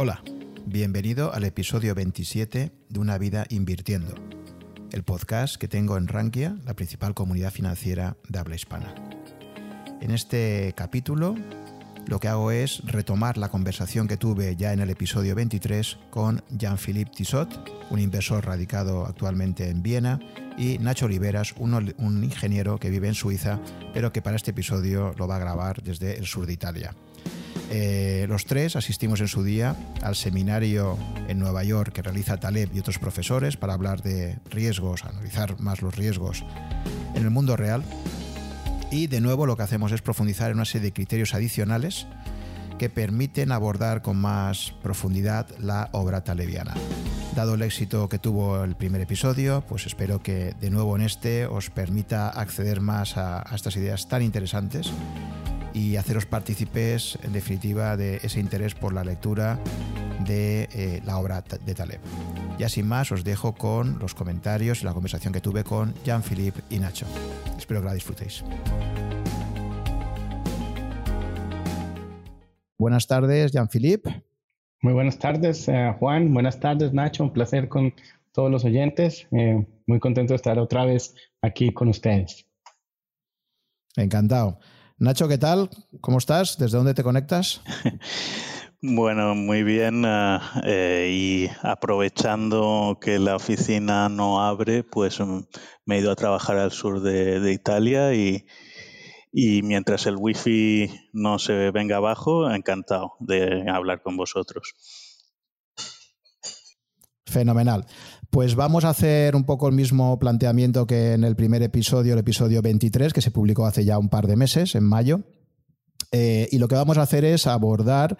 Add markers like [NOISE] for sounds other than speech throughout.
Hola, bienvenido al episodio 27 de Una vida invirtiendo, el podcast que tengo en Rankia, la principal comunidad financiera de habla hispana. En este capítulo lo que hago es retomar la conversación que tuve ya en el episodio 23 con Jean-Philippe Tissot, un inversor radicado actualmente en Viena, y Nacho Oliveras, un, ingeniero que vive en Suiza, pero que para este episodio lo va a grabar desde el sur de Italia. Eh, los tres asistimos en su día al seminario en Nueva York que realiza Taleb y otros profesores para hablar de riesgos, analizar más los riesgos en el mundo real y de nuevo lo que hacemos es profundizar en una serie de criterios adicionales que permiten abordar con más profundidad la obra taleviana. Dado el éxito que tuvo el primer episodio, pues espero que de nuevo en este os permita acceder más a, estas ideas tan interesantes y haceros partícipes en definitiva de ese interés por la lectura de eh, la obra de Taleb. Ya sin más os dejo con los comentarios y la conversación que tuve con Jean-Philippe y Nacho. Espero que la disfrutéis. Buenas tardes, Jean-Philippe. Muy buenas tardes, eh, Juan. Buenas tardes, Nacho. Un placer con todos los oyentes. Eh, muy contento de estar otra vez aquí con ustedes. Encantado. Nacho, ¿qué tal? ¿Cómo estás? ¿Desde dónde te conectas? [LAUGHS] Bueno, muy bien. Eh, eh, y aprovechando que la oficina no abre, pues mm, me he ido a trabajar al sur de, Italia y, y, mientras el wifi no se venga abajo, encantado de hablar con vosotros. Fenomenal. Pues vamos a hacer un poco el mismo planteamiento que en el primer episodio, el episodio 23, que se publicó hace ya un par de meses, en mayo. Eh, y lo que vamos a hacer es abordar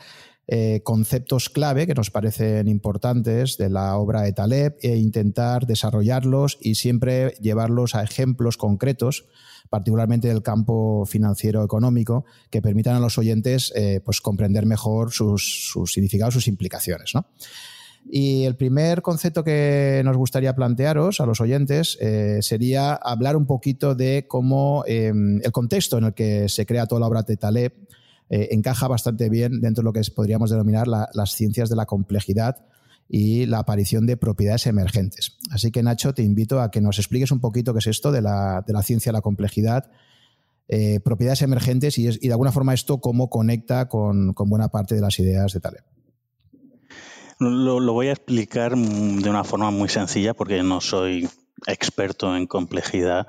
eh, conceptos clave que nos parecen importantes de la obra de Taleb e intentar desarrollarlos y siempre llevarlos a ejemplos concretos, particularmente del campo financiero económico, que permitan a los oyentes eh, pues comprender mejor sus, significados, sus implicaciones. Y el primer concepto que nos gustaría plantearos a los oyentes eh, sería hablar un poquito de cómo el contexto en el que se crea toda la obra de Taleb eh, encaja bastante bien dentro de lo que podríamos denominar las ciencias de la complejidad y la aparición de propiedades emergentes. Así que Nacho, te invito a que nos expliques un poquito qué es esto de la, ciencia de la complejidad, eh, propiedades emergentes y, de alguna forma esto cómo conecta con, buena parte de las ideas de Taleb. Lo, voy a explicar de una forma muy sencilla porque no soy experto en complejidad,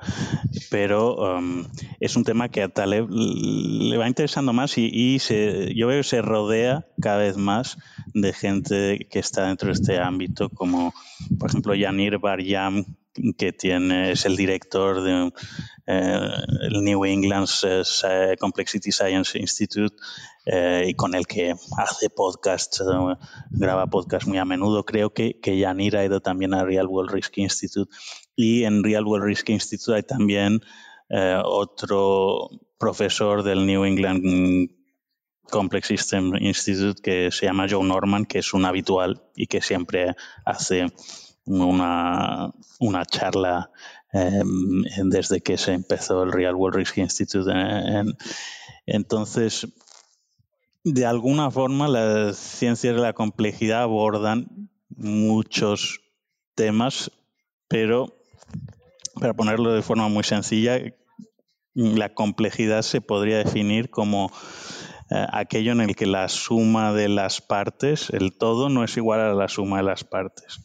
pero um, es un tema que a Taleb le va interesando más y, se, yo veo que se rodea cada vez más de gente que está dentro de este ámbito, como por ejemplo Yanir Baryam, que tiene, es el director de eh, New England eh, Complexity Science Institute eh, y con el que hace podcast, graba podcast muy a menudo. Creo que, que ha ido también a Real World Risk Institute y en Real World Risk Institute hay también otro profesor del New England Complex System Institute que se llama Joe Norman, que es un habitual y que siempre hace una, una charla em, desde que se empezó el Real World Risk Institute. entonces, de alguna forma, las ciencias de la complejidad abordan muchos temas, pero para ponerlo de forma muy sencilla, la complejidad se podría definir como eh, aquello en el que la suma de las partes, el todo, no es igual a la suma de las partes.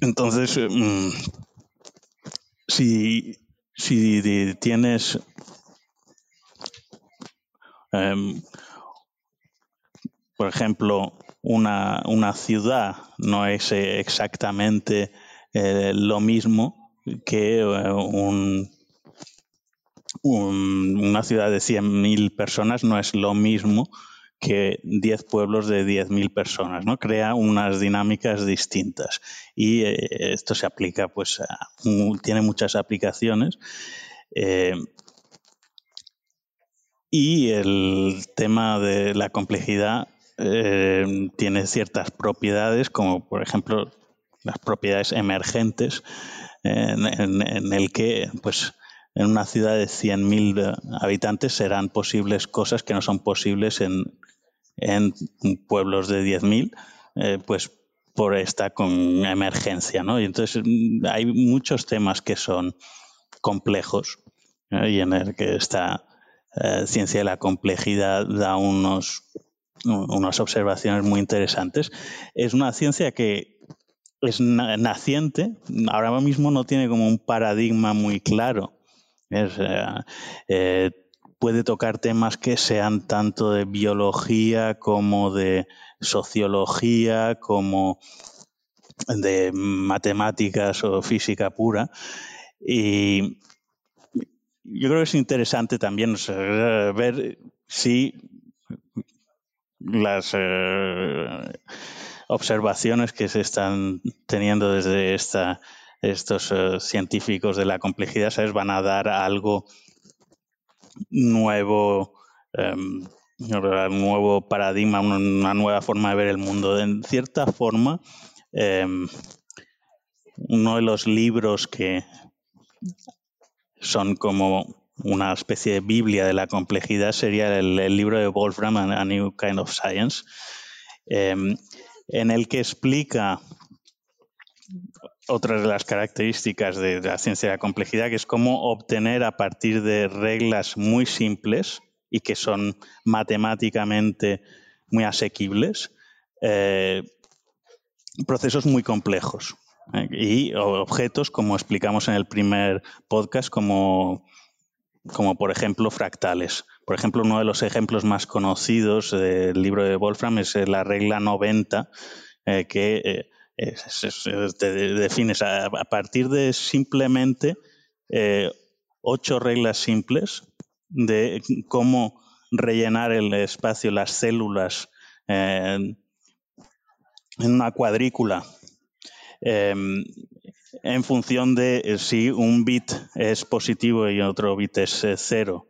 Entonces, eh, mm, si, tienes em, por ejemplo, una, ciudad no es exactamente eh, lo mismo que un, una ciudad de 100.000 personas no es lo mismo que 10 pueblos de 10.000 personas, ¿no? Crea unas dinámicas distintas. Y eh, esto se aplica, pues, tiene muchas aplicaciones. Eh, y el tema de la complejidad eh, tiene ciertas propiedades, como por ejemplo las propiedades emergentes, en, en el que, pues, en una ciudad de 100.000 habitantes serán posibles cosas que no son posibles en, en pueblos de 10.000, eh, pues por esta con emergencia, ¿no? Y entonces mm, hay muchos temas que son complejos y en el que esta eh, ciencia de la complejidad da unos, unas observaciones muy interesantes. Es una ciencia que es naciente, ahora mismo no tiene como un paradigma muy claro. Eh, puede tocar temas que sean tanto de biología como de sociología, como de matemáticas o física pura. Y yo creo que es interesante también ver si las eh, observaciones que se están teniendo desde esta, estos eh, científicos de la complejidad ¿sabes? van a dar algo nuevo, um, nuevo paradigma, una, nueva forma de ver el mundo. En cierta forma, em, uno de los libros que son como una especie de Biblia de la complejidad sería el, libro de Wolfram, A New Kind of Science, em, en el que explica otras de las características de, la ciencia de la complejidad, que es cómo obtener a partir de reglas muy simples y que son matemáticamente muy asequibles, eh, procesos muy complejos eh, y objetos, como explicamos en el primer podcast, como, como por ejemplo fractales. Por ejemplo, uno de los ejemplos más conocidos del libro de Wolfram es la regla 90, eh, que te defines a, partir de simplemente eh, ocho reglas simples de cómo rellenar el espacio, las células eh, en una cuadrícula em, en función de eh, si un bit es positivo y otro bit es cero.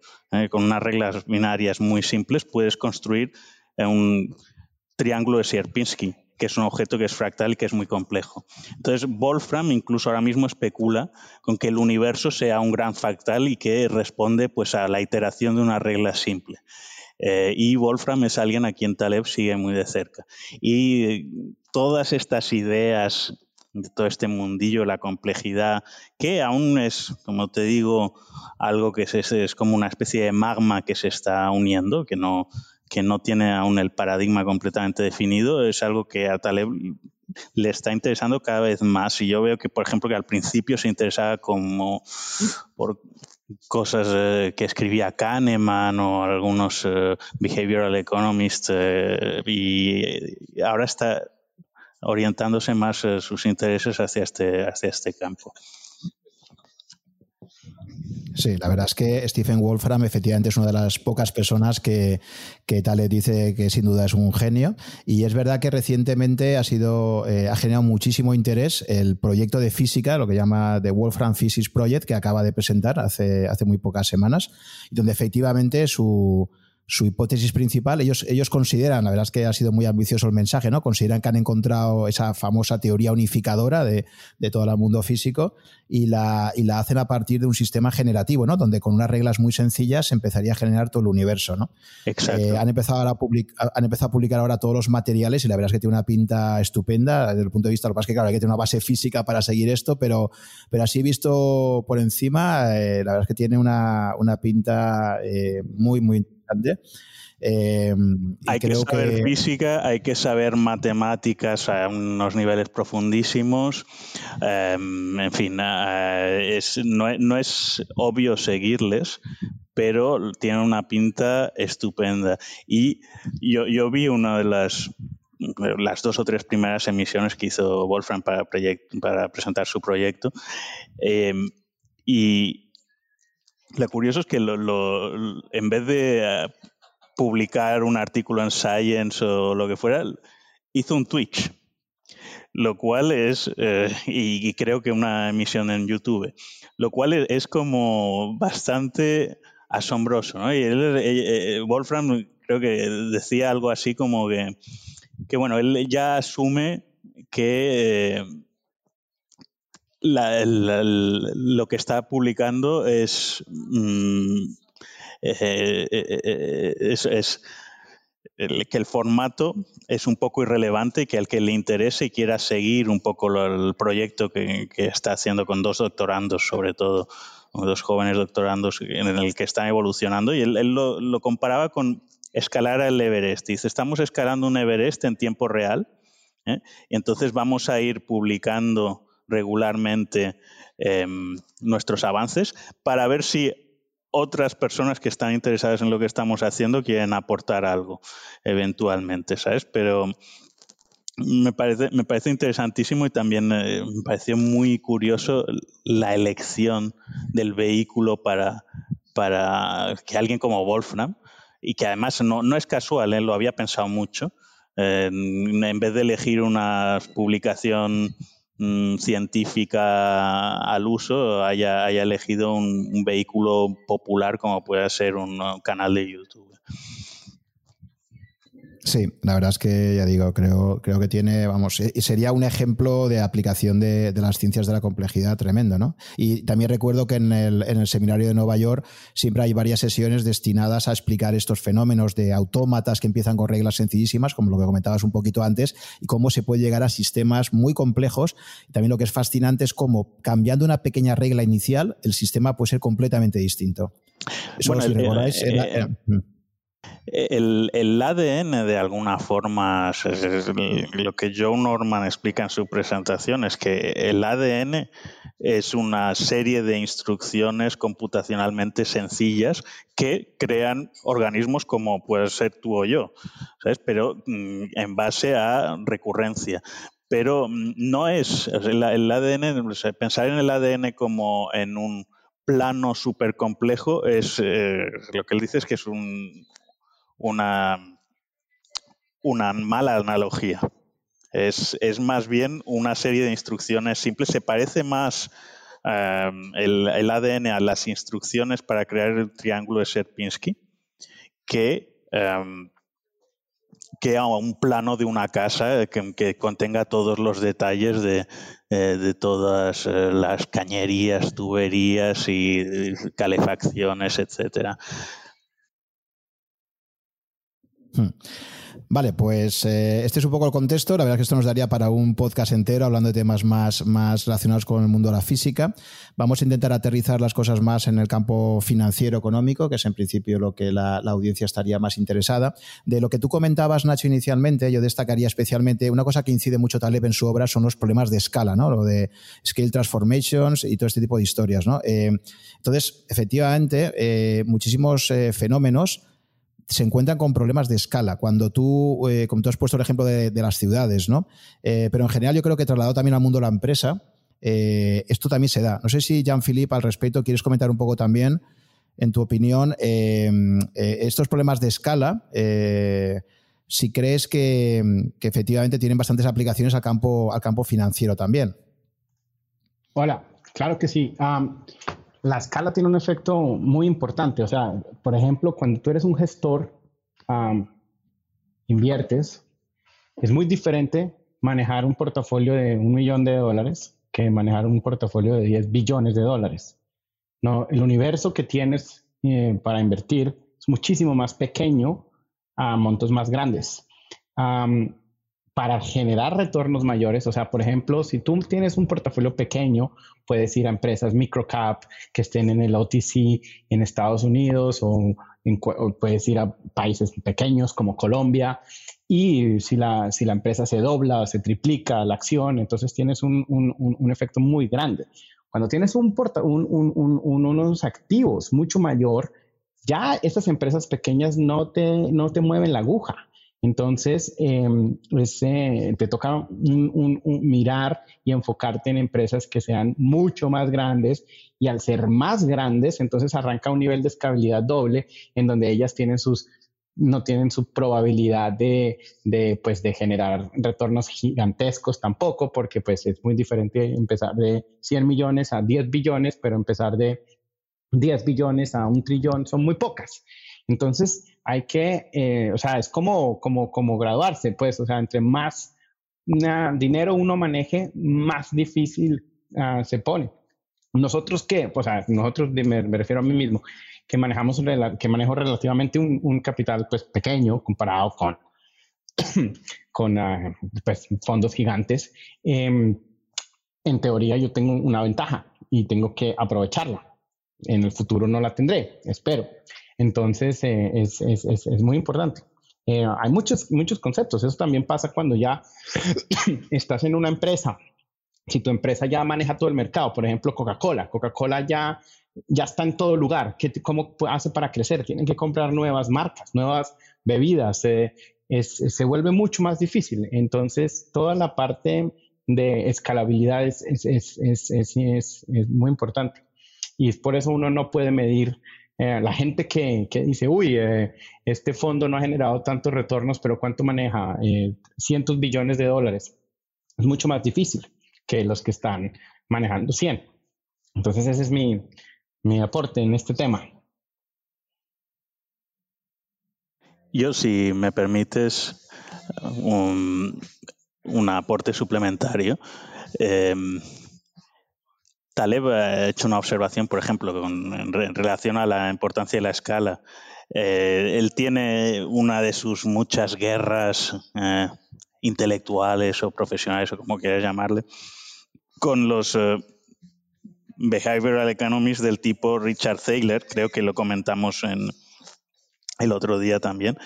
con unas reglas binarias muy simples puedes construir un triángulo de Sierpinski que es un objeto que es fractal y que es muy complejo. Entonces, Wolfram incluso ahora mismo especula con que el universo sea un gran fractal y que responde pues, a la iteración de una regla simple. Eh, y Wolfram es alguien a quien Taleb sigue muy de cerca. Y todas estas ideas de todo este mundillo, la complejidad, que aún es, como te digo, algo que es, es, como una especie de magma que se está uniendo, que no, que no tiene aún el paradigma completamente definido, es algo que a Taleb le está interesando cada vez más. Y yo veo que, por ejemplo, que al principio se interesaba como por cosas eh, que escribía Kahneman o algunos eh, behavioral economists eh, y ahora está orientándose más sus intereses hacia este, hacia este campo. Sí, la verdad es que Stephen Wolfram efectivamente es una de las pocas personas que, que Tale dice que sin duda es un genio. Y es verdad que recientemente ha sido, eh, ha generado muchísimo interés el proyecto de física, lo que llama The Wolfram Physics Project, que acaba de presentar hace, hace muy pocas semanas, donde efectivamente su, su hipótesis principal, ellos, ellos consideran, la verdad es que ha sido muy ambicioso el mensaje, ¿no? Consideran que han encontrado esa famosa teoría unificadora de, todo el mundo físico y la, y la hacen a partir de un sistema generativo, ¿no? Donde con unas reglas muy sencillas se empezaría a generar todo el universo, ¿no? Exacto. Eh, han, empezado a han empezado a publicar ahora todos los materiales y la verdad es que tiene una pinta estupenda desde el punto de vista, lo que pasa es que claro, hay que tener una base física para seguir esto, pero, pero así visto por encima, eh, la verdad es que tiene una, pinta eh, muy, muy eh, hay que saber física, hay que saber matemáticas a unos niveles profundísimos. Em, en fin, eh, no, es obvio seguirles, pero tienen una pinta estupenda. Y yo, vi una de las las dos o tres primeras emisiones que hizo Wolfram para, para presentar su proyecto. Em, y lo curioso es que en vez de eh, publicar un artículo en Science o lo que fuera, hizo un Twitch, lo cual es, eh, y, creo que una emisión en YouTube, lo cual es, como bastante asombroso. Y eh, Wolfram creo que decía algo así como que, que bueno, él ya asume que lo que está publicando es, mm, eh, eh, que el formato es un poco irrelevante y que al que le interese y quiera seguir un poco el proyecto que, está haciendo con dos doctorandos, sobre todo, dos jóvenes doctorandos en el que están evolucionando, y él, lo, comparaba con escalar el Everest. Dice, estamos escalando un Everest en tiempo real, ¿eh? y entonces vamos a ir publicando regularmente em, nuestros avances para ver si otras personas que están interesadas en lo que estamos haciendo quieren aportar algo eventualmente, ¿sabes? Pero me parece, me parece interesantísimo y también eh, me pareció muy curioso la elección del vehículo para, para que alguien como Wolfram, y que además no, no es casual, ¿eh? lo había pensado mucho, en vez de elegir una publicación Mm, científica al uso haya, haya elegido un, vehículo popular como puede ser un canal de YouTube. Sí, la verdad es que ya digo, creo, creo que tiene, vamos, sería un ejemplo de aplicación de, las ciencias de la complejidad tremendo, ¿no? Y también recuerdo que en el, en el, seminario de Nueva York siempre hay varias sesiones destinadas a explicar estos fenómenos de autómatas que empiezan con reglas sencillísimas, como lo que comentabas un poquito antes, y cómo se puede llegar a sistemas muy complejos. Y también lo que es fascinante es cómo cambiando una pequeña regla inicial, el sistema puede ser completamente distinto. bueno, si recordáis, eh, el, ADN, de alguna forma, lo que Joe Norman explica en su presentación es que el ADN es una serie de instrucciones computacionalmente sencillas que crean organismos como puede ser tú o yo, pero mm, en base a recurrencia. Pero mm, no es el, ADN, pensar en el ADN como en un plano súper complejo es eh, lo que él dice es que es un una, una mala analogía. Es, más bien una serie de instrucciones simples. Se parece más em, el, ADN a las instrucciones para crear el triángulo de Sierpinski que, em, que a un plano de una casa que, contenga todos los detalles de, eh, de todas eh, las cañerías, tuberías y calefacciones, etcétera. Hmm. Vale, pues eh, este es un poco el contexto. La verdad es que esto nos daría para un podcast entero hablando de temas más, más relacionados con el mundo de la física. Vamos a intentar aterrizar las cosas más en el campo financiero económico, que es en principio lo que la, audiencia estaría más interesada. De lo que tú comentabas, Nacho, inicialmente, yo destacaría especialmente una cosa que incide mucho Taleb en su obra son los problemas de escala, ¿no? Lo de scale transformations y todo este tipo de historias, ¿no? Eh, entonces, efectivamente, eh, muchísimos fenómenos se encuentran con problemas de escala. Cuando tú, eh, como tú has puesto el ejemplo de, las ciudades, ¿no? Eh, pero en general yo creo que trasladado también al mundo de la empresa, eh, esto también se da. No sé si, Jean-Philippe, al respecto, quieres comentar un poco también, en tu opinión, estos problemas de escala, si crees que, efectivamente tienen bastantes aplicaciones al campo, al campo financiero también. Hola, claro que sí la escala tiene un efecto muy importante. O sea, por ejemplo, cuando tú eres un gestor, inviertes, es muy diferente manejar un portafolio de un millón de dólares que manejar un portafolio de 10 billones de dólares. No, el universo que tienes eh, para invertir es muchísimo más pequeño a montos más grandes para generar retornos mayores. O sea, por ejemplo, si tú tienes un portafolio pequeño, puedes ir a empresas microcap que estén en el OTC en Estados Unidos o, puedes ir a países pequeños como Colombia. Y si la, si la empresa se dobla, se triplica la acción, entonces tienes un, un, un efecto muy grande. Cuando tienes un porta, unos activos mucho mayor, ya estas empresas pequeñas no te, no te mueven la aguja. Entonces, em, eh, te toca mirar y enfocarte en empresas que sean mucho más grandes y al ser más grandes, entonces arranca un nivel de escalabilidad doble en donde ellas tienen sus no tienen su probabilidad de, pues, de generar retornos gigantescos tampoco, porque pues es muy diferente empezar de 100 millones a 10 billones, pero empezar de 10 billones a un trillón son muy pocas. Entonces, hay que, eh, o sea, es como, como, como graduarse, pues, o sea, entre más dinero uno maneje, más difícil ah, se pone. Nosotros qué, pues, nosotros me, refiero a mí mismo, que manejamos, que manejo relativamente un, capital pues pequeño comparado con, [COUGHS] con ah, pues, fondos gigantes, em, en teoría yo tengo una ventaja y tengo que aprovecharla. En el futuro no la tendré, espero. Entonces eh, es, es, es, muy importante. Eh, hay muchos, muchos conceptos. Eso también pasa cuando ya [COUGHS] estás en una empresa. Si tu empresa ya maneja todo el mercado, por ejemplo, Coca-Cola. Coca-Cola ya, ya está en todo lugar. ¿Qué, ¿Cómo hace para crecer? Tienen que comprar nuevas marcas, nuevas bebidas. Se vuelve mucho más difícil. Entonces, toda la parte de escalabilidad es, es, es, muy importante. Y es por eso uno no puede medir. Eh, la gente que, que dice, uy, eh, este fondo no ha generado tantos retornos, pero ¿cuánto maneja? Eh, cientos billones de dólares. Es mucho más difícil que los que están manejando 100. Entonces ese es mi, mi aporte en este tema. Yo, si me permites, un, un aporte suplementario. Eh, Taleb ha hecho una observación, por ejemplo, en, relación a la importancia de la escala. Eh, él tiene una de sus muchas guerras eh, intelectuales o profesionales, o como quieras llamarle, con los behavioral economists del tipo Richard Thaler, creo que lo comentamos en el otro día también,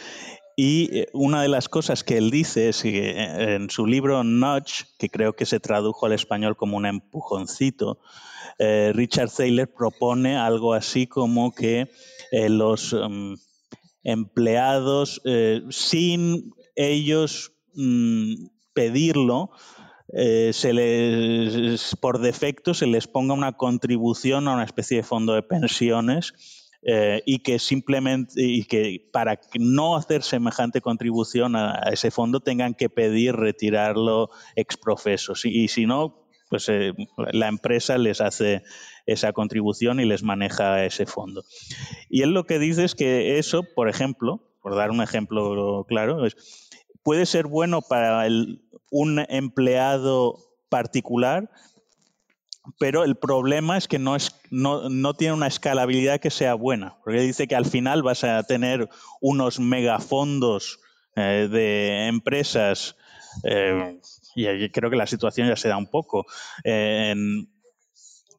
y eh, una de las cosas que él dice es que eh, en su libro Nudge, que creo que se tradujo al español como un empujoncito, eh, Richard Thaler propone algo así como que los mm, empleados, sin ellos mm, pedirlo, se les, por defecto se les ponga una contribución a una especie de fondo de pensiones eh, y que simplemente y que para no hacer semejante contribución a, ese fondo tengan que pedir retirarlo ex profeso. Y, si no pues eh, la empresa les hace esa contribución y les maneja ese fondo. Y él lo que dice es que eso por ejemplo por dar un ejemplo claro puede ser bueno para un empleado particular pero el problema es que no, es, no, no, tiene una escalabilidad que sea buena, porque dice que al final vas a tener unos megafondos eh, de empresas, eh, y creo que la situación ya se da un poco, eh,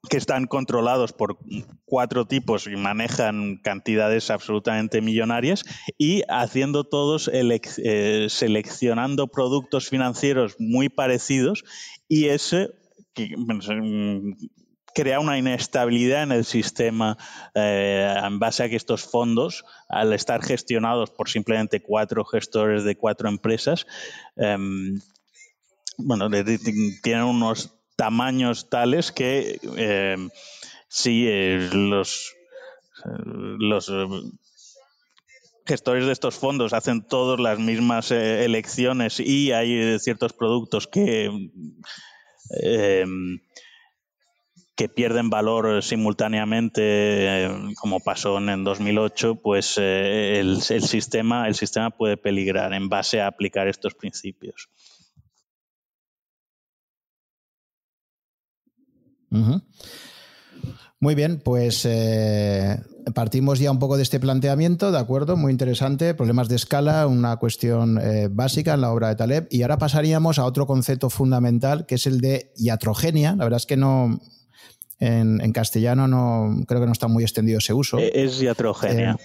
que están controlados por cuatro tipos y manejan cantidades absolutamente millonarias y haciendo todos, seleccionando productos financieros muy parecidos y ese crea una inestabilidad en el sistema eh, en base a que estos fondos, al estar gestionados por simplemente cuatro gestores de cuatro empresas, em, bueno, tienen unos tamaños tales que em, si eh, los, los gestores de estos fondos hacen todas las mismas eh, elecciones y hay ciertos productos que Em, que pierden valor simultáneamente, em, como pasó en 2008, pues eh, el, sistema, el sistema puede peligrar en base a aplicar estos principios. Muy bien, pues eh, partimos ya un poco de este planteamiento, ¿de acuerdo? Muy interesante, problemas de escala, una cuestión eh, básica en la obra de Taleb. Y ahora pasaríamos a otro concepto fundamental, que es el de iatrogenia. La verdad es que no, en, castellano no creo que no está muy extendido ese uso. Eh, es iatrogenia.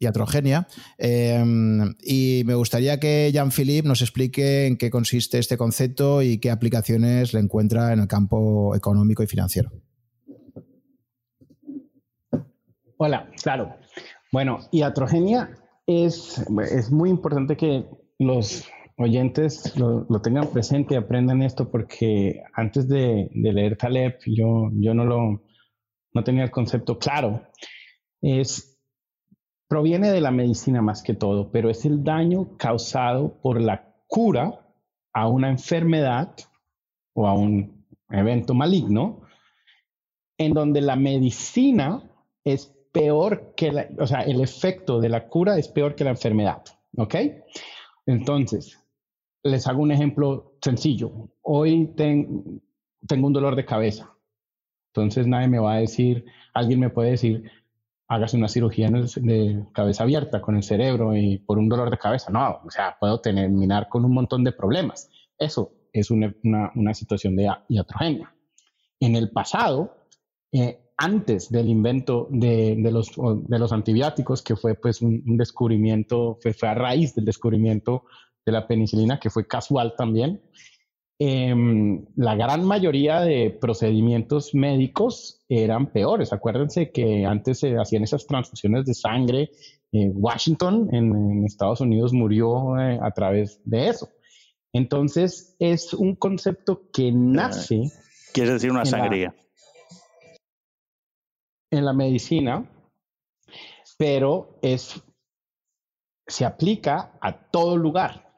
iatrogenia. y me gustaría que Jean-Philippe nos explique en qué consiste este concepto y qué aplicaciones le encuentra en el campo económico y financiero. Hola, claro. Bueno, iatrogenia es, es muy importante que los oyentes lo, tengan presente y aprendan esto porque antes de, leer Taleb yo, yo no, lo, no tenía el concepto claro. Es, proviene de la medicina más que todo, pero es el daño causado por la cura a una enfermedad o a un evento maligno en donde la medicina es peor que la, o sea, el efecto de la cura es peor que la enfermedad, ¿ok? Entonces, les hago un ejemplo sencillo. Hoy tengo un dolor de cabeza. Entonces nadie me va a decir, alguien me puede decir, hágase una cirugía de cabeza abierta con el cerebro y por un dolor de cabeza. No, o sea, puedo terminar con un montón de problemas. Eso es una, situación de iatrogenia. En el pasado, eh, antes del invento de, los, de, los, antibióticos, que fue pues un, descubrimiento, fue, fue, a raíz del descubrimiento de la penicilina, que fue casual también, Em, la gran mayoría de procedimientos médicos eran peores. Acuérdense que antes se hacían esas transfusiones de sangre. Washington, en, Estados Unidos, murió eh, a través de eso. Entonces, es un concepto que nace. Quiere decir una sangría. En la medicina, pero es, se aplica a todo lugar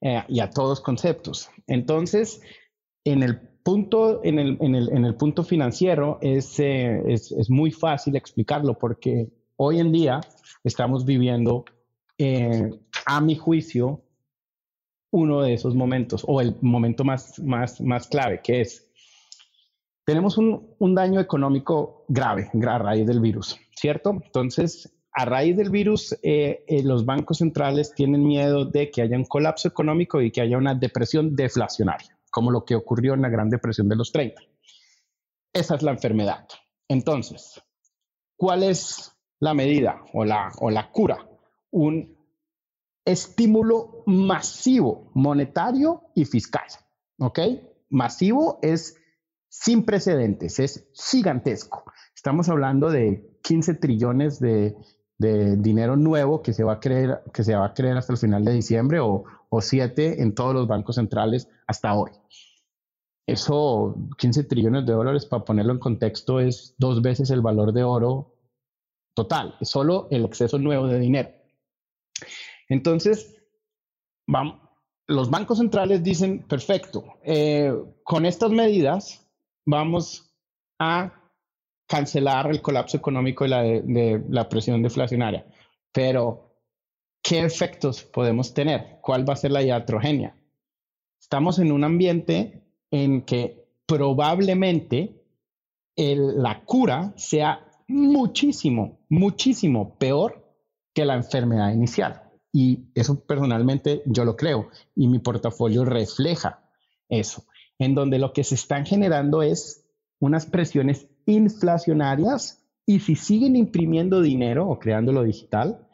eh, y a todos conceptos. Entonces, en el punto, en el, en el, en el punto financiero es, eh, es, es, muy fácil explicarlo porque hoy en día estamos viviendo, eh, a mi juicio, uno de esos momentos o el momento más, más, más clave, que es, tenemos un, un daño económico grave a raíz del virus, ¿cierto? Entonces, a raíz del virus, eh, eh, los bancos centrales tienen miedo de que haya un colapso económico y que haya una depresión deflacionaria, como lo que ocurrió en la Gran Depresión de los 30. Esa es la enfermedad. Entonces, ¿cuál es la medida o la, o la cura? Un estímulo masivo monetario y fiscal. ¿Ok? Masivo es sin precedentes, es gigantesco. Estamos hablando de 15 trillones de de dinero nuevo que se va a creer, que se va a creer hasta el final de diciembre o, o siete en todos los bancos centrales hasta hoy. Eso, 15 trillones de dólares, para ponerlo en contexto, es dos veces el valor de oro total, solo el exceso nuevo de dinero. Entonces, los bancos centrales dicen, perfecto, eh, con estas medidas vamos a cancelar el colapso económico y la, de, la presión deflacionaria. Pero, ¿qué efectos podemos tener? ¿Cuál va a ser la iatrogenia? Estamos en un ambiente en que probablemente la cura sea muchísimo, muchísimo peor que la enfermedad inicial. Y eso personalmente yo lo creo y mi portafolio refleja eso, en donde lo que se están generando es unas presiones inflacionarias y si siguen imprimiendo dinero o creándolo digital,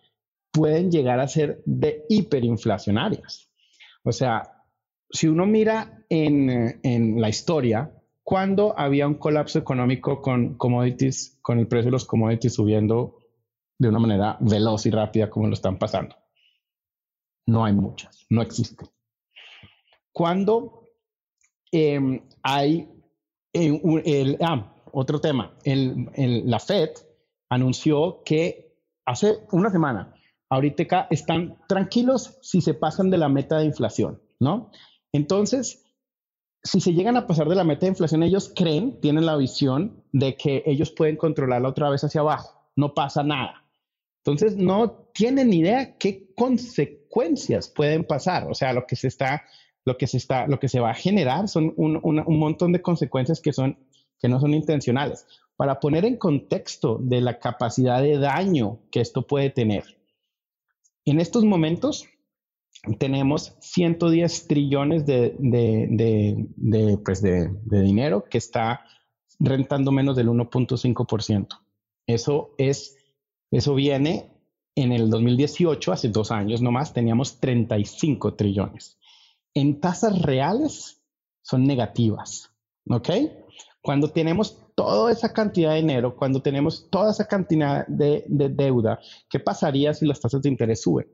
pueden llegar a ser de hiperinflacionarias. O sea, si uno mira en, en la historia, cuando había un colapso económico con commodities, con el precio de los commodities subiendo de una manera veloz y rápida como lo están pasando. No hay muchas, no existen. Cuando em, hay ah, otro tema. El, la Fed anunció que hace una semana, ahorita están tranquilos si se pasan de la meta de inflación, ¿no? Entonces, si se llegan a pasar de la meta de inflación, ellos creen, tienen la visión de que ellos pueden controlarla otra vez hacia abajo. No pasa nada. Entonces, no tienen idea qué consecuencias pueden pasar. O sea, lo que se está, lo que se está, lo que se va a generar son un, un montón de consecuencias que son que no son intencionales, para poner en contexto de la capacidad de daño que esto puede tener. En estos momentos tenemos 110 trillones de, de, pues de, dinero que está rentando menos del 1.5%. Eso es, eso viene en el 2018, hace dos años nomás, teníamos 35 trillones. En tasas reales son negativas, ¿ok? Cuando tenemos toda esa cantidad de dinero, cuando tenemos toda esa cantidad de, deuda, ¿qué pasaría si las tasas de interés suben?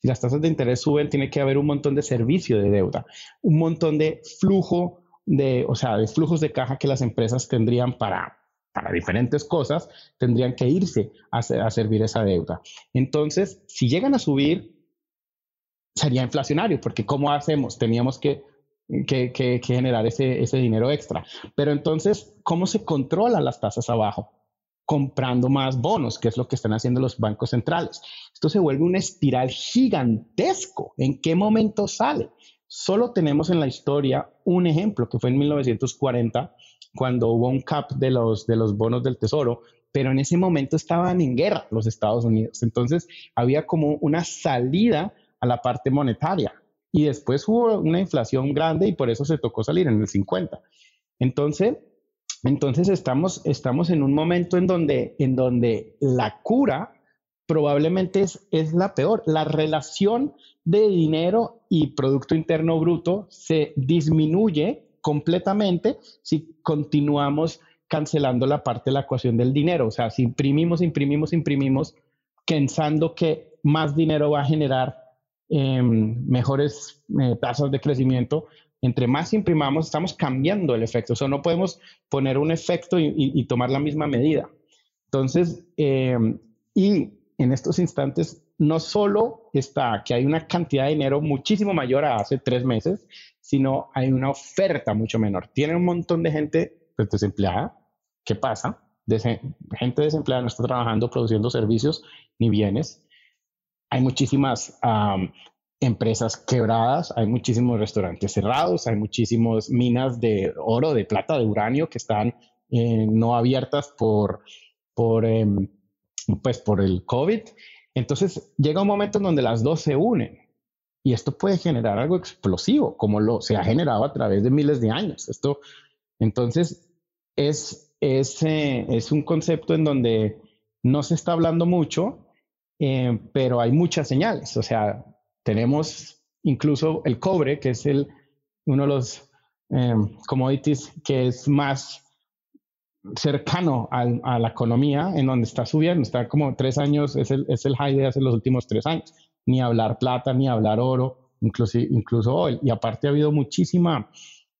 Si las tasas de interés suben, tiene que haber un montón de servicio de deuda, un montón de flujo de, o sea, de flujos de caja que las empresas tendrían para, para diferentes cosas, tendrían que irse a, a servir esa deuda. Entonces, si llegan a subir, sería inflacionario, porque ¿cómo hacemos? Teníamos que que, generar ese, ese dinero extra. Pero entonces, ¿cómo se controlan las tasas abajo? comprando más bonos, que es lo que están haciendo los bancos centrales. Esto se vuelve una espiral gigantesco. ¿En qué momento sale? Solo tenemos en la historia un ejemplo, que fue en 1940, cuando hubo un cap de los, de los bonos del tesoro, pero en ese momento estaban en guerra los Estados Unidos. Entonces había como una salida a la parte monetaria. Y después hubo una inflación grande y por eso se tocó salir en el 50. Entonces, entonces estamos, estamos en un momento en donde, en donde la cura probablemente es, es la peor. La relación de dinero y Producto Interno Bruto se disminuye completamente si continuamos cancelando la parte de la ecuación del dinero. O sea, si imprimimos, imprimimos, imprimimos, pensando que más dinero va a generar em, mejores eh, tasas de crecimiento, entre más imprimamos, estamos cambiando el efecto. O sea, no podemos poner un efecto y, tomar la misma medida. Entonces, em, y en estos instantes, no solo está que hay una cantidad de dinero muchísimo mayor a hace tres meses, sino hay una oferta mucho menor. Tiene un montón de gente pues, desempleada. ¿Qué pasa? gente desempleada no está trabajando, produciendo servicios ni bienes. Hay muchísimas empresas quebradas, hay muchísimos restaurantes cerrados, hay muchísimas minas de oro, de plata, de uranio que están eh, no abiertas por, por, em, pues por el COVID. Entonces llega un momento en donde las dos se unen y esto puede generar algo explosivo, como lo se ha generado a través de miles de años. Esto, entonces, es, es, eh, es un concepto en donde no se está hablando mucho, eh, pero hay muchas señales. O sea, tenemos incluso el cobre, que es el, uno de los eh, commodities que es más cercano a, la economía, en donde está subiendo, está como tres años, es el, es el high de hace los últimos tres años ni hablar plata, ni hablar oro, incluso, incluso hoy. Y aparte ha habido muchísima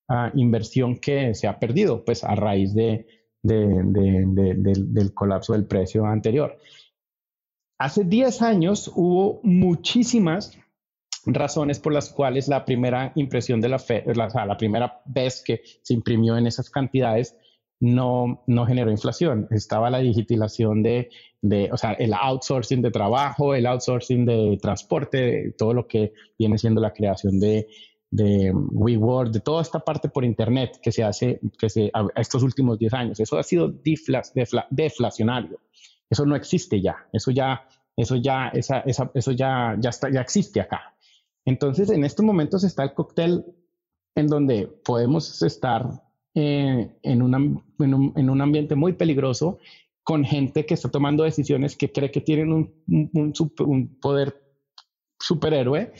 ah, inversión que se ha perdido, pues a raíz de, del, colapso del precio anterior. Hace 10 años hubo muchísimas razones por las cuales la primera impresión de la, fe, la, la primera vez que se imprimió en esas cantidades no, no generó inflación. Estaba la digitalización de, o sea, el outsourcing de trabajo, el outsourcing de transporte, todo lo que viene siendo la creación de, de WeWork, de toda esta parte por Internet que se hace que se, estos últimos 10 años. Eso ha sido deflacionario. Eso no existe ya. Eso ya, eso ya, esa, esa, eso ya, ya, está, ya existe acá. Entonces, en estos momentos está el cóctel en donde podemos estar eh, en, en, un, ambiente muy peligroso con gente que está tomando decisiones que cree que tienen un, poder superhéroe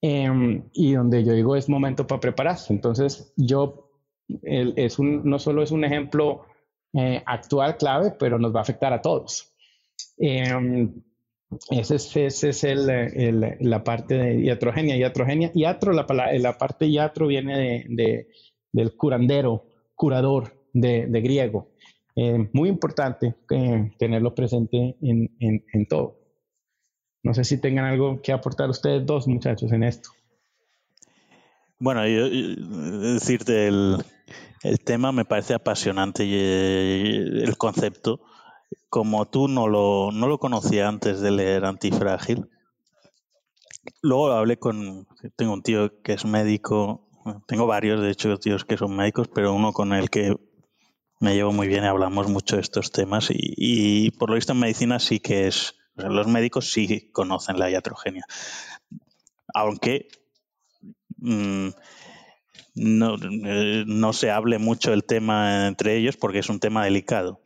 em, y donde yo digo es momento para prepararse. Entonces yo, es un, no solo es un ejemplo eh, actual clave, pero nos va a afectar a todos. Em, ese es, ese es el, la parte de iatrogenia. Iatrogenia, iatro, la, la parte iatro viene de del curandero, curador de, griego. Eh, muy importante eh, tenerlo presente en, todo. No sé si tengan algo que aportar ustedes dos, muchachos, en esto. Bueno, yo, decirte, el, tema me parece apasionante y eh, el concepto, como tú no lo, no lo conocía antes de leer Antifrágil. Luego hablé con, tengo un tío que es médico tengo varios, de hecho, tíos que son médicos, pero uno con el que me llevo muy bien y hablamos mucho de estos temas. Y, por lo visto en medicina sí que es, los médicos sí conocen la iatrogenia. Aunque mm, no, eh, no se hable mucho el tema entre ellos porque es un tema delicado.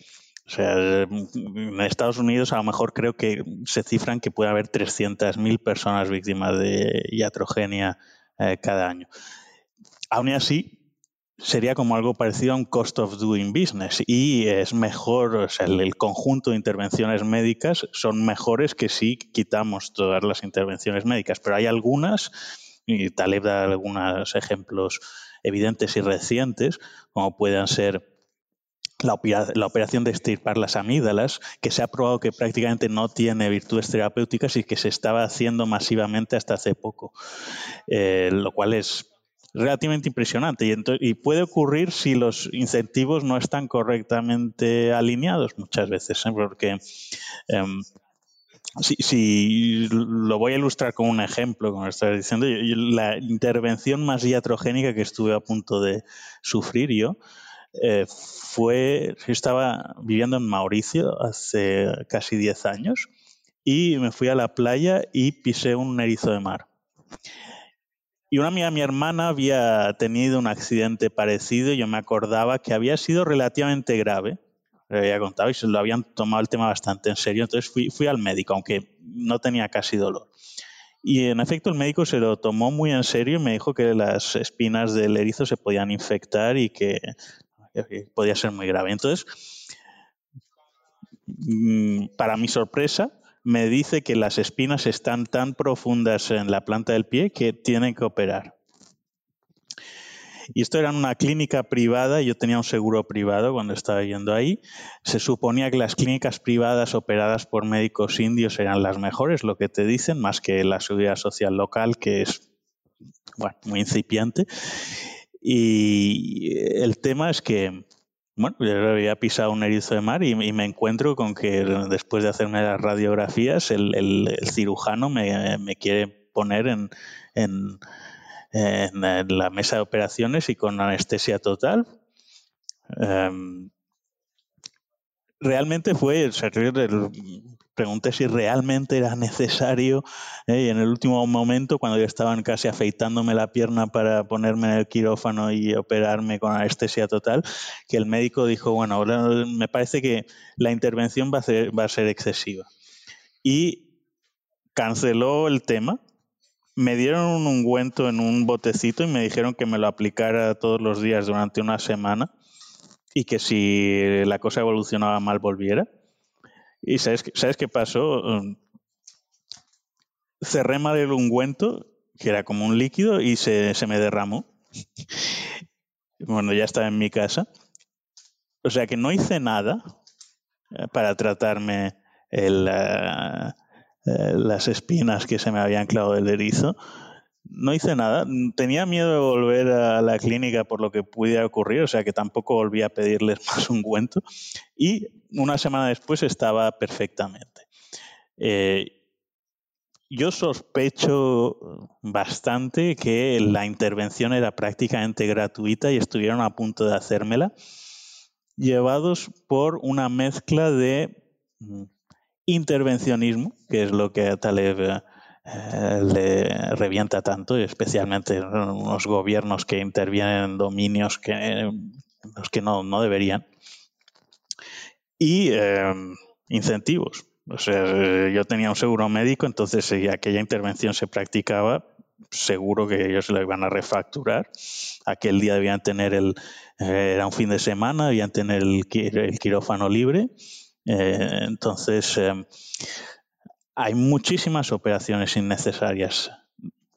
O sea, en Estados Unidos a lo mejor creo que se cifran que puede haber 300.000 personas víctimas de iatrogenia eh, cada año aún así, sería como algo parecido a un cost of doing business y es mejor, o sea, el, conjunto de intervenciones médicas son mejores que si quitamos todas las intervenciones médicas, pero hay algunas, y Taleb da algunos ejemplos evidentes y recientes, como puedan ser la, la, operación de extirpar las amígdalas, que se ha probado que prácticamente no tiene virtudes terapéuticas y que se estaba haciendo masivamente hasta hace poco, eh, lo cual es relativamente impresionante. Y, y, puede ocurrir si los incentivos no están correctamente alineados muchas veces, ¿eh? porque em, si, lo voy a ilustrar con un ejemplo, como estaba diciendo, la intervención más iatrogénica que estuve a punto de sufrir yo eh, fue, yo estaba viviendo en Mauricio hace casi 10 años y me fui a la playa y pisé un erizo de mar. Y una amiga, mi hermana, había tenido un accidente parecido y yo me acordaba que había sido relativamente grave. Le había contado y se lo habían tomado el tema bastante en serio. Entonces fui, fui al médico, aunque no tenía casi dolor. Y en efecto el médico se lo tomó muy en serio y me dijo que las espinas del erizo se podían infectar y que, podía ser muy grave. Entonces, mm, para mi sorpresa, me dice que las espinas están tan profundas en la planta del pie que tienen que operar. Y esto era una clínica privada, yo tenía un seguro privado cuando estaba yendo ahí. Se suponía que las clínicas privadas operadas por médicos indios eran las mejores, lo que te dicen, más que la seguridad social local, que es muy incipiente. Y el tema es que, bueno, yo había pisado un erizo de mar y, me encuentro con que después de hacerme las radiografías, el, cirujano me, quiere poner en en, la mesa de operaciones y con anestesia total. Em, realmente fue, pregunté si realmente era necesario eh, y en el último momento, cuando ya estaban casi afeitándome la pierna para ponerme en el quirófano y operarme con anestesia total, que el médico dijo, bueno, me parece que la intervención va a ser, va a ser excesiva. Y canceló el tema me dieron un ungüento en un botecito y me dijeron que me lo aplicara todos los días durante una semana y que si la cosa evolucionaba mal volviera. ¿Y sabes, ¿sabes qué pasó? Um, cerré mal el ungüento, que era como un líquido, y se, me derramó. [LAUGHS] bueno, ya estaba en mi casa. O sea que no hice nada eh, para tratarme el... Uh, eh, las espinas que se me habían clavado del erizo. No hice nada. Tenía miedo de volver a la clínica por lo que pudiera ocurrir, o sea que tampoco volví a pedirles [LAUGHS] más ungüento. Y una semana después estaba perfectamente. Eh, yo sospecho bastante que la intervención era prácticamente gratuita y estuvieron a punto de hacérmela, llevados por una mezcla de mm, intervencionismo, que es lo que a Taleb eh, le revienta tanto, especialmente en unos gobiernos que intervienen en dominios que, los que no, no deberían, y em, incentivos. O sea, yo tenía un seguro médico, entonces si aquella intervención se practicaba, seguro que ellos lo iban a refacturar. Aquel día debían tener el, eh, era un fin de semana, debían tener el quirófano libre eh, entonces, eh, hay muchísimas operaciones innecesarias,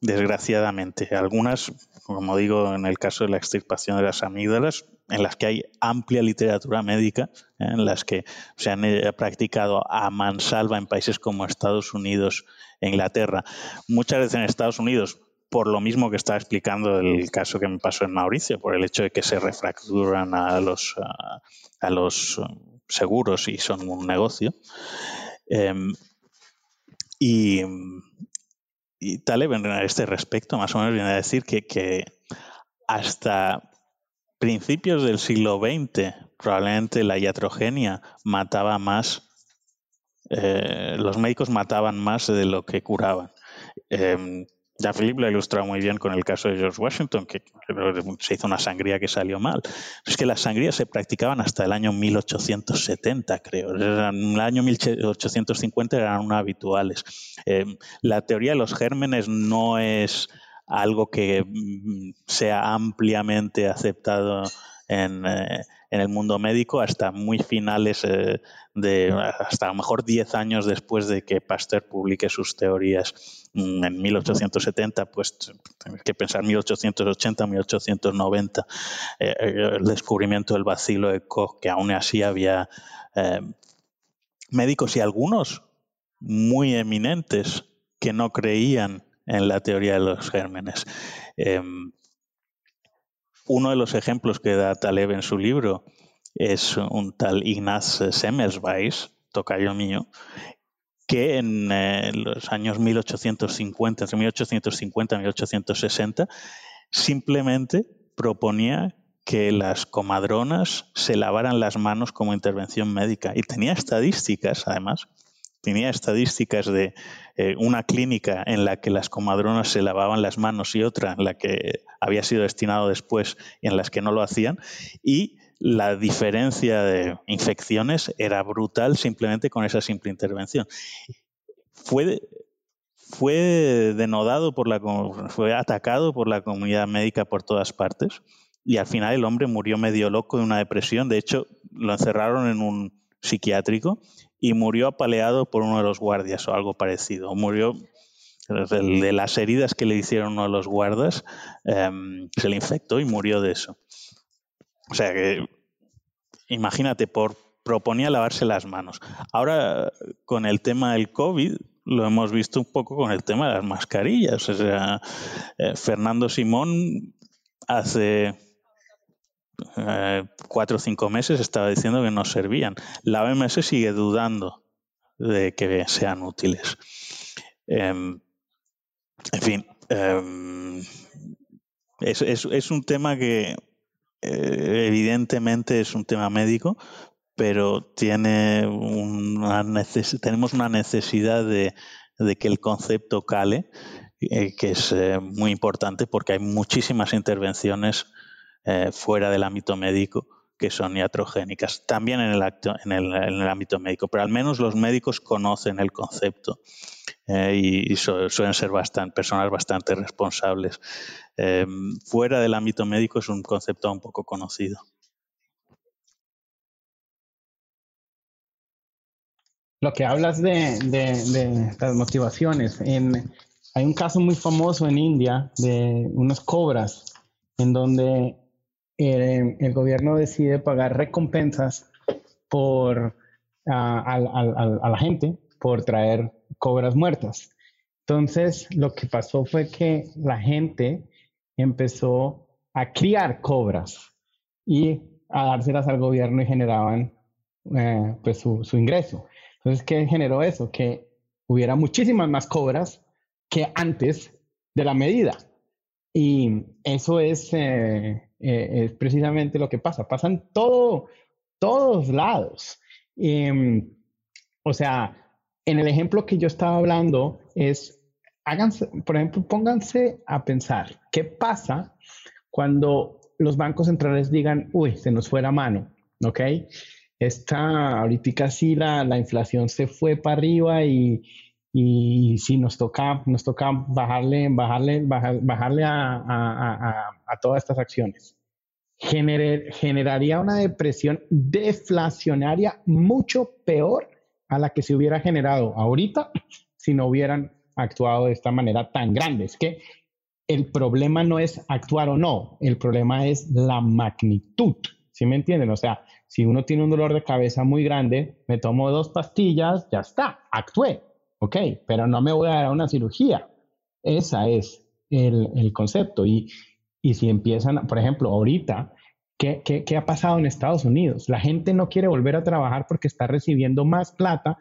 desgraciadamente. Algunas, como digo, en el caso de la extirpación de las amígdalas, en las que hay amplia literatura médica, eh, en las que se han practicado a mansalva en países como Estados Unidos e Inglaterra. Muchas veces en Estados Unidos por lo mismo que estaba explicando el caso que me pasó en Mauricio, por el hecho de que se refracturan a los, a los seguros y son un negocio. Em, y, y Taleb a este respecto más o menos viene a decir que, hasta principios del siglo XX probablemente la iatrogenia mataba más, eh, los médicos mataban más de lo que curaban. Em, ya Philip lo ha ilustrado muy bien con el caso de George Washington, que se hizo una sangría que salió mal. Es que las sangrías se practicaban hasta el año 1870, creo. En el año 1850 eran habituales. Eh, la teoría de los gérmenes no es algo que mm, sea ampliamente aceptado en, eh, en el mundo médico hasta muy finales eh, de, hasta a lo mejor 10 años después de que Pasteur publique sus teorías mm, en 1870, pues que pensar 1880, 1890, eh, el descubrimiento del vacilo de Koch, que aún así había eh, médicos y algunos muy eminentes que no creían en la teoría de los gérmenes. Em, uno de los ejemplos que da Taleb en su libro es un tal Ignaz Semmelweis, tocayo mío, que en eh, los años 1850, entre 1850 y 1860, simplemente proponía que las comadronas se lavaran las manos como intervención médica. Y tenía estadísticas, además, tenía estadísticas de eh, una clínica en la que las comadronas se lavaban las manos y otra en la que había sido destinado después y en las que no lo hacían. Y la diferencia de infecciones era brutal simplemente con esa simple intervención. Fue, fue denodado por la fue atacado por la comunidad médica por todas partes y al final el hombre murió medio loco de una depresión. De hecho, lo encerraron en un psiquiátrico y murió apaleado por uno de los guardias o algo parecido. Murió de las heridas que le hicieron uno de los guardas, em, se le infectó y murió de eso. O sea que, imagínate, por, proponía lavarse las manos. Ahora, con el tema del COVID, lo hemos visto un poco con el tema de las mascarillas. O sea, eh, Fernando Simón hace eh, cuatro o cinco meses estaba diciendo que no servían. La OMS sigue dudando de que sean útiles. Em, en fin, em, es, un tema que eh, evidentemente es un tema médico, pero tiene una tenemos una necesidad de, que el concepto cale, eh, que es muy importante porque hay muchísimas intervenciones eh, fuera del ámbito médico que son iatrogénicas, también en el, en, el, ámbito médico, pero al menos los médicos conocen el concepto eh, y, suelen ser bastante, personas bastante responsables. Eh, fuera del ámbito médico es un concepto un poco conocido. Lo que hablas de, las motivaciones, hay un caso muy famoso en India de unas cobras en donde eh, el gobierno decide pagar recompensas por, a, la gente por traer cobras muertas. Entonces, lo que pasó fue que la gente empezó a criar cobras y a dárselas al gobierno y generaban eh, pues su, ingreso. Entonces, ¿qué generó eso? Que hubiera muchísimas más cobras que antes de la medida. Y eso es eh, eh, es precisamente lo que pasa. Pasa en todo, todos lados. Em, o sea, en el ejemplo que yo estaba hablando es, háganse, por ejemplo, pónganse a pensar, ¿qué pasa cuando los bancos centrales digan, uy, se nos fue la mano, ¿ok? Está ahorita sí la, la inflación se fue para arriba y, y sí nos toca, nos toca bajarle, bajarle, bajarle a, todas estas acciones. generaría una depresión deflacionaria mucho peor a la que se hubiera generado ahorita si no hubieran actuado de esta manera tan grande. Es que el problema no es actuar o no, el problema es la magnitud. ¿Sí me entienden? O sea, si uno tiene un dolor de cabeza muy grande, me tomo dos pastillas, ya está, actué Ok, pero no me voy a dar a una cirugía. Esa es el, concepto. Y, si empiezan, por ejemplo, ahorita, ¿qué, ¿qué, ha pasado en Estados Unidos? La gente no quiere volver a trabajar porque está recibiendo más plata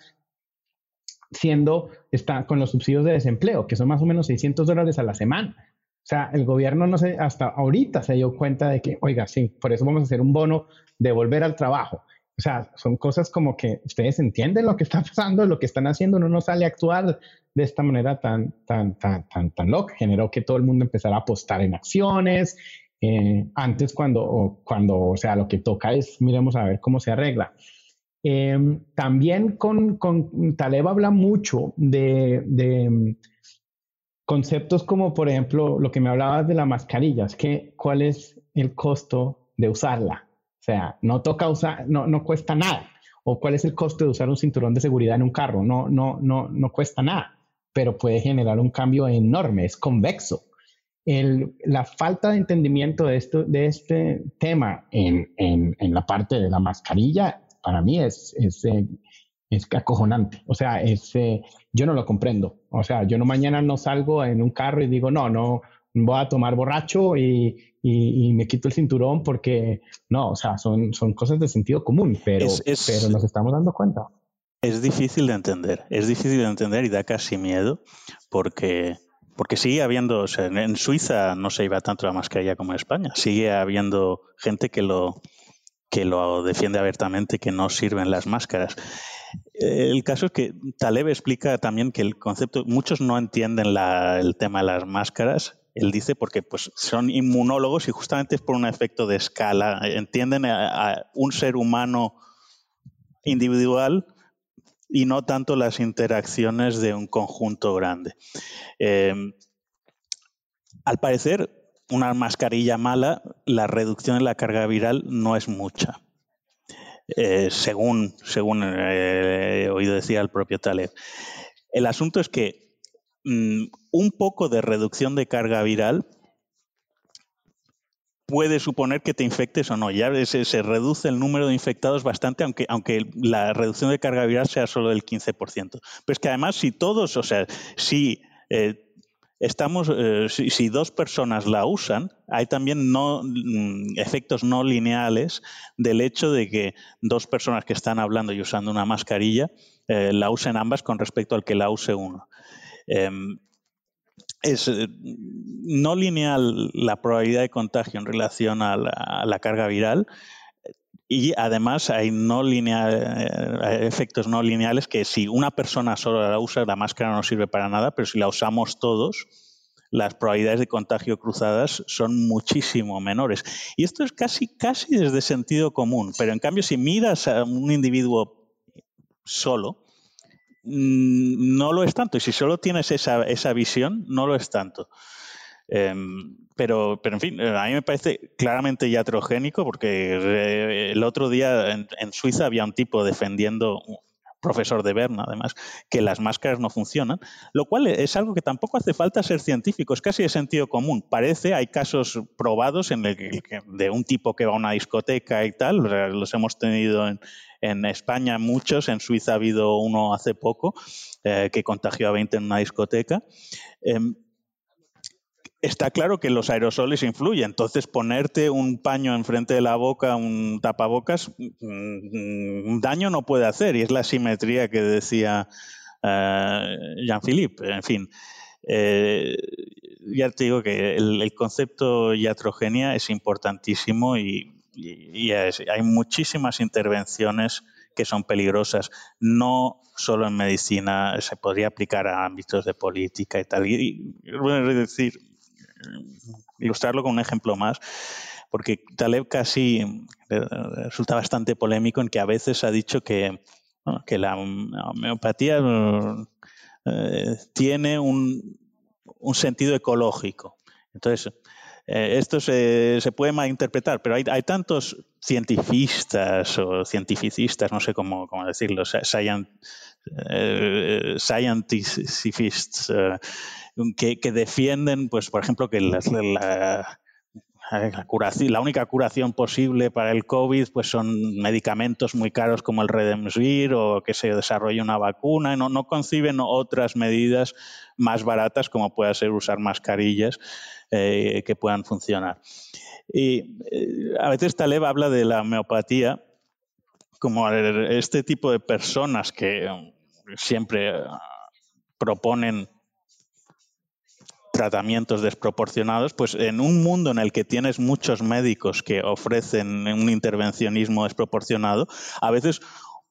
siendo, está con los subsidios de desempleo, que son más o menos 600 dólares a la semana. O sea, el gobierno no sé, hasta ahorita se dio cuenta de que, oiga, sí, por eso vamos a hacer un bono de volver al trabajo. O sea, son cosas como que ustedes entienden lo que está pasando, lo que están haciendo, uno no sale a actuar de esta manera tan, tan, tan, tan, tan loca. Generó que todo el mundo empezara a apostar en acciones. Eh, antes, cuando, cuando, o sea, lo que toca es, miremos a ver cómo se arregla. Em, también con, con, Taleb habla mucho de, de, mm, conceptos como, por ejemplo, lo que me hablabas de la mascarilla, es que cuál es el costo de usarla. O sea, no toca usar, no, no cuesta nada. O cuál es el costo de usar un cinturón de seguridad en un carro. No, no, no, no cuesta nada, pero puede generar un cambio enorme, es convexo. La falta de entendimiento de, esto, de este tema en, en, en la parte de la mascarilla, para mí es, es, eh, es acojonante. O sea, es, eh, yo no lo comprendo. O sea, yo no mañana no salgo en un carro y digo, no, no, voy a tomar borracho y, y, me quito el cinturón porque no, o sea, son, son cosas de sentido común, pero, pero nos estamos dando cuenta. Es difícil de entender, es difícil de entender y da casi miedo porque porque sigue habiendo, en Suiza no se iba tanto la mascarilla como en España, sigue habiendo gente que lo, que lo defiende abiertamente, que no sirven las máscaras. El caso es que Taleb explica también que el concepto, muchos no entienden el tema de las máscaras. Él dice porque pues, son inmunólogos y justamente es por un efecto de escala. Entienden a, un ser humano individual y no tanto las interacciones de un conjunto grande. Eh, al parecer, una mascarilla mala, la reducción de la carga viral no es mucha. Eh, según, según eh, he oído decir al propio Taleb. El asunto es que mm, un poco de reducción de carga viral puede suponer que te infectes o no. Ya se, reduce el número de infectados bastante, aunque, aunque la reducción de carga viral sea solo del 15%. Pero es que además, si todos, o sea, si eh, estamos, eh, si, dos personas la usan, hay también mm, efectos no lineales del hecho de que dos personas que están hablando y usando una mascarilla eh, la usen ambas con respecto al que la use uno. Em, es eh, no lineal la probabilidad de contagio en relación a la carga viral, y además hay no lineal, efectos no lineales que si una persona solo la usa, la máscara no sirve para nada, pero si la usamos todos, las probabilidades de contagio cruzadas son muchísimo menores. Y esto es casi, casi desde sentido común, pero en cambio si miras a un individuo solo, no lo es tanto. Y si solo tienes esa, esa visión, no lo es tanto. Em, pero, pero, en fin, a mí me parece claramente iatrogénico porque eh, el otro día en, Suiza había un tipo defendiendo, profesor de Berna además, que las máscaras no funcionan, lo cual es algo que tampoco hace falta ser científico, es casi de sentido común. Parece, hay casos probados en el que, de un tipo que va a una discoteca y tal, los hemos tenido en, en España muchos, en Suiza ha habido uno hace poco eh, que contagió a 20 en una discoteca. Em, está claro que los aerosoles influyen. Entonces, ponerte un paño enfrente de la boca, un tapabocas, mm, un daño no puede hacer. Y es la simetría que decía eh, Jean-Philippe. En fin, eh, ya te digo que el, concepto iatrogenia es importantísimo y, hay muchísimas intervenciones que son peligrosas. No solo en medicina, se podría aplicar a ámbitos de política y tal. Y, es decir, ilustrarlo con un ejemplo más, porque Taleb casi eh, resulta bastante polémico en que a veces ha dicho que, que la homeopatía eh, tiene un, un, sentido ecológico. Entonces, eh, esto se, puede malinterpretar, pero hay, tantos cientifistas o cientificistas, no sé cómo, cómo decirlo, scientists, que, defienden, pues, por ejemplo, que la, única curación posible para el COVID pues son medicamentos muy caros como el Redemsivir o que se desarrolle una vacuna. No, no conciben otras medidas más baratas como pueda ser usar mascarillas eh, que puedan funcionar. Y eh, a veces Taleb habla de la homeopatía como este tipo de personas que siempre proponen tratamientos desproporcionados, pues en un mundo en el que tienes muchos médicos que ofrecen un intervencionismo desproporcionado, a veces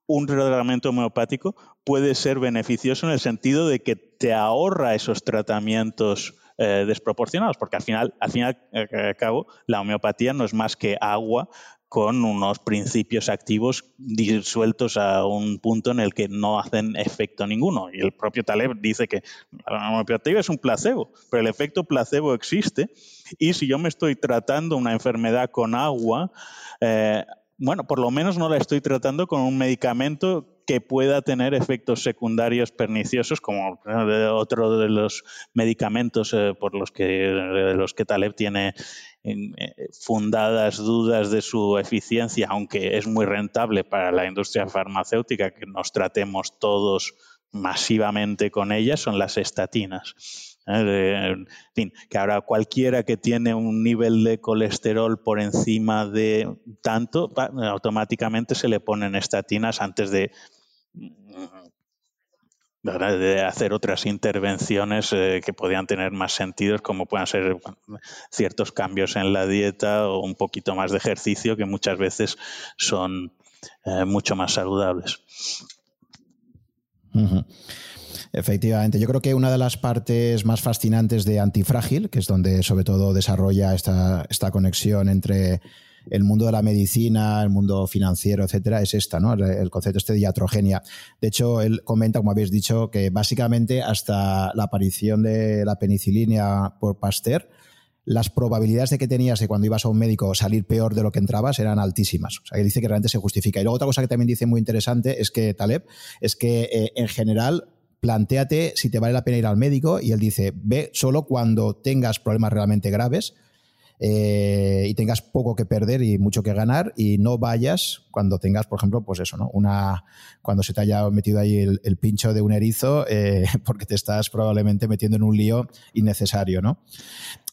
un tratamiento homeopático puede ser beneficioso en el sentido de que te ahorra esos tratamientos eh, desproporcionados, porque al final, al final, al cabo, la homeopatía no es más que agua con unos principios activos disueltos a un punto en el que no hacen efecto ninguno. Y el propio Taleb dice que la homeopatía es un placebo, pero el efecto placebo existe. Y si yo me estoy tratando una enfermedad con agua, eh, bueno, por lo menos no la estoy tratando con un medicamento que pueda tener efectos secundarios perniciosos, como otro de los medicamentos eh, por los que, de los que Taleb tiene eh, fundadas dudas de su eficiencia, aunque es muy rentable para la industria farmacéutica que nos tratemos todos masivamente con ellas, son las estatinas. Que ahora cualquiera que tiene un nivel de colesterol por encima de tanto, automáticamente se le ponen estatinas antes de hacer otras intervenciones eh, que podían tener más sentido, como puedan ser ciertos cambios en la dieta o un poquito más de ejercicio, que muchas veces son eh, mucho más saludables. Efectivamente, yo creo que una de las partes más fascinantes de Antifrágil, que es donde sobre todo desarrolla esta, esta conexión entre el mundo de la medicina, el mundo financiero, etcétera, es esta, ¿no? El, concepto este de iatrogenia. De hecho, él comenta, como habéis dicho, que básicamente hasta la aparición de la penicilina por Pasteur, las probabilidades de que tenías de cuando ibas a un médico salir peor de lo que entrabas eran altísimas. O sea, que dice que realmente se justifica. Y luego otra cosa que también dice muy interesante es que Taleb, es que eh, en general planteate si te vale la pena ir al médico y él dice, ve solo cuando tengas problemas realmente graves eh, y tengas poco que perder y mucho que ganar y no vayas cuando tengas, por ejemplo, pues eso, ¿no? Una, cuando se te haya metido ahí el, pincho de un erizo eh, [LAUGHS] porque te estás probablemente metiendo en un lío innecesario, ¿no?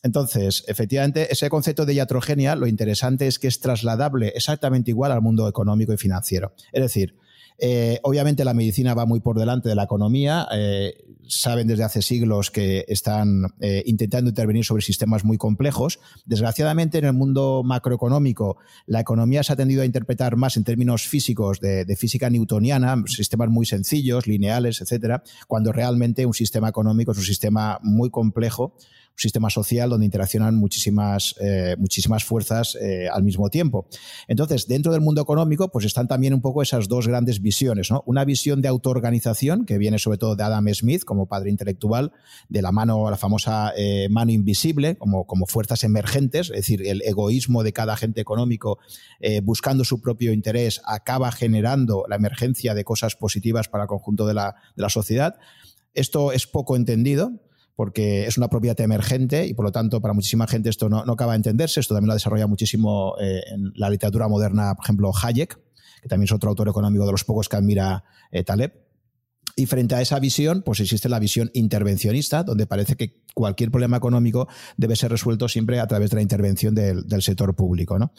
Entonces, efectivamente, ese concepto de iatrogenia, lo interesante es que es trasladable exactamente igual al mundo económico y financiero. Es decir, eh, obviamente la medicina va muy por delante de la economía. Eh, saben desde hace siglos que están eh, intentando intervenir sobre sistemas muy complejos. Desgraciadamente en el mundo macroeconómico la economía se ha tendido a interpretar más en términos físicos de, de física newtoniana, sistemas muy sencillos, lineales, etcétera, cuando realmente un sistema económico es un sistema muy complejo un sistema social donde interaccionan muchísimas, eh, muchísimas fuerzas eh, al mismo tiempo. Entonces, dentro del mundo económico, pues están también un poco esas dos grandes visiones, ¿no? Una visión de autoorganización, que viene sobre todo de Adam Smith como padre intelectual, de la mano, la famosa eh, mano invisible, como, como fuerzas emergentes, es decir, el egoísmo de cada agente económico buscando su propio interés acaba generando la emergencia de cosas positivas para el conjunto de la, de la sociedad. Esto es poco entendido, porque es una propiedad emergente y por lo tanto para muchísima gente esto no, acaba de entenderse. Esto también lo ha desarrollado muchísimo eh, en la literatura moderna, por ejemplo, Hayek, que también es otro autor económico de los pocos que admira eh, Taleb. Y frente a esa visión, pues existe la visión intervencionista, donde parece que cualquier problema económico debe ser resuelto siempre a través de la intervención del, sector público. ¿no?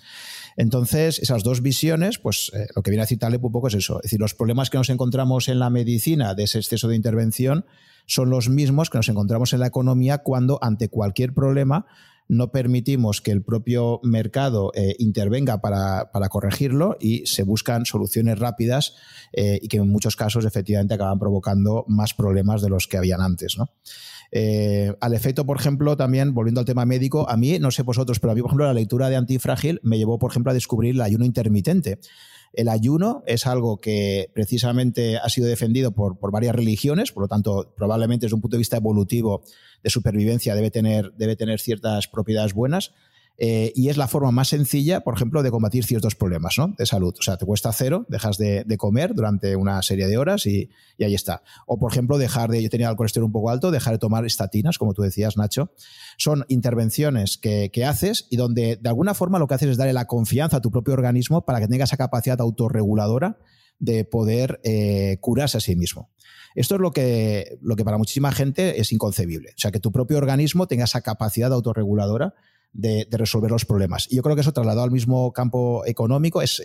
Entonces, esas dos visiones, pues eh, lo que viene a decir Taleb un poco es eso. Es decir, los problemas que nos encontramos en la medicina de ese exceso de intervención son los mismos que nos encontramos en la economía cuando ante cualquier problema no permitimos que el propio mercado eh, intervenga para, corregirlo y se buscan soluciones rápidas eh, y que en muchos casos efectivamente acaban provocando más problemas de los que habían antes. Eh, al efecto, por ejemplo, también, volviendo al tema médico, a mí, no sé vosotros, pero a mí, por ejemplo, la lectura de Antifrágil me llevó, por ejemplo, a descubrir el ayuno intermitente. El ayuno es algo que precisamente ha sido defendido por, varias religiones, por lo tanto, probablemente desde un punto de vista evolutivo de supervivencia debe tener, debe tener ciertas propiedades buenas. Eh, y es la forma más sencilla, por ejemplo, de combatir ciertos problemas ¿no? de salud. O sea, te cuesta cero, dejas de, comer durante una serie de horas y, ahí está. O, por ejemplo, dejar de, yo tenía el colesterol un poco alto, dejar de tomar estatinas, como tú decías, Nacho. Son intervenciones que, haces y donde de alguna forma lo que haces es darle la confianza a tu propio organismo para que tenga esa capacidad autorreguladora de poder eh, curarse a sí mismo. Esto es lo que, lo que para muchísima gente es inconcebible. O sea, que tu propio organismo tenga esa capacidad autorreguladora de, resolver los problemas. Y yo creo que eso trasladado al mismo campo económico es,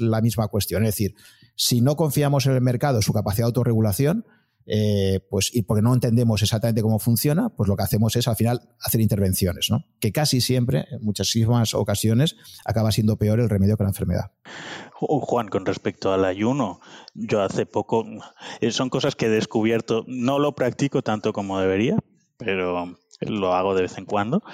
la misma cuestión. Es decir, si no confiamos en el mercado, su capacidad de autorregulación, eh, pues, y porque no entendemos exactamente cómo funciona, pues lo que hacemos es al final hacer intervenciones, ¿no? Que casi siempre, en muchísimas ocasiones, acaba siendo peor el remedio que la enfermedad. Juan, con respecto al ayuno, yo hace poco, eh, son cosas que he descubierto, no lo practico tanto como debería, pero lo hago de vez en cuando.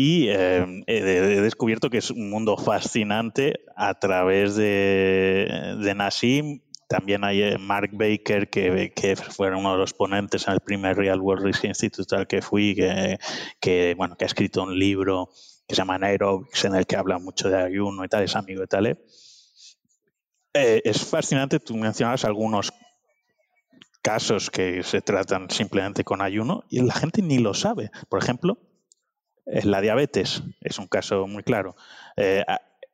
Y eh, he, descubierto que es un mundo fascinante a través de, de Nassim. También hay eh, Mark Baker, que, que fue uno de los ponentes en el primer Real World Risk Institute al que fui, que, que, bueno, que ha escrito un libro que se llama Aerobics, en el que habla mucho de ayuno y tal, es amigo de Taleb. Eh, es fascinante, tú mencionas algunos casos que se tratan simplemente con ayuno y la gente ni lo sabe. Por ejemplo, la diabetes es un caso muy claro. Eh,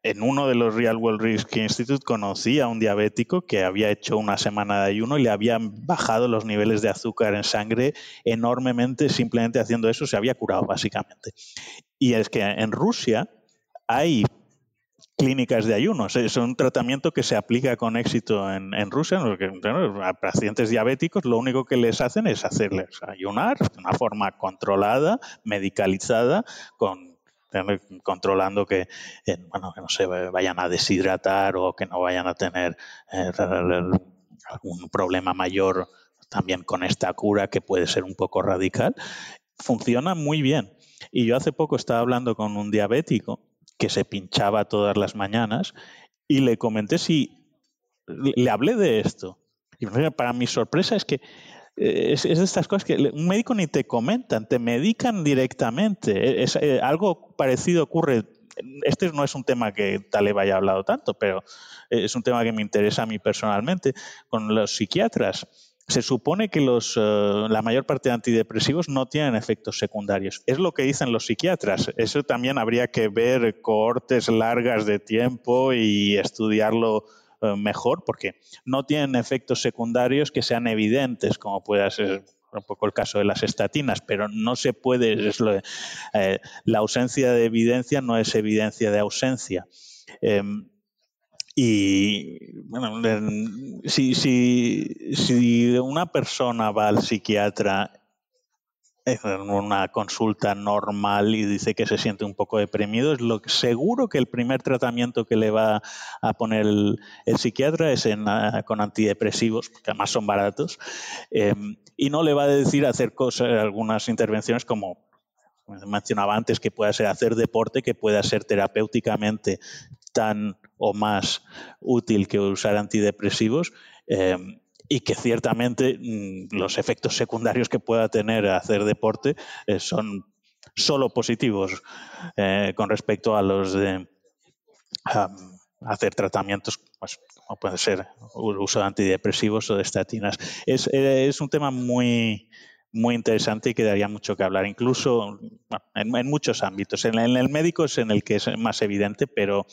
en uno de los Real World Risk Institute conocí a un diabético que había hecho una semana de ayuno y le habían bajado los niveles de azúcar en sangre enormemente, simplemente haciendo eso se había curado básicamente. Y es que en Rusia hay clínicas de ayunos. Es un tratamiento que se aplica con éxito en, Rusia. A pacientes diabéticos lo único que les hacen es hacerles ayunar de una forma controlada, medicalizada, con controlando que, eh, que no se vayan a deshidratar o que no vayan a tener eh, algún problema mayor también con esta cura que puede ser un poco radical. Funciona muy bien. Y yo hace poco estaba hablando con un diabético que se pinchaba todas las mañanas y le comenté si le hablé de esto. Y para mi sorpresa es que eh, es, de estas cosas que un médico ni te comentan, te medican directamente. Es, eh, algo parecido ocurre. Este no es un tema que Taleb haya hablado tanto, pero es un tema que me interesa a mí personalmente. Con los psiquiatras, se supone que los, eh, la mayor parte de antidepresivos no tienen efectos secundarios. Es lo que dicen los psiquiatras. Eso también habría que ver cohortes largas de tiempo y estudiarlo eh, mejor porque no tienen efectos secundarios que sean evidentes, como puede ser un poco el caso de las estatinas, pero no se puede, eh, la ausencia de evidencia no es evidencia de ausencia. Em, y bueno, si, si, si una persona va al psiquiatra en una consulta normal y dice que se siente un poco deprimido, es lo seguro que el primer tratamiento que le va a poner el, psiquiatra es ah, con antidepresivos, que además son baratos, em, y no le va a decir hacer cosas, algunas intervenciones como mencionaba antes, que pueda ser hacer deporte, que pueda ser terapéuticamente tan o más útil que usar antidepresivos. Em, y que ciertamente mm, los efectos secundarios que pueda tener hacer deporte eh, son solo positivos eh, con respecto a los de hacer tratamientos, pues, como puede ser uso de antidepresivos o de estatinas. Es, eh, un tema muy, muy interesante y que daría mucho que hablar, incluso en, muchos ámbitos. En, el médico es en el que es más evidente, pero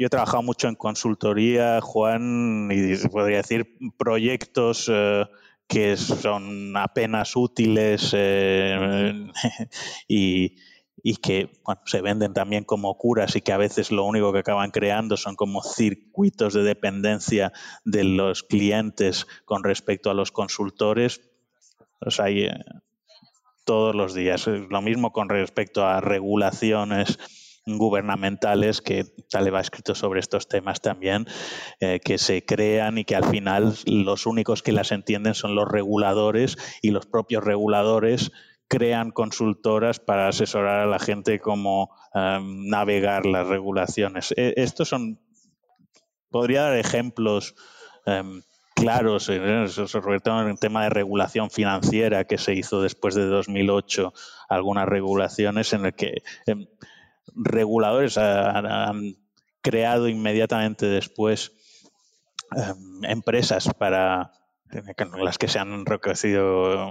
yo he trabajado mucho en consultoría, Juan, y podría decir proyectos eh, que son apenas útiles eh, [LAUGHS] y, que se venden también como curas y que a veces lo único que acaban creando son como circuitos de dependencia de los clientes con respecto a los consultores. Pues hay eh, todos los días. Lo mismo con respecto a regulaciones gubernamentales que Taleb ha escrito sobre estos temas también, eh, que se crean y que al final los únicos que las entienden son los reguladores y los propios reguladores crean consultoras para asesorar a la gente cómo em, navegar las regulaciones. E, estos son, podría dar ejemplos em, claros, eh, sobre todo en el tema de regulación financiera que se hizo después de 2008, algunas regulaciones en el que em, reguladores han, creado inmediatamente después em, empresas para las que se han enriquecido.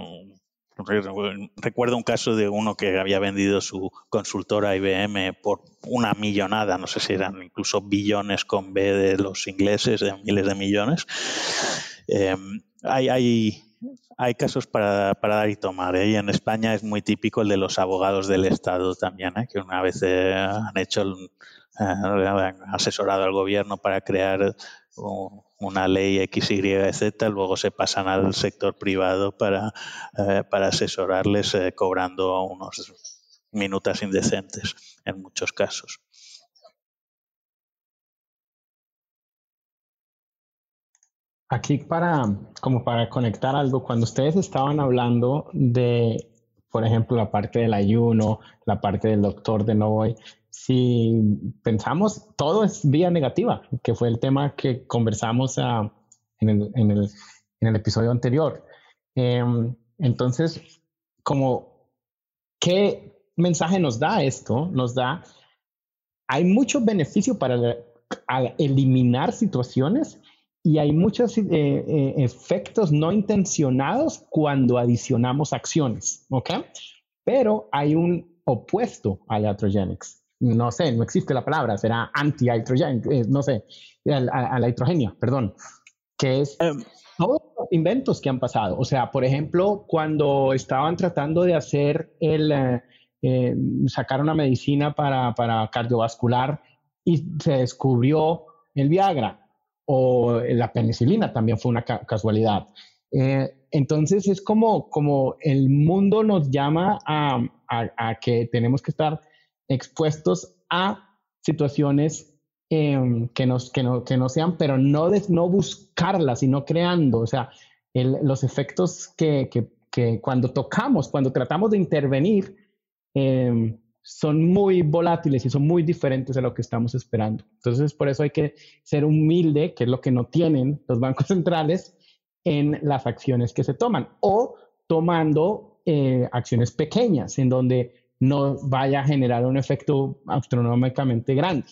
Recuerdo un caso de uno que había vendido su consultora IBM por una millonada, no sé si eran incluso billones con B de los ingleses, de miles de millones. Em, hay, hay hay casos para, dar y tomar. ¿eh? Y en España es muy típico el de los abogados del Estado también, ¿eh? que una vez eh, han hecho, han asesorado al gobierno para crear una ley X, Y, Z, luego se pasan al sector privado para, para asesorarles cobrando unos minutos indecentes en muchos casos. Aquí para, como para conectar algo, cuando ustedes estaban hablando de, por ejemplo, la parte del ayuno, la parte del doctor de Novoy, si pensamos, todo es vía negativa, que fue el tema que conversamos ah, en, el, en, el, en, el, episodio anterior. Em, entonces, como, ¿qué mensaje nos da esto? Nos da, hay mucho beneficio para eliminar situaciones y hay muchos eh, eh, efectos no intencionados cuando adicionamos acciones, ¿ok? Pero hay un opuesto a la iatrogenics. No sé, no existe la palabra, será anti-iatrogenic, eh, no sé, a, la hidrogenia, perdón, que es em. todos los inventos que han pasado. O sea, por ejemplo, cuando estaban tratando de hacer el, sacar una medicina para, para cardiovascular, y se descubrió el Viagra o la penicilina también fue una casualidad. Eh, entonces es como, como el mundo nos llama a, que tenemos que estar expuestos a situaciones em, que, nos, que, no, que no sean, pero no, no buscarlas, sino creando. O sea, los efectos que, que, que, cuando tocamos, cuando tratamos de intervenir, eh, son muy volátiles y son muy diferentes a lo que estamos esperando. Entonces, por eso hay que ser humilde, que es lo que no tienen los [LAUGHS] bancos centrales en las acciones que se toman o tomando eh, acciones pequeñas en donde no vaya a generar un efecto astronómicamente grande.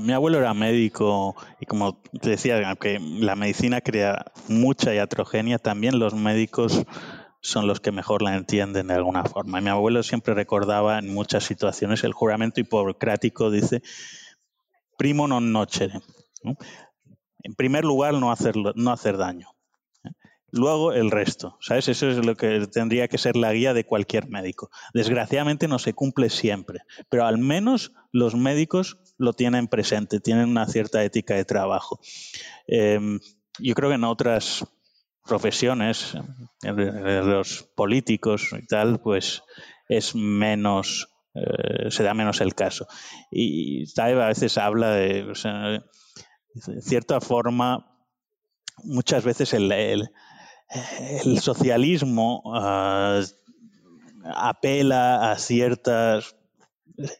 Mi abuelo era médico y como te decía, aunque la medicina crea mucha iatrogenia, también los médicos son los que mejor la entienden de alguna forma. mi abuelo siempre recordaba en muchas situaciones el juramento hipocrático, dice, primo non nocere. En primer lugar, no hacer, no hacer daño. Luego el resto, ¿sabes? Eso es lo que tendría que ser la guía de cualquier médico. Desgraciadamente no se cumple siempre, pero al menos los médicos lo tienen presente, tienen una cierta ética de trabajo. Em, yo creo que en otras profesiones, los políticos y tal, pues es menos, eh, se da menos el caso. Y a veces habla de, de cierta forma, muchas veces el, el, socialismo uh, apela a ciertos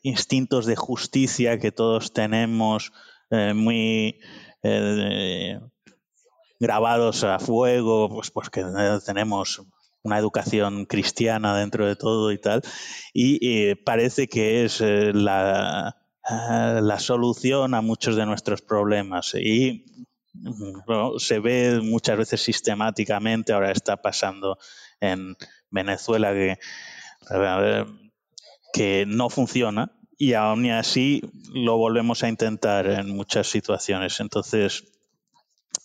instintos de justicia que todos tenemos eh, muy eh, grabados a fuego, pues porque tenemos una educación cristiana dentro de todo y tal, y parece que es eh, la, eh, la, solución a muchos de nuestros problemas. Y se ve muchas veces sistemáticamente, ahora está pasando en Venezuela que, que no funciona y aún así lo volvemos a intentar en muchas situaciones. Entonces,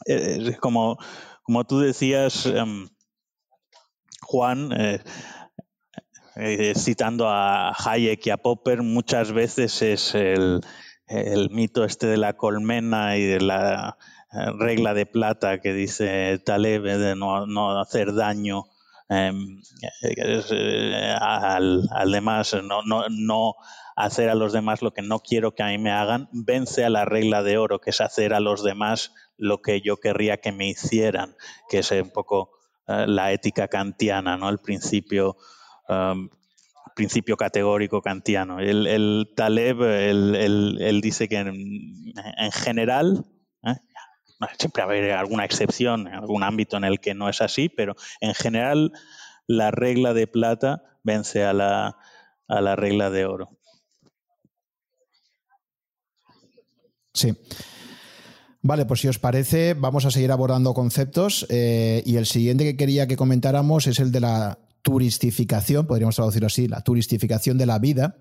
eh, como, como tú decías, em, Juan, eh, eh, citando a Hayek y a Popper, muchas veces es el, mito este de la colmena y de la regla de plata que dice Taleb de no, hacer daño em, al, al, demás, no, no, no hacer a los demás lo que no quiero que a mí me hagan, vence a la regla de oro, que es hacer a los demás lo que yo querría que me hicieran, que es un poco eh, la ética kantiana, ¿no? El principio, um, principio categórico kantiano. El, Taleb, él, dice que en, general, ¿eh? siempre haber alguna excepción algún ámbito en el que no es así, pero en general la regla de plata vence a la, a la regla de oro. Sí. Vale, pues si os parece, vamos a seguir abordando conceptos eh, y el siguiente que quería que comentáramos es el de la turistificación, podríamos traducirlo así, la turistificación de la vida,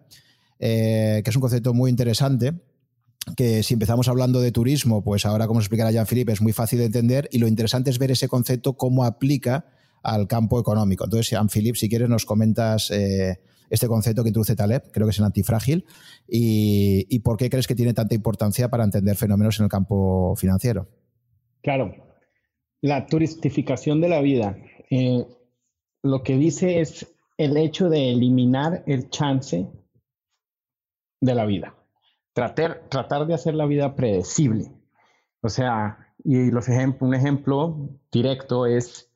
eh, que es un concepto muy interesante, que si empezamos hablando de turismo, pues ahora como explicará Jean-Philippe es muy fácil de entender y lo interesante es ver ese concepto cómo aplica al campo económico. Entonces, Jean-Philippe, si quieres nos comentas eh, este concepto que introduce Taleb, creo que es el antifrágil, y, por qué crees que tiene tanta importancia para entender fenómenos en el campo financiero. Claro, la turistificación de la vida. Eh, lo que dice es el hecho de eliminar el chance de la vida. Tratar, tratar de hacer la vida predecible. O sea, y los ejemplos, un ejemplo directo es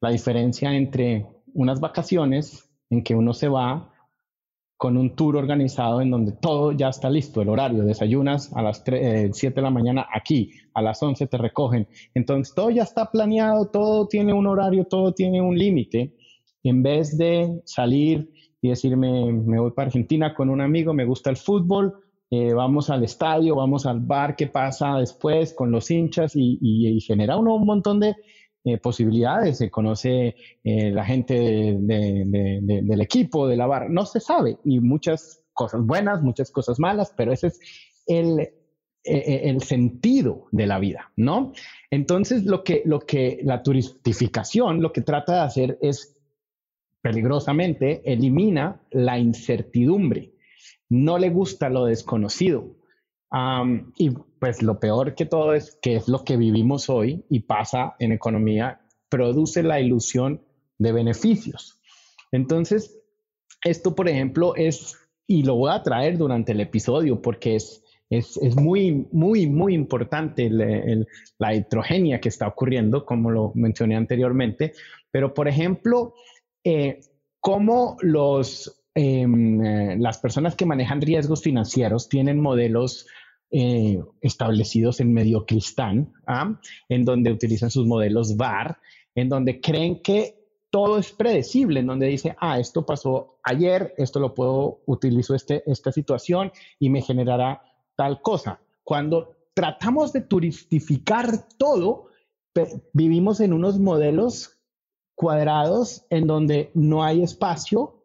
la diferencia entre unas vacaciones en que uno se va con un tour organizado en donde todo ya está listo, el horario, desayunas a las 7 eh, de la mañana aquí, a las 11 te recogen. Entonces todo ya está planeado, todo tiene un horario, todo tiene un límite. En vez de salir y decirme, me voy para Argentina con un amigo, me gusta el fútbol, eh, vamos al estadio, vamos al bar, ¿qué pasa después con los hinchas? Y, y genera uno un montón de eh, posibilidades, se conoce eh, la gente del equipo, de la barra, no se sabe, y muchas cosas buenas, muchas cosas malas, pero ese es el, eh, el sentido de la vida, ¿no? Entonces, lo que, lo que la turistificación lo que trata de hacer es peligrosamente elimina la incertidumbre. No le gusta lo desconocido. Y pues lo peor que todo es que es lo que vivimos hoy y pasa en economía, produce la ilusión de beneficios. Entonces, esto, por ejemplo, es, y lo voy a traer durante el episodio porque es, es, muy, muy, muy importante la heterogenia que está ocurriendo, como lo mencioné anteriormente. Pero, por ejemplo, eh, cómo los, eh, las personas que manejan riesgos financieros tienen modelos eh, establecidos en Mediocristán, ¿ah? en donde utilizan sus modelos VAR, en donde creen que todo es predecible, en donde dice, ah, esto pasó ayer, esto lo puedo, utilizo este, esta situación y me generará tal cosa. Cuando tratamos de turistificar todo, vivimos en unos modelos cuadrados en donde no hay espacio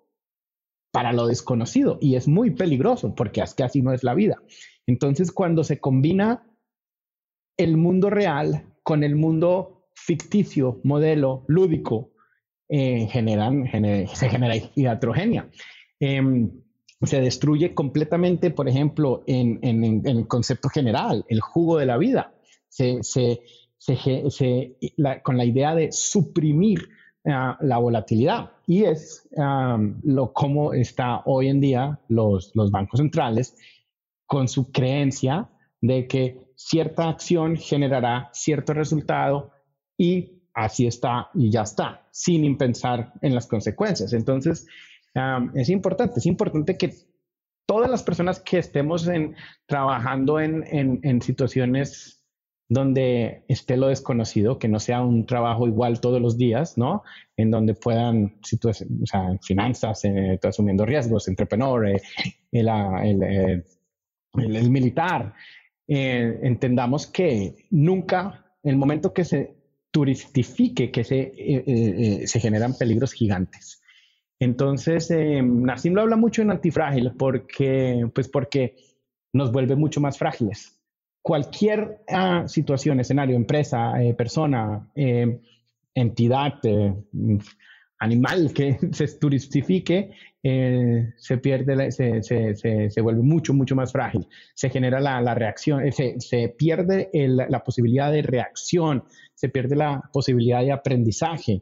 para lo desconocido y es muy peligroso porque es que así no es la vida. Entonces, cuando se combina el mundo real con el mundo ficticio, modelo, lúdico, eh, se genera iatrogenia. Em, se destruye completamente, por ejemplo, en, el concepto general, el jugo de la vida. con la idea de suprimir ah, la volatilidad. Y es lo como está hoy en día los, los bancos centrales con su creencia de que cierta acción generará cierto resultado y así está y ya está, sin pensar en las consecuencias. Entonces, es importante, es importante que todas las personas que estemos en, trabajando en, en, situaciones donde esté lo desconocido, que no sea un trabajo igual todos los días, ¿no? En donde puedan, o sea, finanzas, eh, asumiendo riesgos, entrepreneur, eh, el, eh, el, el, militar, eh, entendamos que nunca, el momento que se turistifique, que se, se generan peligros gigantes. Entonces, Nassim lo habla mucho en antifrágil porque, pues porque nos vuelve mucho más frágiles. Cualquier ah, situación, escenario, empresa, eh, persona, eh, entidad, animal que [LAUGHS] se turistifique, se pierde, se, se, se, vuelve mucho, mucho más frágil. Se genera la, la reacción, se, pierde la posibilidad de reacción, se pierde la posibilidad de aprendizaje.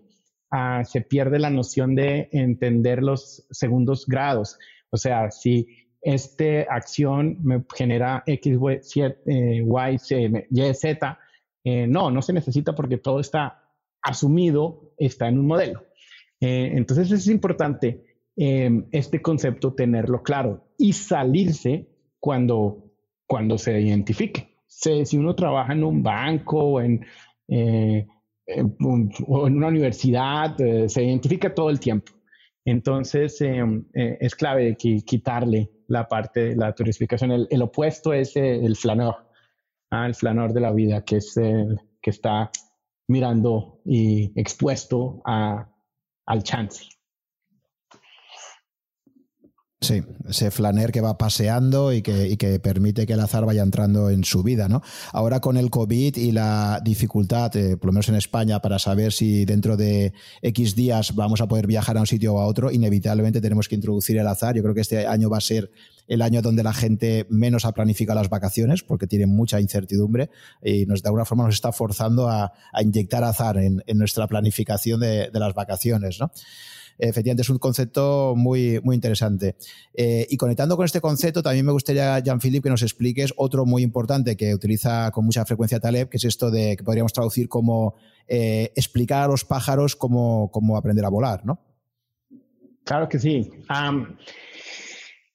Ah, se pierde la noción de entender los segundos grados. O sea, si esta acción me genera X, Y, Z, Y, Z, eh, no, no se necesita porque todo está asumido, está en un modelo. Eh, entonces es importante em, este concepto tenerlo claro y salirse cuando, cuando se identifique. si uno trabaja en un banco o en, eh, o en una universidad, eh, se identifica todo el tiempo. Entonces, eh, eh, es clave quitarle la parte la turistificación. El, opuesto es el flanor, ah, el flanor de la vida, que es el que está mirando y expuesto a, al chance. Sí, ese flaner que va paseando y que, y que, permite que el azar vaya entrando en su vida, ¿no? Ahora con el COVID y la dificultad, eh, por lo menos en España, para saber si dentro de X días vamos a poder viajar a un sitio o a otro, inevitablemente tenemos que introducir el azar. Yo creo que este año va a ser el año donde la gente menos ha planificado las vacaciones porque tiene mucha incertidumbre y nos, de alguna forma nos está forzando a, a inyectar azar en, en nuestra planificación de, de las vacaciones, ¿no? Efectivamente es un concepto muy, muy interesante. Eh, y conectando con este concepto, también me gustaría, Jean-Philippe, que nos expliques otro muy importante que utiliza con mucha frecuencia Taleb, que es esto de que podríamos traducir como eh, explicar a los pájaros cómo, cómo, aprender a volar, ¿no? Claro que sí. o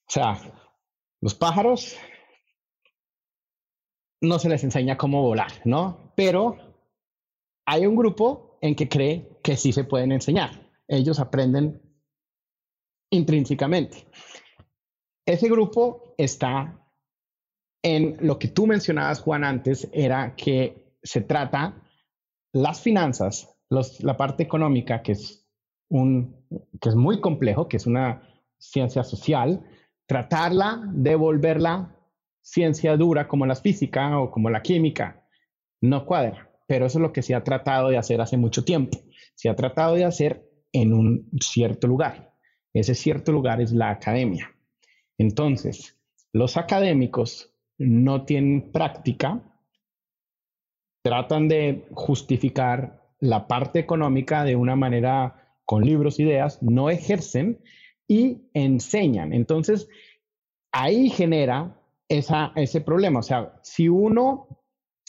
sea, los pájaros no se les enseña cómo volar, ¿no? Pero hay un grupo en que cree que sí se pueden enseñar ellos aprenden intrínsecamente. Ese grupo está en lo que tú mencionabas, Juan, antes, era que se trata las finanzas, la parte económica, que es, un, que es muy complejo, que es una ciencia social, tratarla de volverla ciencia dura como la física o como la química, no cuadra. Pero eso es lo que se ha tratado de hacer hace mucho tiempo. Se ha tratado de hacer en un cierto lugar. Ese cierto lugar es la academia. Entonces, los académicos no tienen práctica, tratan de justificar la parte económica de una manera con libros, ideas, no ejercen y enseñan. Entonces, ahí genera esa, ese problema. O sea, si uno,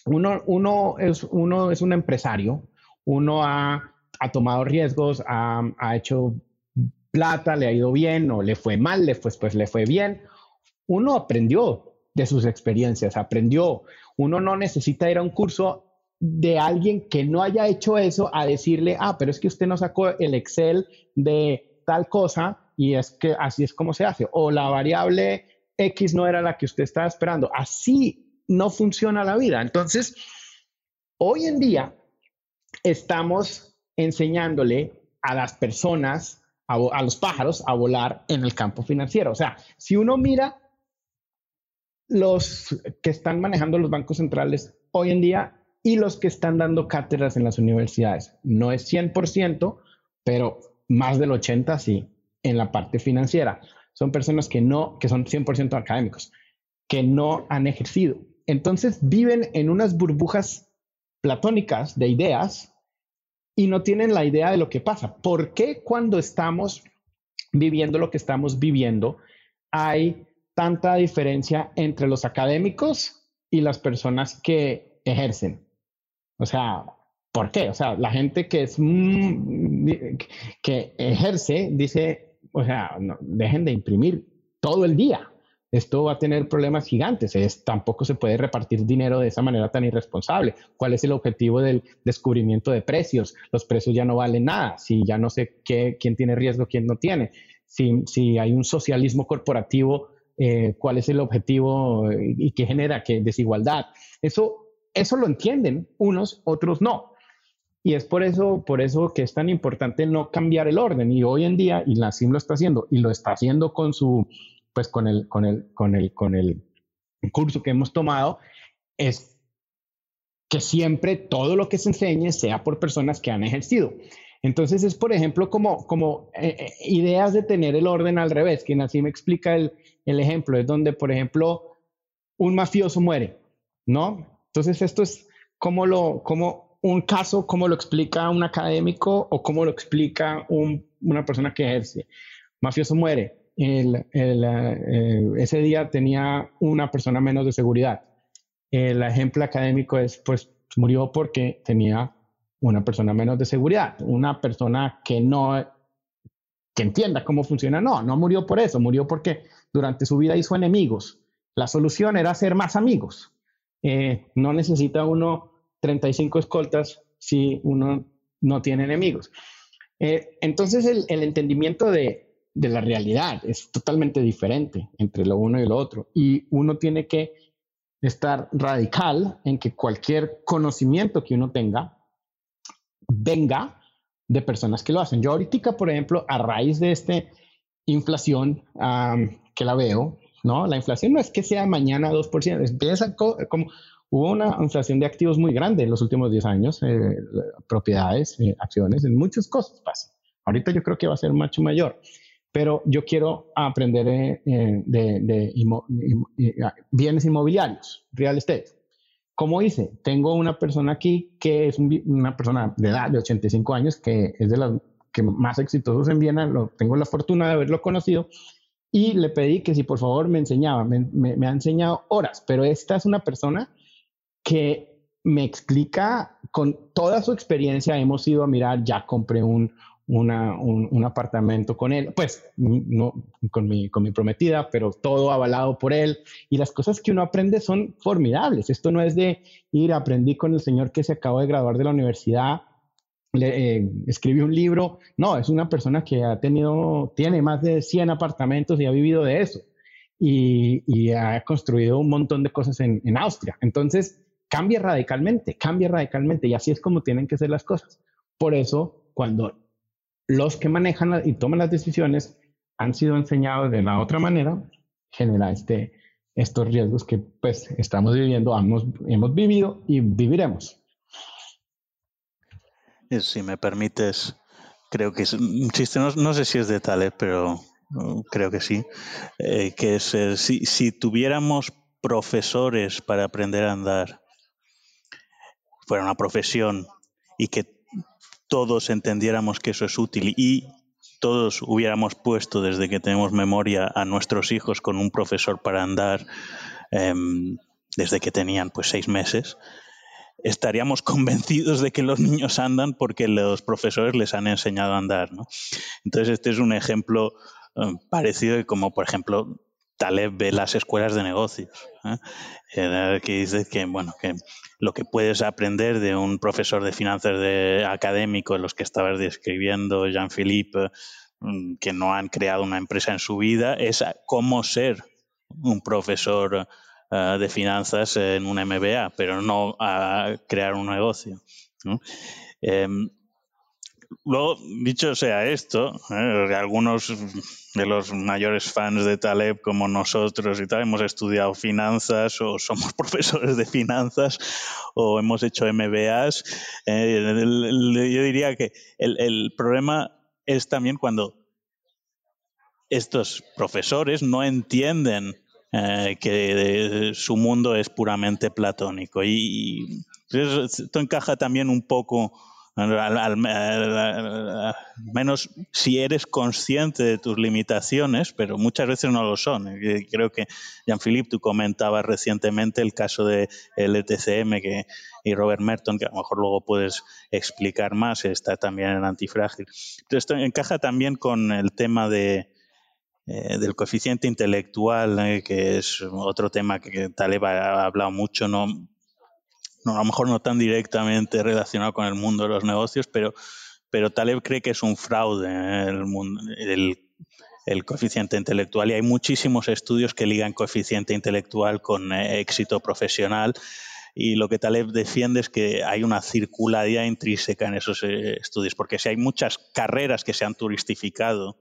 uno, uno, es, uno es un empresario, uno ha, ha tomado riesgos, ha, ha, hecho plata, le ha ido bien o le fue mal, le pues le fue bien, uno aprendió de sus experiencias, aprendió. Uno no necesita ir a un curso de alguien que no haya hecho eso a decirle, ah, pero es que usted no sacó el Excel de tal cosa y es que así es como se hace. O la variable X no era la que usted estaba esperando. Así no funciona la vida. Entonces, hoy en día estamos enseñándole a las personas, a, los pájaros, a volar en el campo financiero. O sea, si uno mira los que están manejando los bancos centrales hoy en día y los que están dando cátedras en las universidades, no es 100%, pero más del 80% sí en la parte financiera. Son personas que no, que son 100% académicos, que no han ejercido. Entonces viven en unas burbujas platónicas de ideas y no tienen la idea de lo que pasa. ¿Por qué cuando estamos viviendo lo que estamos viviendo hay tanta diferencia entre los académicos y las personas que ejercen? O sea, ¿por qué? O sea, la gente que es mm, que ejerce dice, o sea, no, dejen de imprimir todo el día. Esto va a tener problemas gigantes. Es, tampoco se puede repartir dinero de esa manera tan irresponsable. ¿Cuál es el objetivo del descubrimiento de precios? Los precios ya no valen nada. Si ya no sé qué, quién tiene riesgo, quién no tiene. Si, hay un socialismo corporativo, eh, cuál es el objetivo y qué genera, qué desigualdad. Eso, eso lo entienden unos, otros no. Y es por eso, por eso que es tan importante no cambiar el orden. Y hoy en día, y la CIM lo está haciendo, y lo está haciendo con su, pues con el, con el, con el, con el curso que hemos tomado, es que siempre todo lo que se enseñe sea por personas que han ejercido. Entonces es, por ejemplo, como, como eh, eh, ideas de tener el orden al revés, quien así me explica el, el ejemplo, es donde, por ejemplo, un mafioso muere, ¿no? Entonces esto es como lo, como un caso, como lo explica un académico o como lo explica una persona que ejerce. Mafioso muere. El, eh, ese día tenía una persona menos de seguridad. El ejemplo académico es, pues, murió porque tenía una persona menos de seguridad, una persona que no, que entienda cómo funciona. No, no murió por eso, murió porque durante su vida hizo enemigos. La solución era hacer más amigos. Eh, no necesita uno 35 escoltas si uno no tiene enemigos. Eh, entonces el, entendimiento de, de, la realidad es totalmente diferente entre lo uno y lo otro. Y uno tiene que estar radical en que cualquier conocimiento que uno tenga venga de personas que lo hacen. Yo ahorita, por ejemplo, a raíz de esta inflación que la veo, ¿no? La inflación no es que sea mañana 2%, empieza como Hubo una inflación de activos muy grande en los últimos 10 años, eh, propiedades, eh, acciones, en muchas cosas pasa. Ahorita yo creo que va a ser mucho mayor, pero yo quiero aprender eh, de, ah, bienes inmobiliarios, real estate. Como hice, tengo una persona aquí que es una persona de edad de 85 años, que es de las que más exitosos en Viena, lo, tengo la fortuna de haberlo conocido, y le pedí que si por favor me enseñaba, me ha enseñado horas, pero esta es una persona que me explica con toda su experiencia, hemos ido a mirar, ya compré un, un, apartamento con él, pues no con mi, con mi prometida, pero todo avalado por él. Y las cosas que uno aprende son formidables. Esto no es de ir, aprendí con el señor que se acabó de graduar de la universidad, le, eh, un libro. No, es una persona que ha tenido, tiene más de 100 apartamentos y ha vivido de eso. Y, y ha construido un montón de cosas en, en Austria. Entonces, cambia radicalmente, cambia radicalmente y así es como tienen que ser las cosas. Por eso, cuando los que manejan y toman las decisiones han sido enseñados de la otra manera, genera este, estos riesgos que pues estamos viviendo, hemos, hemos vivido y viviremos. Si me permites, creo que es un chiste, no, sé si es de Taleb, pero uh, creo que sí, eh, que es eh, si, si tuviéramos profesores para aprender a andar, fuera una profesión y que todos entendiéramos que eso es útil y todos hubiéramos puesto desde que tenemos memoria a nuestros hijos con un profesor para andar em, desde que tenían pues seis meses, estaríamos [LAUGHS] convencidos de que los niños andan porque los profesores les han enseñado a andar. Entonces este es un ejemplo em, parecido como por ejemplo Taleb ve las escuelas de negocios, ¿eh? que dice que bueno que lo que puedes aprender de un profesor de finanzas de académico, los que estabas describiendo, Jean-Philippe, mm, que no han creado una empresa en su vida, es cómo ser un profesor eh, de finanzas en un MBA, pero no crear un negocio. Em, Luego, dicho sea esto, ¿eh? algunos de los mayores fans de Taleb como nosotros y tal, hemos estudiado finanzas o somos [LAUGHS] profesores de finanzas o hemos hecho MBAs. Eh, yo diría que el, problema es también cuando estos profesores no entienden eh, que su mundo es puramente platónico. y esto encaja también un poco al, menos si eres consciente de tus limitaciones, pero muchas veces no lo son. Creo que, Jean-Philippe, tú comentabas recientemente el caso de ETCM que, y Robert Merton, que a lo mejor luego puedes explicar más, está también en Antifrágil. esto encaja también con el tema de, eh, del coeficiente intelectual, eh, que es otro tema que Taleb ha hablado mucho, ¿no? No, a lo mejor no tan directamente relacionado con el mundo de los negocios, pero, pero Taleb cree que es un fraude ¿eh? el, el, coeficiente intelectual y hay muchísimos estudios que ligan coeficiente intelectual con eh, éxito profesional y lo que Taleb defiende es que hay una circularidad intrínseca en esos eh, estudios, porque si hay muchas carreras que se han turistificado,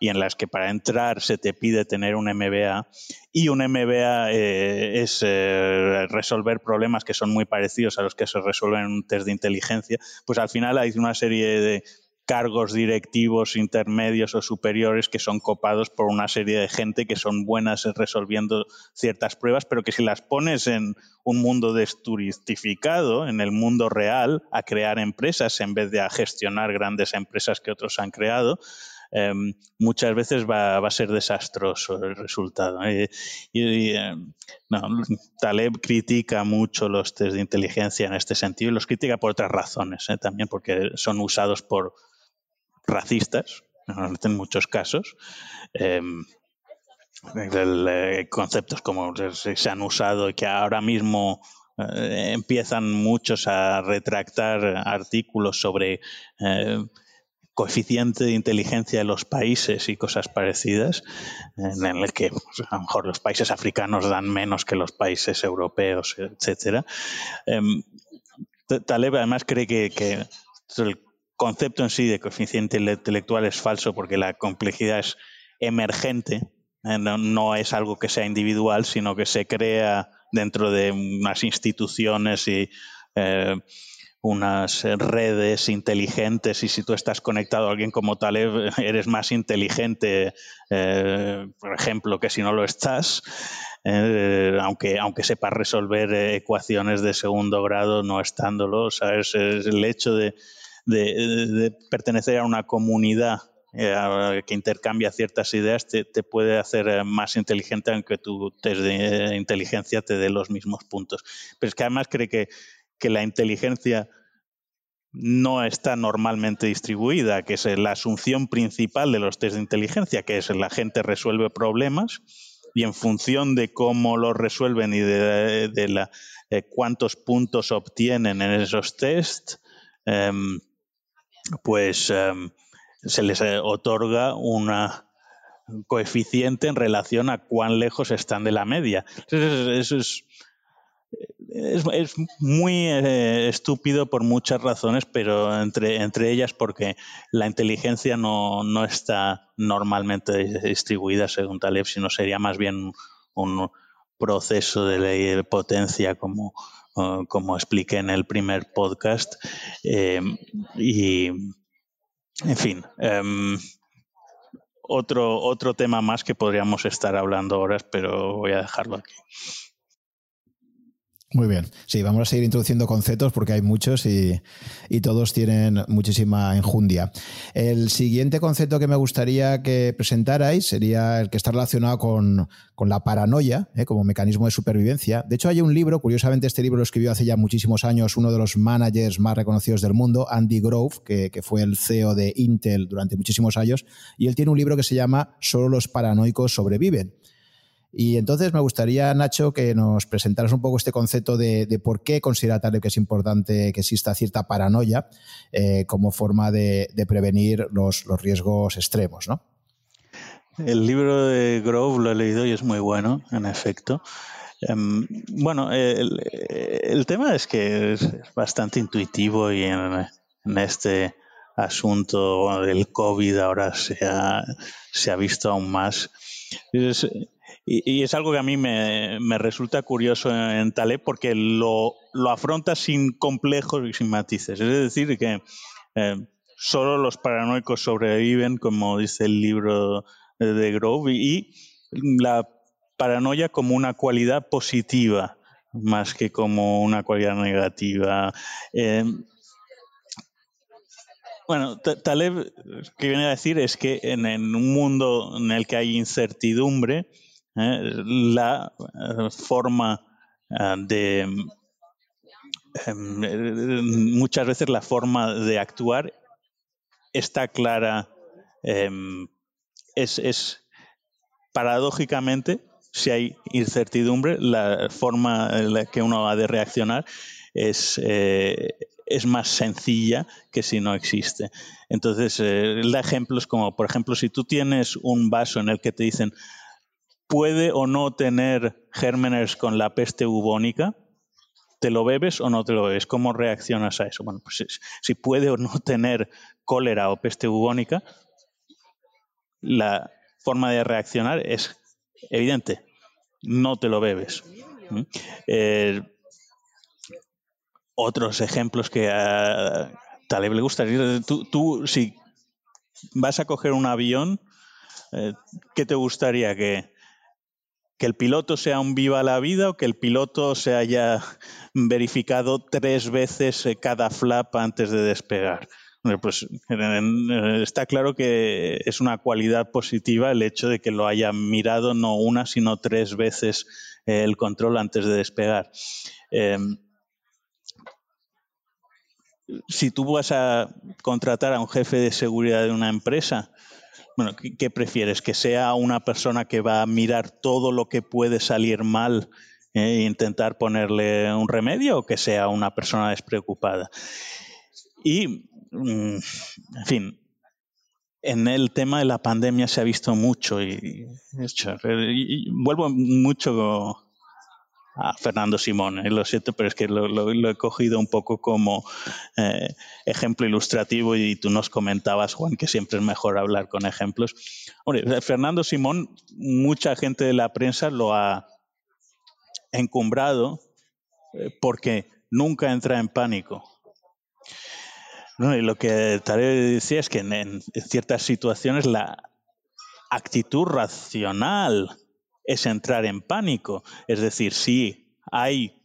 y en las que para entrar se te pide tener un MBA y un MBA eh, es eh, resolver problemas que son muy parecidos a los que se resuelven en un test de inteligencia, pues al final hay una serie de cargos directivos intermedios o superiores que son copados por una serie de gente que son buenas resolviendo ciertas pruebas, pero que si las pones en un mundo desturistificado, en el mundo real, a crear empresas en vez de a gestionar grandes empresas que otros han creado, Em, muchas veces va, a ser desastroso el resultado. ¿eh? Y, em, Taleb critica mucho los test de inteligencia en este sentido y los critica por otras razones, ¿eh? también porque son usados por racistas, en muchos casos. Em, eh, conceptos como se, han usado y que ahora mismo empiezan muchos a retractar artículos sobre coeficiente de inteligencia de los países y cosas parecidas, en el que pues, a lo mejor los países africanos dan menos que los países europeos, etcétera. Em, Taleb además cree que, el concepto en sí de coeficiente intelectual es falso porque la complejidad es emergente, eh, no, es algo que sea individual, sino que se crea dentro de unas instituciones y eh, unas redes inteligentes y si tú estás conectado a alguien como Taleb, [LAUGHS] eres más inteligente, eh, por ejemplo, que si no lo estás. Eh, aunque, aunque sepas resolver ecuaciones de segundo grado no estándolo, ¿sabes? Es el hecho de, pertenecer a una comunidad eh, que intercambia ciertas ideas te, te, puede hacer más inteligente aunque tu test de inteligencia te dé los mismos puntos. Pero es que además cree que que la inteligencia no está normalmente distribuida, que es la asunción principal de los test de inteligencia, que es la gente resuelve problemas y en función de cómo los resuelven y de, la, cuántos puntos obtienen en esos test, em, pues em, se les eh, otorga una coeficiente en relación a cuán lejos están de la media. eso es es, muy eh, estúpido por muchas razones, pero entre, entre ellas porque la inteligencia no, está normalmente distribuida según Taleb, sino sería más bien un proceso de ley de potencia como, como expliqué en el primer podcast. Eh, y, en fin, em, otro, otro tema más que podríamos estar hablando horas, pero voy a dejarlo aquí. Muy bien. Sí, vamos a seguir introduciendo conceptos porque hay muchos y, todos tienen muchísima enjundia. El siguiente concepto que me gustaría que presentarais sería el que está relacionado con, la paranoia ¿eh? como mecanismo de supervivencia. De hecho, hay un libro, curiosamente este libro lo escribió hace ya muchísimos años uno de los managers más reconocidos del mundo, Andy Grove, que, que fue el CEO de Intel durante muchísimos años, y él tiene un libro que se llama Solo los paranoicos sobreviven. Y entonces me gustaría, Nacho, que nos presentaras un poco este concepto de, por qué considera Taleb que es importante que exista cierta paranoia eh, como forma de, prevenir los, riesgos extremos, ¿no? El libro de Grove lo he leído y es muy bueno, en efecto. Em, bueno, el, tema es que es bastante intuitivo y en, este asunto del COVID ahora se ha, se ha visto aún más. Y, es algo que a mí me, resulta curioso en Taleb porque lo, afronta sin complejos y sin matices. Es decir, que eh, solo los paranoicos sobreviven, como dice el libro de Grove, y la paranoia como una cualidad positiva más que como una cualidad negativa. Eh, bueno, Taleb, que viene a decir es que en, un mundo en el que hay incertidumbre, ¿eh? la eh, forma eh, de em, muchas veces la forma de actuar está clara em, es, paradójicamente si hay incertidumbre la forma en la que uno ha de reaccionar es es más sencilla que si no existe. Entonces, da ejemplos como, por ejemplo, si tú tienes un vaso en el que te dicen puede o no tener gérmenes con la peste bubónica? ¿Te lo bebes o no te lo bebes? ¿Cómo reaccionas a eso? Bueno, pues si puede o no tener cólera o peste bubónica, la forma de reaccionar es evidente. No te lo bebes. ¿Mm? Eh, otros ejemplos que a Taleb le gustaría. Tú, tú, si vas a coger un avión, eh, ¿qué te gustaría que, que el piloto sea un viva la vida o que el piloto se haya [LAUGHS] verificado tres veces eh, cada flap antes de despegar. Pues está claro que es una cualidad positiva el hecho de que lo haya mirado no una, sino tres veces eh, el control antes de despegar. Em, si tú vas a contratar a un jefe de seguridad de una empresa, bueno, ¿qué, prefieres? ¿Que sea una persona que va a mirar todo lo que puede salir mal eh, e intentar ponerle un remedio o que sea una persona despreocupada? Y, mm, en fin, en el tema de la pandemia se ha visto mucho y vuelvo mucho a Fernando Simón. Eh, lo siento, pero es que lo, he cogido un poco como eh, ejemplo ilustrativo y tú nos comentabas, Juan, que siempre es mejor hablar con ejemplos. Hombre, Fernando Simón, mucha gente de la prensa lo ha encumbrado eh, porque nunca entra en pánico. y lo que Tarek decía es que en ciertas situaciones la actitud racional es entrar en pánico. Es decir, si hay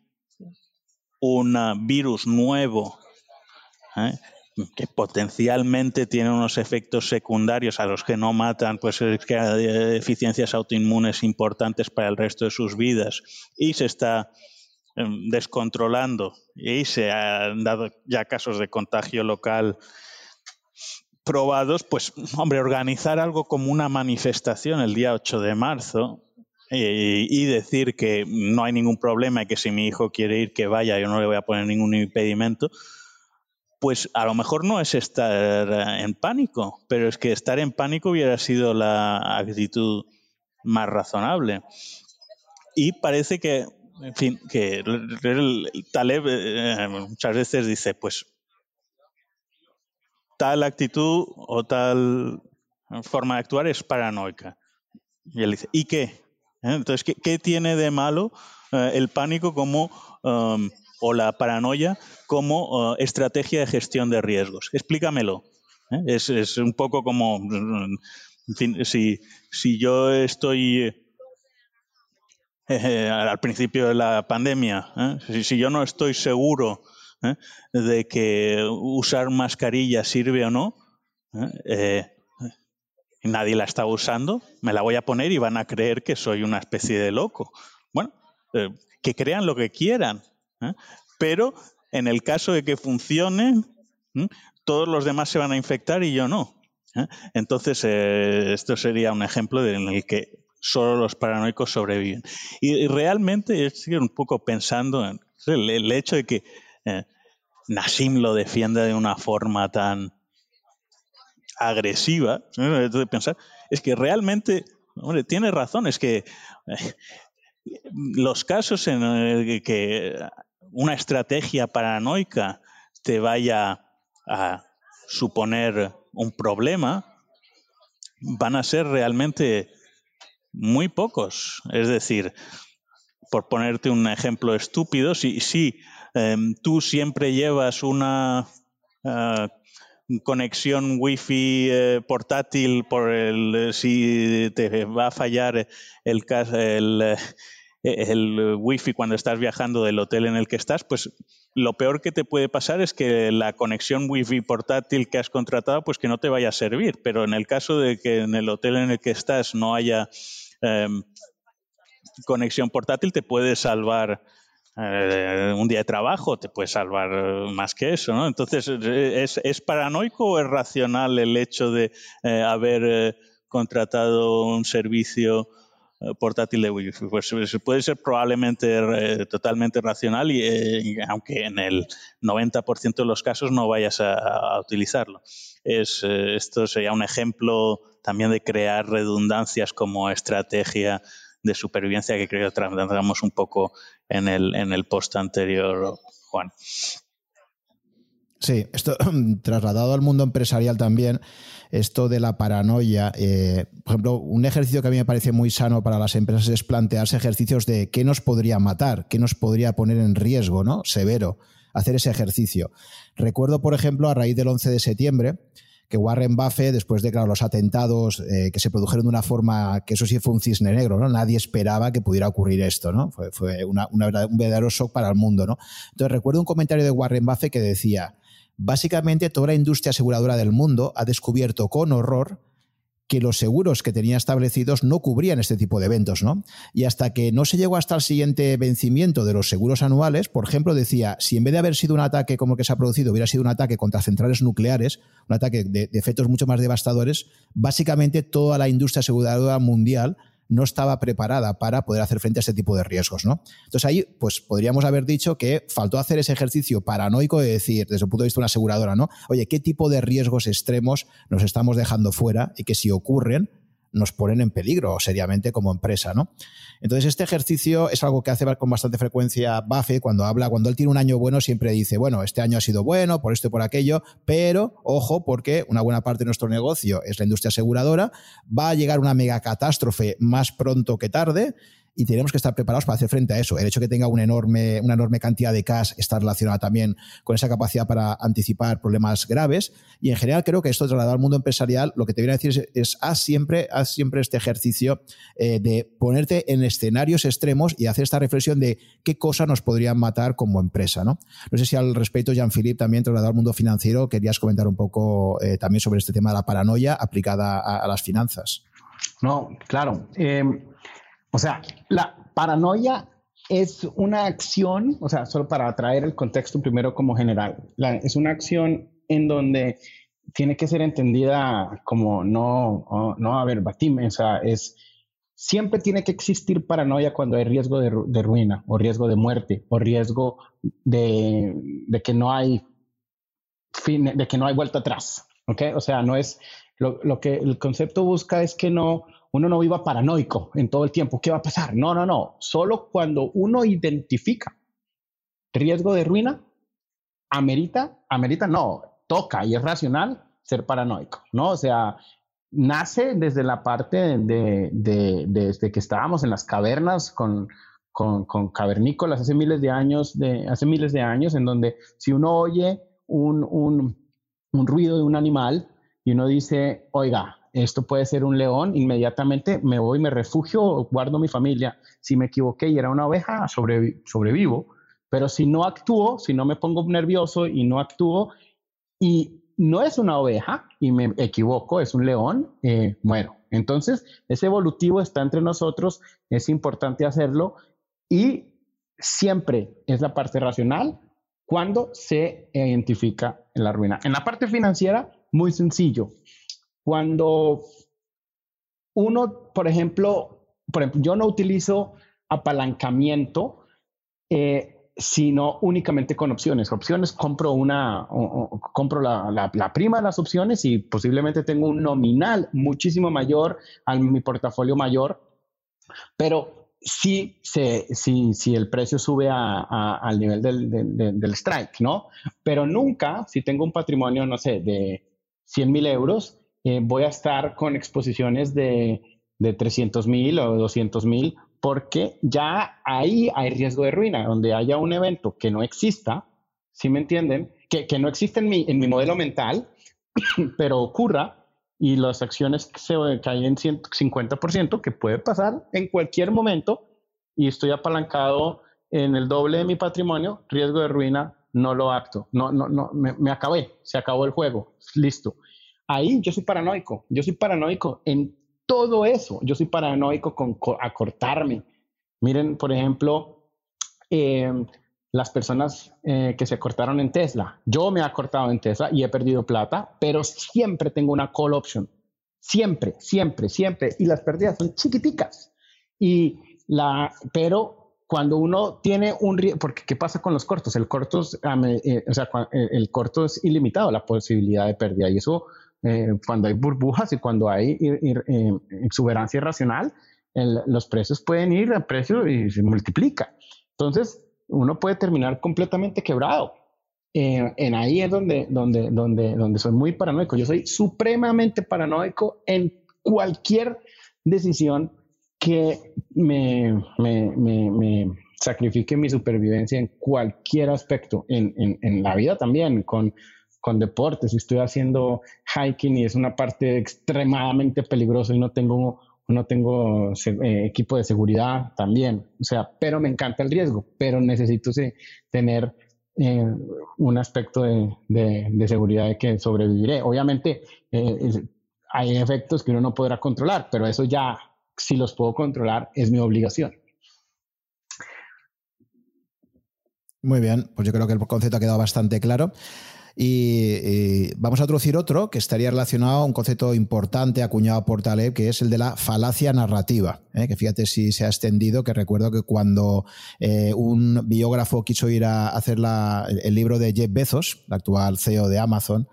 un virus nuevo ¿eh? que potencialmente tiene unos efectos secundarios a los que no matan, pues es que hay deficiencias autoinmunes importantes para el resto de sus vidas y se está em, descontrolando y se han dado ya casos de contagio local probados, pues hombre, organizar algo como una manifestación el día 8 de marzo eh, y decir que no hay ningún problema y que si mi hijo quiere ir, que vaya, yo no le voy a poner ningún impedimento, pues a lo mejor no es estar en pánico, pero es que estar en pánico hubiera sido la actitud más razonable. Y parece que, en fin, que el Taleb eh, muchas veces dice, pues tal actitud o tal forma de actuar es paranoica. Y él dice, ¿y qué? ¿Eh? Entonces, ¿qué, tiene de malo eh, el pánico como, o la paranoia como uh, estrategia de gestión de riesgos? Explícamelo. ¿eh? Es, un poco como, si, si yo estoy eh, al principio de la pandemia, si, si, yo no estoy seguro de que usar mascarilla sirve o no, nadie la está usando, me la voy a poner y van a creer que soy una especie de loco. Bueno, que crean lo que quieran, pero en el caso de que funcione, todos los demás se van a infectar y yo no. ¿eh? Entonces, eh, esto sería un ejemplo en el que solo los paranoicos sobreviven. Y, realmente estoy un poco pensando en el, hecho de que eh, Nassim lo defienda de una forma tan agresiva, pensar, es que realmente, hombre, tiene razón, es que los casos en el que una estrategia paranoica te vaya a suponer un problema, van a ser realmente muy pocos. Es decir, por ponerte un ejemplo estúpido, si, si em, tú siempre llevas una uh, conexión wifi eh, portátil por el si te va a fallar el, el, el wifi cuando estás viajando del hotel en el que estás, pues lo peor que te puede pasar es que la conexión wifi portátil que has contratado, pues que no te vaya a servir. Pero en el caso de que en el hotel en el que estás no haya em, conexión portátil, te puede salvar eh, un día de trabajo, te puede salvar más que eso, ¿no? Entonces, ¿es, es paranoico o es racional el hecho de eh, haber eh, contratado un servicio eh, portátil de Wi-Fi. Pues, pues puede ser probablemente eh, totalmente racional, y, eh, aunque en el 90% de los casos no vayas a, utilizarlo. Es, esto sería un ejemplo también de crear redundancias como estrategia de supervivencia que creo que tratamos un poco en el, en el post anterior, Juan. Sí, esto [CLEARS THROAT] trasladado al mundo empresarial también, esto de la paranoia. Eh, por ejemplo, un ejercicio que a mí me parece muy sano para las empresas es plantearse ejercicios de qué nos podría matar, qué nos podría poner en riesgo, ¿no? Severo, hacer ese ejercicio. Recuerdo, por ejemplo, a raíz del 11 de septiembre, que Warren Buffett, después de los atentados eh, que se produjeron de una forma que eso sí fue un cisne negro, ¿no? Nadie esperaba que pudiera ocurrir esto, ¿no? Fue, fue un verdadero shock para el mundo, ¿no? Entonces recuerdo un comentario de Warren Buffett que decía, Básicamente, toda la industria aseguradora del mundo ha descubierto con horror que los seguros que tenía establecidos no cubrían este tipo de eventos, ¿no? Y hasta que no se llegó hasta el siguiente vencimiento de los seguros anuales, por ejemplo, decía, si en vez de haber sido un ataque como el que se ha producido, hubiera sido un ataque contra centrales nucleares, un ataque de, de efectos mucho más devastadores, básicamente toda la industria aseguradora mundial no estaba preparada para poder hacer frente a ese tipo de riesgos, ¿no? Entonces ahí, pues podríamos haber dicho que faltó hacer ese ejercicio paranoico de decir, desde el punto de vista de una aseguradora, ¿no? Oye, ¿qué tipo de riesgos extremos nos estamos dejando fuera y que si ocurren, nos ponen en peligro seriamente como empresa, ¿no? Entonces, este ejercicio es algo que hace con bastante frecuencia Buffett cuando habla, cuando él tiene un año bueno, siempre dice, bueno, este año ha sido bueno por esto y por aquello, pero ojo, porque una buena parte de nuestro negocio es la industria aseguradora, va a llegar una mega catástrofe más pronto que tarde y tenemos que estar preparados para hacer frente a eso. El hecho de que tenga una enorme, una enorme cantidad de cash está relacionada también con esa capacidad para anticipar problemas graves. Y en general creo que esto trasladado al mundo empresarial, lo que te viene a decir es, haz, siempre, haz siempre este ejercicio eh, de ponerte en escenarios extremos y hacer esta reflexión de qué cosas nos podrían matar como empresa. No, no sé si al respecto, Jean-Philippe, también trasladado al mundo financiero, querías comentar un poco eh, también sobre este tema de la paranoia aplicada a, las finanzas. No, claro. Eh, o sea, la paranoia es una acción, o sea, solo para traer el contexto primero como general, es una acción en donde tiene que ser entendida como no, no a verbatim, o sea, es siempre tiene que existir paranoia cuando hay riesgo de, ruina o riesgo de muerte o riesgo de, de, que no hay fin, de que no hay vuelta atrás, ¿ok? O sea, no es lo que el concepto busca es que no uno no viva paranoico en todo el tiempo. ¿Qué va a pasar? No, no, no. Solo cuando uno identifica riesgo de ruina, amerita, amerita, no, toca y es racional ser paranoico, ¿no? O sea, nace desde la parte de, desde que estábamos en las cavernas con, con, cavernícolas hace miles de años, hace miles de años, en donde si uno oye un, un, un ruido de un animal, y uno dice, oiga, esto puede ser un león, inmediatamente me voy, me refugio, guardo mi familia. Si me equivoqué y era una oveja, sobrevivo. Pero si no actúo, si no me pongo nervioso y no actúo y no es una oveja y me equivoco, es un león, eh, muero. Entonces, ese evolutivo está entre nosotros, es importante hacerlo y siempre es la parte racional cuando se identifica en la ruina. En la parte financiera, muy sencillo. Cuando uno, por ejemplo, por ejemplo yo no utilizo apalancamiento, eh, sino únicamente con opciones. Opciones, compro una, compro la, la, prima de las opciones y posiblemente tengo un nominal muchísimo mayor a mi portafolio mayor, pero si, se, si, si el precio sube a, al nivel del, del, strike, ¿no? Pero nunca, si tengo un patrimonio, no sé, de 100 mil euros, eh, voy a estar con exposiciones de, de 300 mil o 200 mil, porque ya ahí hay riesgo de ruina, donde haya un evento que no exista, ¿sí me entienden? Que, que no existe en mi, en mi modelo mental, [CLEARS THROAT] pero ocurra y las acciones se caen en 150%, que puede pasar en cualquier momento, y estoy apalancado en el doble de mi patrimonio, riesgo de ruina, no lo acto, no, no, no, me, me acabé, se acabó el juego, listo ahí yo soy paranoico, yo soy paranoico en todo eso, yo soy paranoico con, acortarme. Miren, por ejemplo, em, las personas eh, que se cortaron en Tesla. Yo me he cortado en Tesla y he perdido plata, pero siempre tengo una call option. Siempre, siempre, siempre. Y las pérdidas son chiquiticas. Y la, pero cuando uno tiene un porque ¿qué pasa con los cortos? El corto, eh, o sea, el corto es ilimitado la posibilidad de pérdida y eso eh, cuando hay burbujas y cuando hay eh, exuberancia irracional, los precios pueden ir a precio y se multiplica. Entonces, uno puede terminar completamente quebrado. Eh, en ahí es donde, donde, donde, donde soy muy paranoico. Yo soy supremamente paranoico en cualquier decisión que me, me, me, me sacrifique mi supervivencia en cualquier aspecto, en, en, en la vida también, con con deportes, si estoy haciendo hiking y es una parte extremadamente peligrosa y no tengo, no tengo eh, equipo de seguridad también, o sea, pero me encanta el riesgo, pero necesito tener eh, un aspecto de, de, seguridad de que sobreviviré. Obviamente eh, hay efectos que uno no podrá controlar, pero eso ya, si los puedo controlar, es mi obligación. Muy bien, pues yo creo que el concepto ha quedado bastante claro. Y, vamos a introducir otro que estaría relacionado a un concepto importante acuñado por Taleb, que es el de la falacia narrativa. ¿eh? Que fíjate si se ha extendido, que recuerdo que cuando eh, un biógrafo quiso ir a hacer el libro de Jeff Bezos, el actual CEO de Amazon,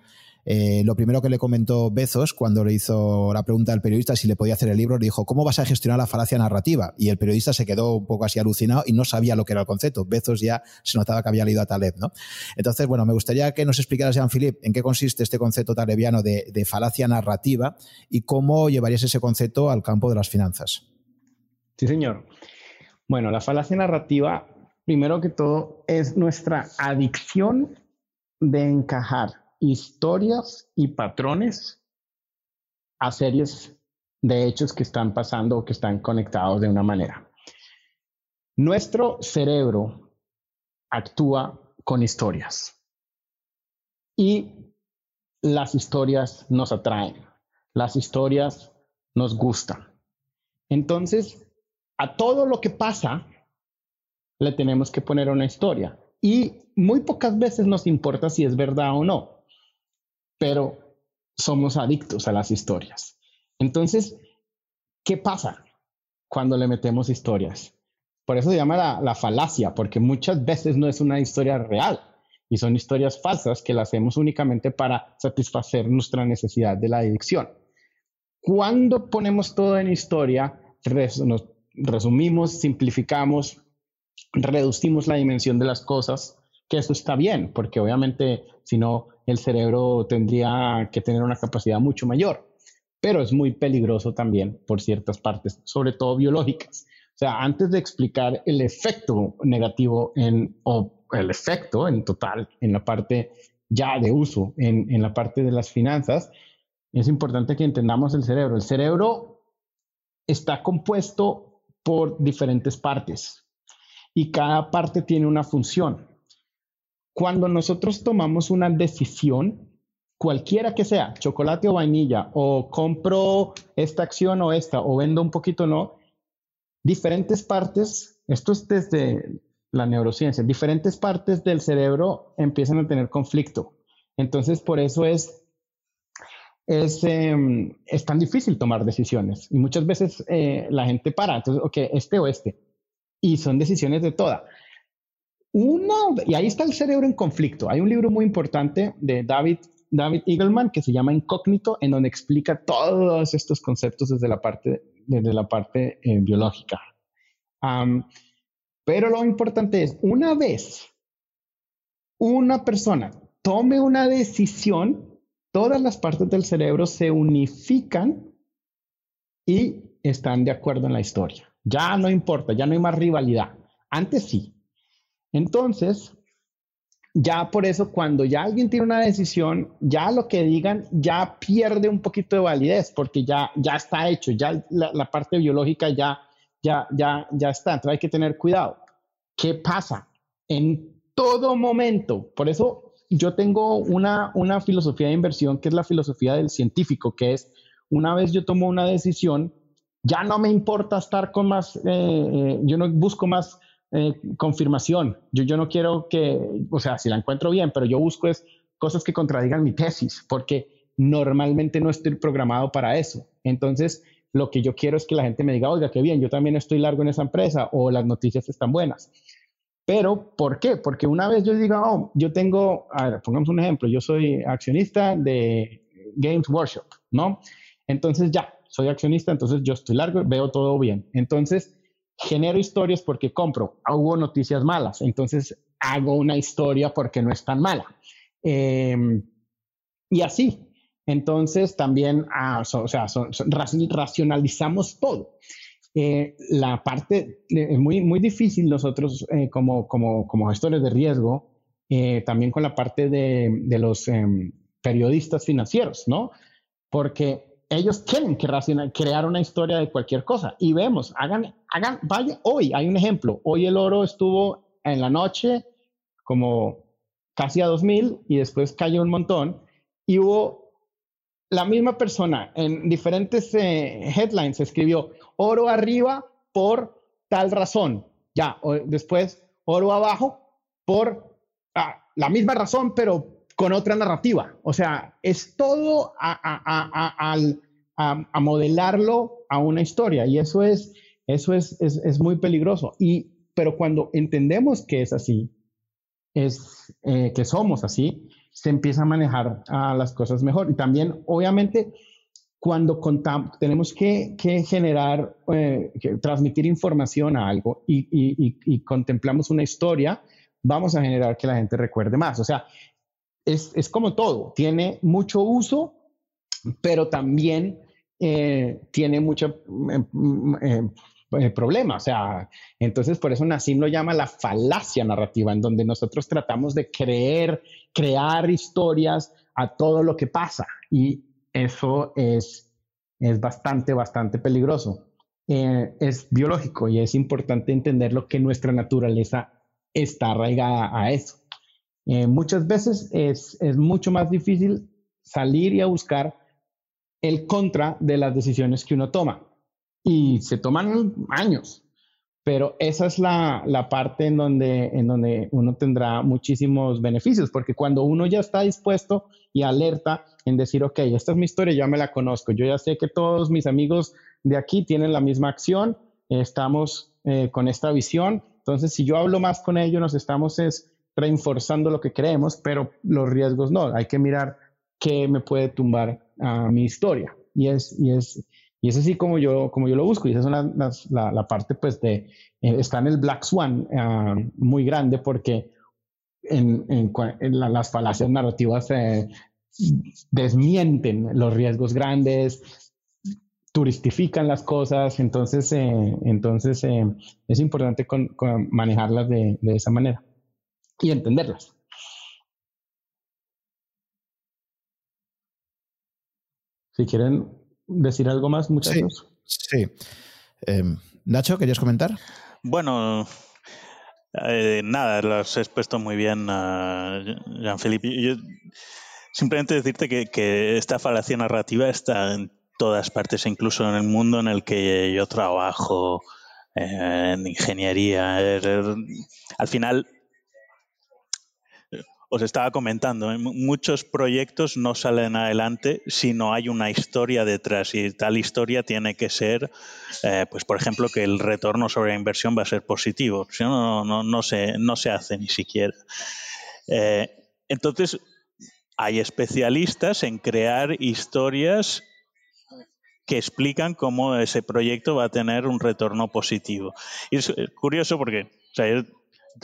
eh, lo primero que le comentó Bezos cuando le hizo la pregunta al periodista si le podía hacer el libro, le dijo, ¿cómo vas a gestionar la falacia narrativa? Y el periodista se quedó un poco así alucinado y no sabía lo que era el concepto. Bezos ya se notaba que había leído a Taleb, ¿no? Entonces, bueno, me gustaría que nos explicaras, Jean-Philippe, en qué consiste este concepto talebiano de, de falacia narrativa y cómo llevarías ese concepto al campo de las finanzas. Sí, señor. Bueno, la falacia narrativa, primero que todo, es nuestra adicción de encajar historias y patrones a series de hechos que están pasando o que están conectados de una manera. Nuestro cerebro actúa con historias y las historias nos atraen, las historias nos gustan. Entonces, a todo lo que pasa le tenemos que poner una historia y muy pocas veces nos importa si es verdad o no pero somos adictos a las historias. Entonces, ¿qué pasa cuando le metemos historias? Por eso se llama la, falacia, porque muchas veces no es una historia real y son historias falsas que las hacemos únicamente para satisfacer nuestra necesidad de la adicción. Cuando ponemos todo en historia, nos resumimos, simplificamos, reducimos la dimensión de las cosas, que eso está bien, porque obviamente si no el cerebro tendría que tener una capacidad mucho mayor, pero es muy peligroso también por ciertas partes, sobre todo biológicas. O sea, antes de explicar el efecto negativo en, o el efecto en total en la parte ya de uso, en, en la parte de las finanzas, es importante que entendamos el cerebro. El cerebro está compuesto por diferentes partes y cada parte tiene una función. Cuando nosotros tomamos una decisión, cualquiera que sea, chocolate o vainilla, o compro esta acción o esta, o vendo un poquito no, diferentes partes, esto es desde la neurociencia, diferentes partes del cerebro empiezan a tener conflicto. Entonces, por eso es, es, em, es tan difícil tomar decisiones. Y muchas veces eh, la gente para, entonces, ok, este o este. Y son decisiones de toda. Y ahí está el cerebro en conflicto. Hay un libro muy importante de David, David Eagleman que se llama Incógnito, en donde explica todos estos conceptos desde la parte, desde la parte eh, biológica. pero lo importante es, una vez una persona tome una decisión, todas las partes del cerebro se unifican y están de acuerdo en la historia. Ya no importa, ya no hay más rivalidad. Antes sí, entonces, ya por eso cuando ya alguien tiene una decisión, ya lo que digan ya pierde un poquito de validez porque ya, ya está hecho, ya la, parte biológica ya, ya, ya, ya está. Entonces hay que tener cuidado. ¿Qué pasa? En todo momento, por eso yo tengo una, una filosofía de inversión que es la filosofía del científico, que es una vez yo tomo una decisión, ya no me importa estar con más, eh, eh, yo no busco más eh, confirmación. Yo, yo no quiero que, o sea, si la encuentro bien, pero yo busco es cosas que contradigan mi tesis, porque normalmente no estoy programado para eso. Entonces, lo que yo quiero es que la gente me diga, oiga, qué bien, yo también estoy largo en esa empresa o las noticias están buenas. Pero, ¿por qué? Porque una vez yo diga, oh, yo tengo, a ver, pongamos un ejemplo, yo soy accionista de Games Workshop, ¿no? Entonces ya, soy accionista, entonces yo estoy largo, veo todo bien. Entonces, genero historias porque compro. Hubo noticias malas, entonces hago una historia porque no es tan mala. Em, y así. Entonces también, ah, o sea, racionalizamos todo. Eh, la parte es muy, muy difícil nosotros eh, como, como, como, gestores de riesgo, eh, también con la parte de, de los em, periodistas financieros, ¿no? Porque ellos tienen que crear una historia de cualquier cosa. Y vemos, hagan, hagan, vaya, hoy hay un ejemplo. Hoy el oro estuvo en la noche como casi a 2000 y después cayó un montón. Y hubo la misma persona en diferentes eh, headlines escribió oro arriba por tal razón. Ya, después oro abajo por ah, la misma razón, pero con otra narrativa. O sea, es todo a, modelarlo a una historia y eso es, eso es, es, muy peligroso. Y, pero cuando entendemos que es así, es eh, que somos así, se empieza a manejar a las cosas mejor. Y también, obviamente, cuando contamos, tenemos que, que generar, eh, transmitir información a algo y, y, y, contemplamos una historia, vamos a generar que la gente recuerde más. O sea, es, como todo, tiene mucho uso, pero también eh, tiene mucho eh, eh, problema. O sea, entonces por eso Nassim lo llama la falacia narrativa, en donde nosotros tratamos de creer, crear historias a todo lo que pasa. Y eso es, es bastante, bastante peligroso. es biológico y es importante entender lo que nuestra naturaleza está arraigada a eso. Eh, muchas veces es, mucho más difícil salir y a buscar el contra de las decisiones que uno toma. Y se toman años, pero esa es la, parte en donde, en donde uno tendrá muchísimos beneficios, porque cuando uno ya está dispuesto y alerta en decir, ok, esta es mi historia, ya me la conozco, yo ya sé que todos mis amigos de aquí tienen la misma acción, estamos eh, con esta visión, entonces si yo hablo más con ellos, nos estamos es, reforzando lo que creemos, pero los riesgos no. Hay que mirar qué me puede tumbar a mi historia. Y es, y es, y es así como yo, como yo lo busco. Y esa es la, la, parte, pues, de, eh, está en el Black Swan ah, muy grande porque en, en, las falacias narrativas eh, desmienten los riesgos grandes, turistifican las cosas, entonces, eh, entonces es importante manejarlas de, de esa manera y entenderlas. Si quieren decir algo más, muchachos. Sí. Em, Nacho, ¿querías comentar? Bueno, eh, nada, lo has expuesto muy bien, Jean-Philippe. Simplemente decirte que, esta falacia narrativa está en todas partes, incluso en el mundo en el que yo trabajo, eh, en ingeniería. Al final, os estaba comentando, ¿eh? muchos proyectos no salen adelante si no hay una historia detrás y tal historia tiene que ser, eh, pues por ejemplo, que el retorno sobre la inversión va a ser positivo, si no, no, se, no se hace ni siquiera. Eh, entonces, hay especialistas en crear historias que explican cómo ese proyecto va a tener un retorno positivo. Y es curioso porque te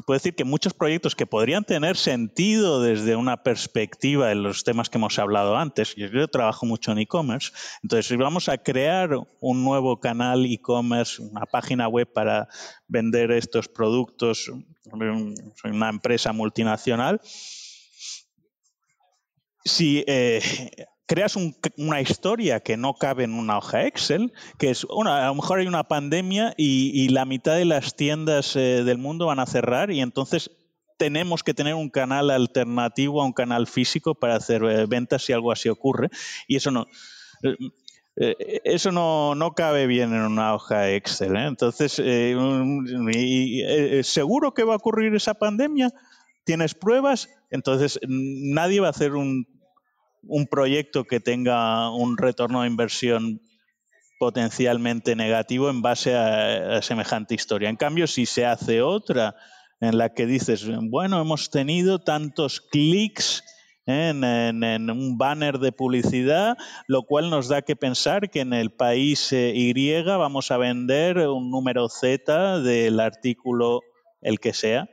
puedo decir que muchos proyectos que podrían tener sentido desde una perspectiva de los temas que hemos hablado antes, yo, trabajo mucho en e-commerce, entonces si vamos a crear un nuevo canal e-commerce, una página web para vender estos productos, soy una empresa multinacional, si eh, creas una historia que no cabe en una hoja Excel, que es, bueno, a lo mejor hay una pandemia y, la mitad de las tiendas eh, del mundo van a cerrar y entonces tenemos que tener un canal alternativo a un canal físico para hacer eh, ventas si algo así ocurre. Y eso no... Eh, eso no, no, cabe bien en una hoja Excel. Entonces, ¿seguro que va a ocurrir esa pandemia? ¿Tienes pruebas? Entonces, nadie va a hacer un un proyecto que tenga un retorno de inversión potencialmente negativo en base a, semejante historia. En cambio, si se hace otra en la que dices, bueno, hemos tenido tantos clics en, un banner de publicidad, lo cual nos da que pensar que en el país eh, Y vamos a vender un número Z del artículo, el que sea.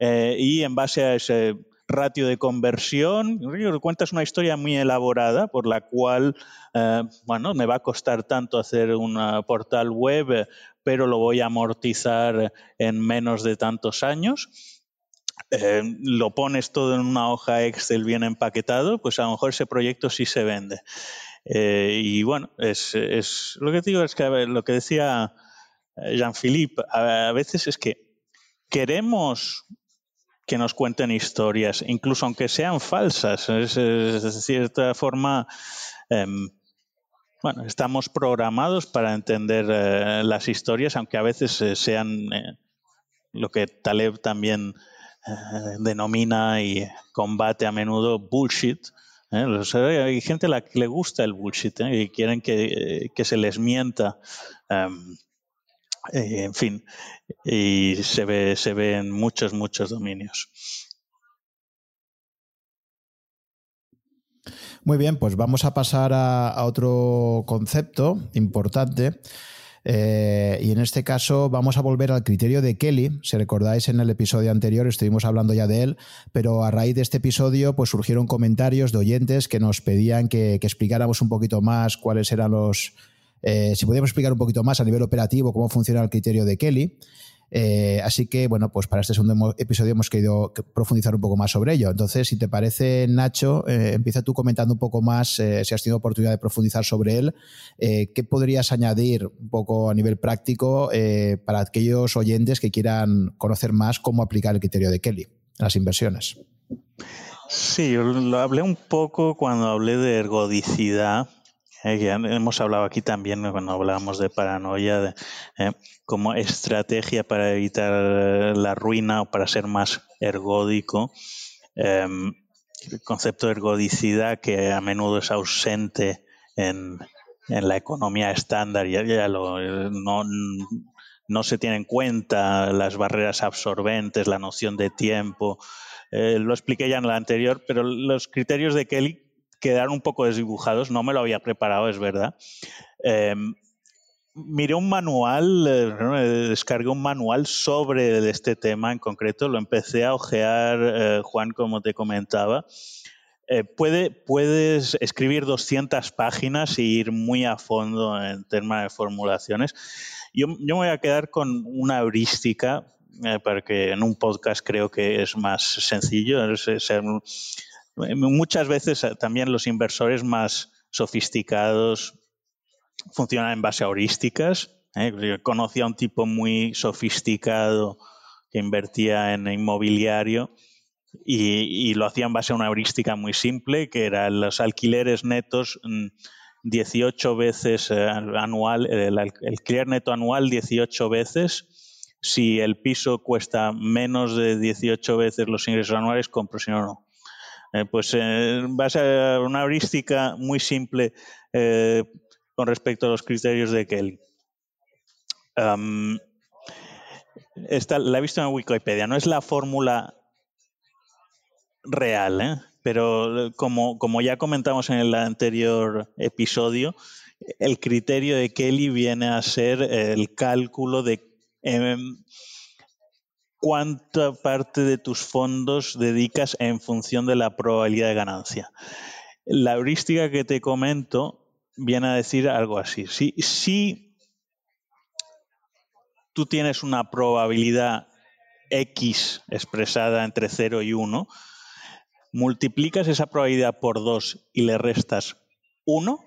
Eh, y en base a ese ratio de conversión. Cuentas una historia muy elaborada por la cual, eh, bueno, me va a costar tanto hacer un portal web, pero lo voy a amortizar en menos de tantos años. Eh, lo pones todo en una hoja Excel bien empaquetado, pues a lo mejor ese proyecto sí se vende. Eh, y bueno, es, lo que digo es que lo que decía Jean-Philippe, a veces es que queremos que nos cuenten historias, incluso aunque sean falsas. De cierta forma, em, bueno, estamos programados para entender eh, las historias, aunque a veces eh, sean eh, lo que Taleb también denomina y combate a menudo bullshit. hay gente a la que le gusta el bullshit y quieren que, que se les mienta. Em, eh, en fin, y se ve, se ve en muchos, muchos dominios. Muy bien, pues vamos a pasar a, otro concepto importante. Eh, y en este caso vamos a volver al criterio de Kelly. Si recordáis en el episodio anterior estuvimos hablando ya de él, pero a raíz de este episodio pues surgieron comentarios de oyentes que nos pedían que explicáramos un poquito más cuáles eran los, eh, si podíamos explicar un poquito más a nivel operativo cómo funciona el criterio de Kelly. Eh, así que, bueno, pues para este segundo episodio hemos querido profundizar un poco más sobre ello. Entonces, si te parece, Nacho, eh, empieza tú comentando un poco más, si has tenido oportunidad de profundizar sobre él, ¿qué podrías añadir un poco a nivel práctico para aquellos oyentes que quieran conocer más cómo aplicar el criterio de Kelly en las inversiones? Sí, lo hablé un poco cuando hablé de ergodicidad eh, hemos hablado aquí también cuando hablábamos de paranoia eh, como estrategia para evitar la ruina o para ser más ergódico. Em, el concepto de ergodicidad que a menudo es ausente en, la economía estándar, ya, no, no se tiene en cuenta las barreras absorbentes, la noción de tiempo. Eh, lo expliqué ya en la anterior, pero los criterios de Kelly quedaron un poco desdibujados, no me lo había preparado, es verdad. Em, miré un manual, eh, descargué un manual sobre este tema en concreto, lo empecé a ojear, eh, Juan, como te comentaba. Eh, puede, puedes escribir 200 páginas y ir muy a fondo en temas de formulaciones. Yo, yo me voy a quedar con una heurística, porque en un podcast creo que es más sencillo. Es, Muchas veces eh, también los inversores más, sofisticados funcionan en base a heurísticas. ¿eh? Yo a un tipo muy sofisticado que invertía en inmobiliario y, lo hacía en base a una heurística muy simple, que eran los alquileres netos 18 mm, veces eh, anual, el, alquiler neto anual 18 veces. Si el piso cuesta menos de 18 veces los ingresos anuales, compro, si no, no. Eh, pues en base a una heurística muy simple con respecto a los criterios de Kelly. esta, la he visto en Wikipedia, no es la fórmula real, ¿eh? pero como, como ya comentamos en el anterior episodio, el criterio de Kelly viene a ser el cálculo de em, cuánta parte de tus fondos dedicas en función de la probabilidad de ganancia. La heurística que te comento viene a decir algo así. Si, tú tienes una probabilidad X expresada entre 0 y 1, multiplicas esa probabilidad por 2 y le restas 1,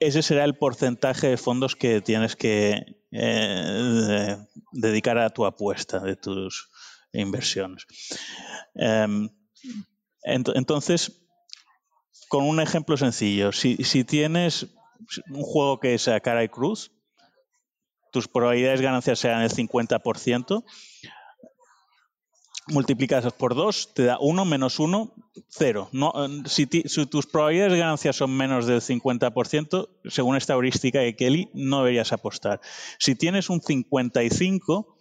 ese será el porcentaje de fondos que tienes que eh, dedicar a tu apuesta de tus inversiones. Em, entonces, con un ejemplo sencillo. Si, tienes un juego que es a cara y cruz, tus probabilidades de ganancia sean el 50%, multiplicas por 2, te da 1 menos 1, 0. No, si, si, tus probabilidades de ganancia son menos del 50%, según esta heurística de Kelly, no deberías apostar. Si tienes un 55,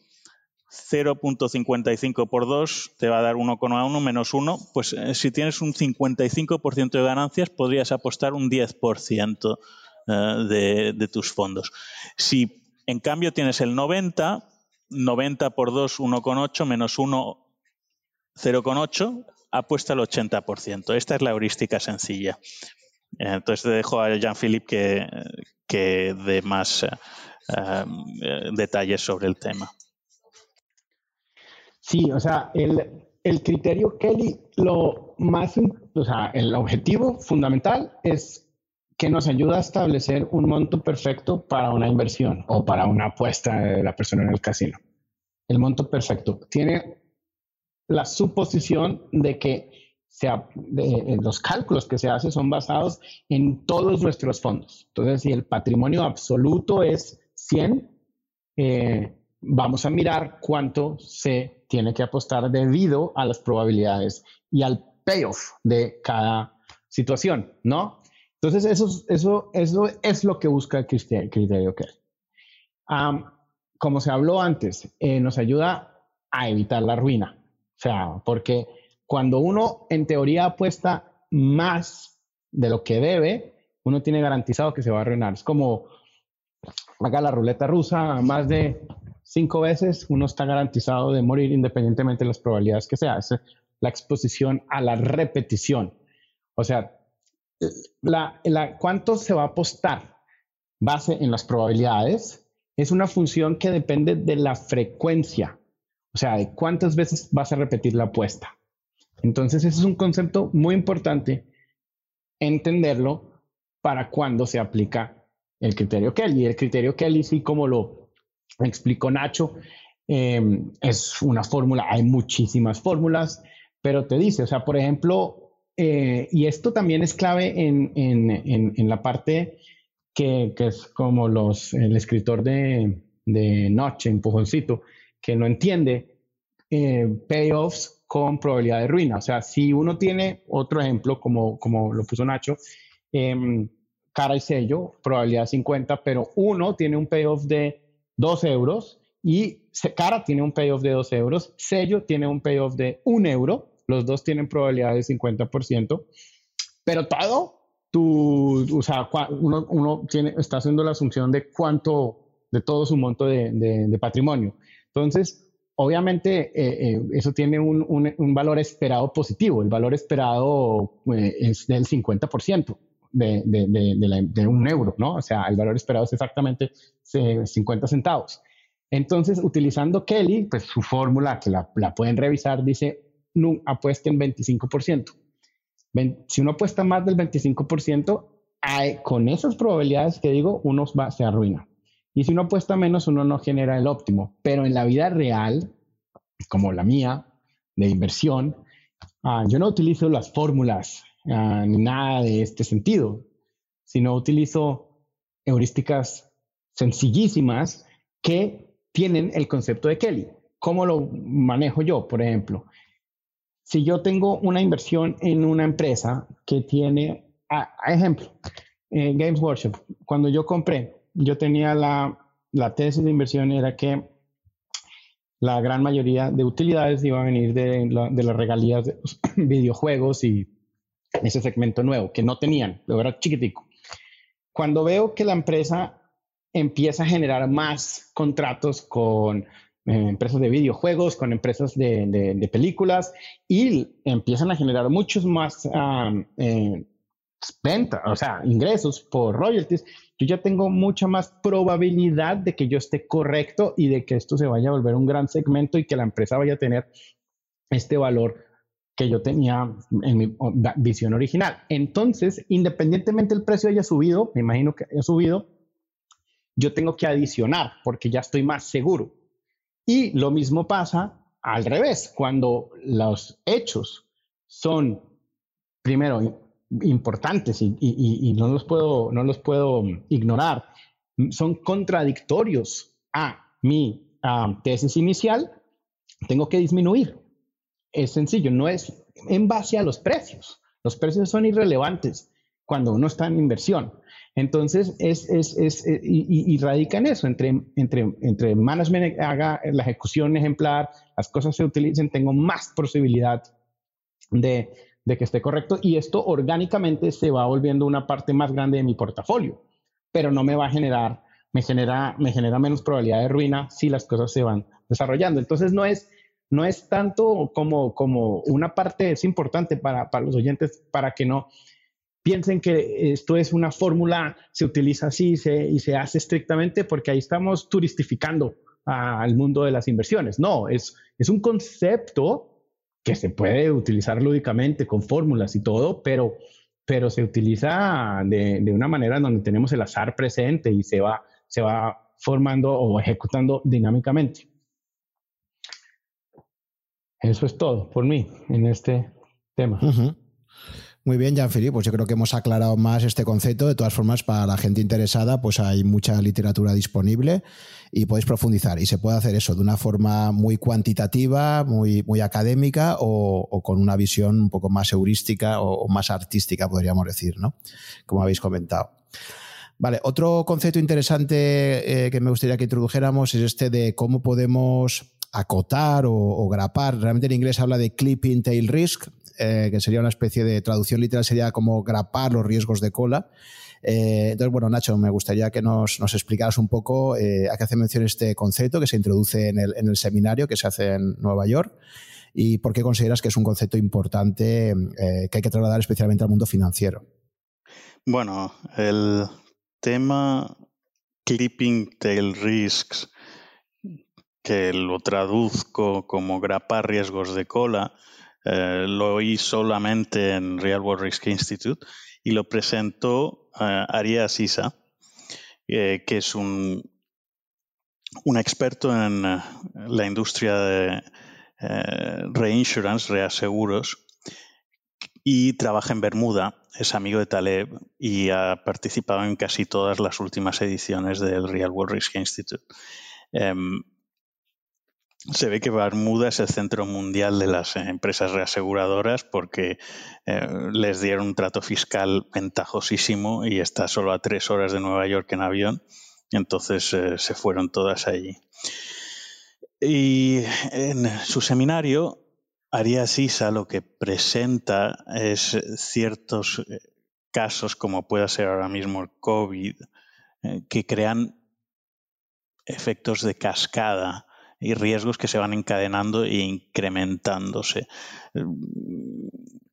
0.55 por 2 te va a dar 1,1 menos 1, pues eh, si tienes un 55% de ganancias podrías apostar un 10% eh, de, de, tus fondos. Si en cambio tienes el 90, 90 por 2, 1,8 menos 1, 0,8, apuesta el 80%. Esta es la heurística sencilla. Entonces te dejo a Jean-Philippe que, que dé más eh, detalles sobre el tema. Sí, o sea, el, el criterio Kelly, lo más, o sea, el objetivo fundamental es que nos ayuda a establecer un monto perfecto para una inversión o para una apuesta de la persona en el casino. El monto perfecto tiene la suposición de que sea, de, los cálculos que se hacen son basados en todos nuestros fondos. Entonces, si el patrimonio absoluto es 100, eh, vamos a mirar cuánto se tiene que apostar debido a las probabilidades y al payoff de cada situación, ¿no? Entonces, eso, eso, eso es lo que busca el criterio, Kelly. como se habló antes, eh, nos ayuda a evitar la ruina. Sea, porque cuando uno en teoría apuesta más de lo que debe, uno tiene garantizado que se va a arruinar. Es como haga la ruleta rusa más de cinco veces, uno está garantizado de morir independientemente de las probabilidades que sea. Es la exposición a la repetición. O sea, la, cuánto se va a apostar base en las probabilidades es una función que depende de la frecuencia, o sea, de cuántas veces vas a repetir la apuesta. Entonces, ese es un concepto muy importante entenderlo para cuando se aplica el criterio Kelly. El criterio Kelly, sí, como lo explicó Nacho, em, es una fórmula, hay muchísimas fórmulas, pero te dice, o sea, por ejemplo, eh, y esto también es clave en, en, en, la parte que, que, es como los, el escritor de, de Noche, Empujoncito, que no entiende eh, payoffs con probabilidad de ruina. O sea, si uno tiene otro ejemplo, como, como lo puso Nacho, em, cara y sello, probabilidad 50, pero uno tiene un payoff de 2 euros y Cara tiene un payoff de 2 euros, Sello tiene un payoff de 1 euro, los dos tienen probabilidad de 50%, pero todo, tú, o sea, uno, uno tiene, está haciendo la asunción de cuánto, de todo su monto de, patrimonio. Entonces, obviamente, eh, eh, eso tiene un, un, valor esperado positivo, el valor esperado eh, es del 50% de, de, de, un euro, ¿no? O sea, el valor esperado es exactamente 50 centavos. Entonces, utilizando Kelly, pues su fórmula, que la, la pueden revisar, dice, no, apuesten 25%. si uno apuesta más del 25%, con esas probabilidades que digo, uno va, se arruina. Y si uno apuesta menos, uno no genera el óptimo. Pero en la vida real, como la mía, de inversión, ah, yo no utilizo las fórmulas ah, ni nada de este sentido, sino utilizo heurísticas sencillísimas que tienen el concepto de Kelly. ¿Cómo lo manejo yo, por ejemplo? Si yo tengo una inversión en una empresa que tiene, a, ejemplo, eh, Games Workshop, cuando yo compré, yo tenía la, la tesis de inversión era que la gran mayoría de utilidades iba a venir de, de las regalías de los [CLEARS THROAT] videojuegos y ese segmento nuevo que no tenían, lo era chiquitico. Cuando veo que la empresa empieza a generar más contratos con eh, empresas de videojuegos, con empresas de, de, películas y empiezan a generar muchos más eh, ventas, o sea, ingresos por royalties, yo ya tengo mucha más probabilidad de que yo esté correcto y de que esto se vaya a volver un gran segmento y que la empresa vaya a tener este valor que yo tenía en mi visión original. Entonces, independientemente el precio haya subido, me imagino que haya subido, yo tengo que adicionar porque ya estoy más seguro. Y lo mismo pasa al revés, cuando los hechos son, primero, importantes y, no, los puedo, no los puedo ignorar. Son contradictorios a mi tesis inicial, tengo que disminuir. Es sencillo, no es en base a los precios. Los precios son irrelevantes cuando uno está en inversión. Entonces, es, es, es eh, y, radica en eso, entre, entre, entre management haga la ejecución ejemplar, las cosas se utilicen, tengo más posibilidad de, de que esté correcto y esto orgánicamente se va volviendo una parte más grande de mi portafolio, pero no me va a generar, me genera, me genera menos probabilidad de ruina si las cosas se van desarrollando. Entonces no es, no es tanto como, como una parte, es importante para, para los oyentes para que no piensen que esto es una fórmula, se utiliza así se, y se hace estrictamente porque ahí estamos turistificando al mundo de las inversiones. No, es, es un concepto que se puede utilizar lúdicamente con fórmulas y todo, pero, pero se utiliza de, de, una manera donde tenemos el azar presente y se va, se va formando o ejecutando dinámicamente. Eso es todo por mí en este tema. Muy bien, Jean-Philippe, pues yo creo que hemos aclarado más este concepto. De todas formas, para la gente interesada, pues hay mucha literatura disponible y podéis profundizar. Y se puede hacer eso de una forma muy cuantitativa, muy, muy académica o, con una visión un poco más heurística o, más artística, podríamos decir, ¿no? Como habéis comentado. Vale, otro concepto interesante eh, que me gustaría que introdujéramos es este de cómo podemos acotar o, o, grapar. Realmente en inglés habla de clipping tail risk, eh, que sería una especie de traducción literal, sería como grapar los riesgos de cola. Eh, entonces, bueno, Nacho, me gustaría que nos, nos explicaras un poco eh, a qué hace mención este concepto que se introduce en el, en el, seminario que se hace en Nueva York y por qué consideras que es un concepto importante que hay que trasladar especialmente al mundo financiero. Bueno, el tema clipping tail risks, que lo traduzco como grapar riesgos de cola, eh, lo oí solamente en Real World Risk Institute y lo presentó uh, Arias Isa, eh, que es un, un experto en la industria de reinsurance, reaseguros, y trabaja en Bermuda, es amigo de Taleb y ha participado en casi todas las últimas ediciones del Real World Risk Institute. Em, se ve que Bermuda es el centro mundial de las empresas reaseguradoras porque eh, les dieron un trato fiscal ventajosísimo y está solo a tres horas de Nueva York en avión. Entonces eh, se fueron todas allí. Y en su seminario, Arias Isa lo que presenta es ciertos eh, casos, como pueda ser ahora mismo el COVID, que crean efectos de cascada y riesgos que se van encadenando e incrementándose.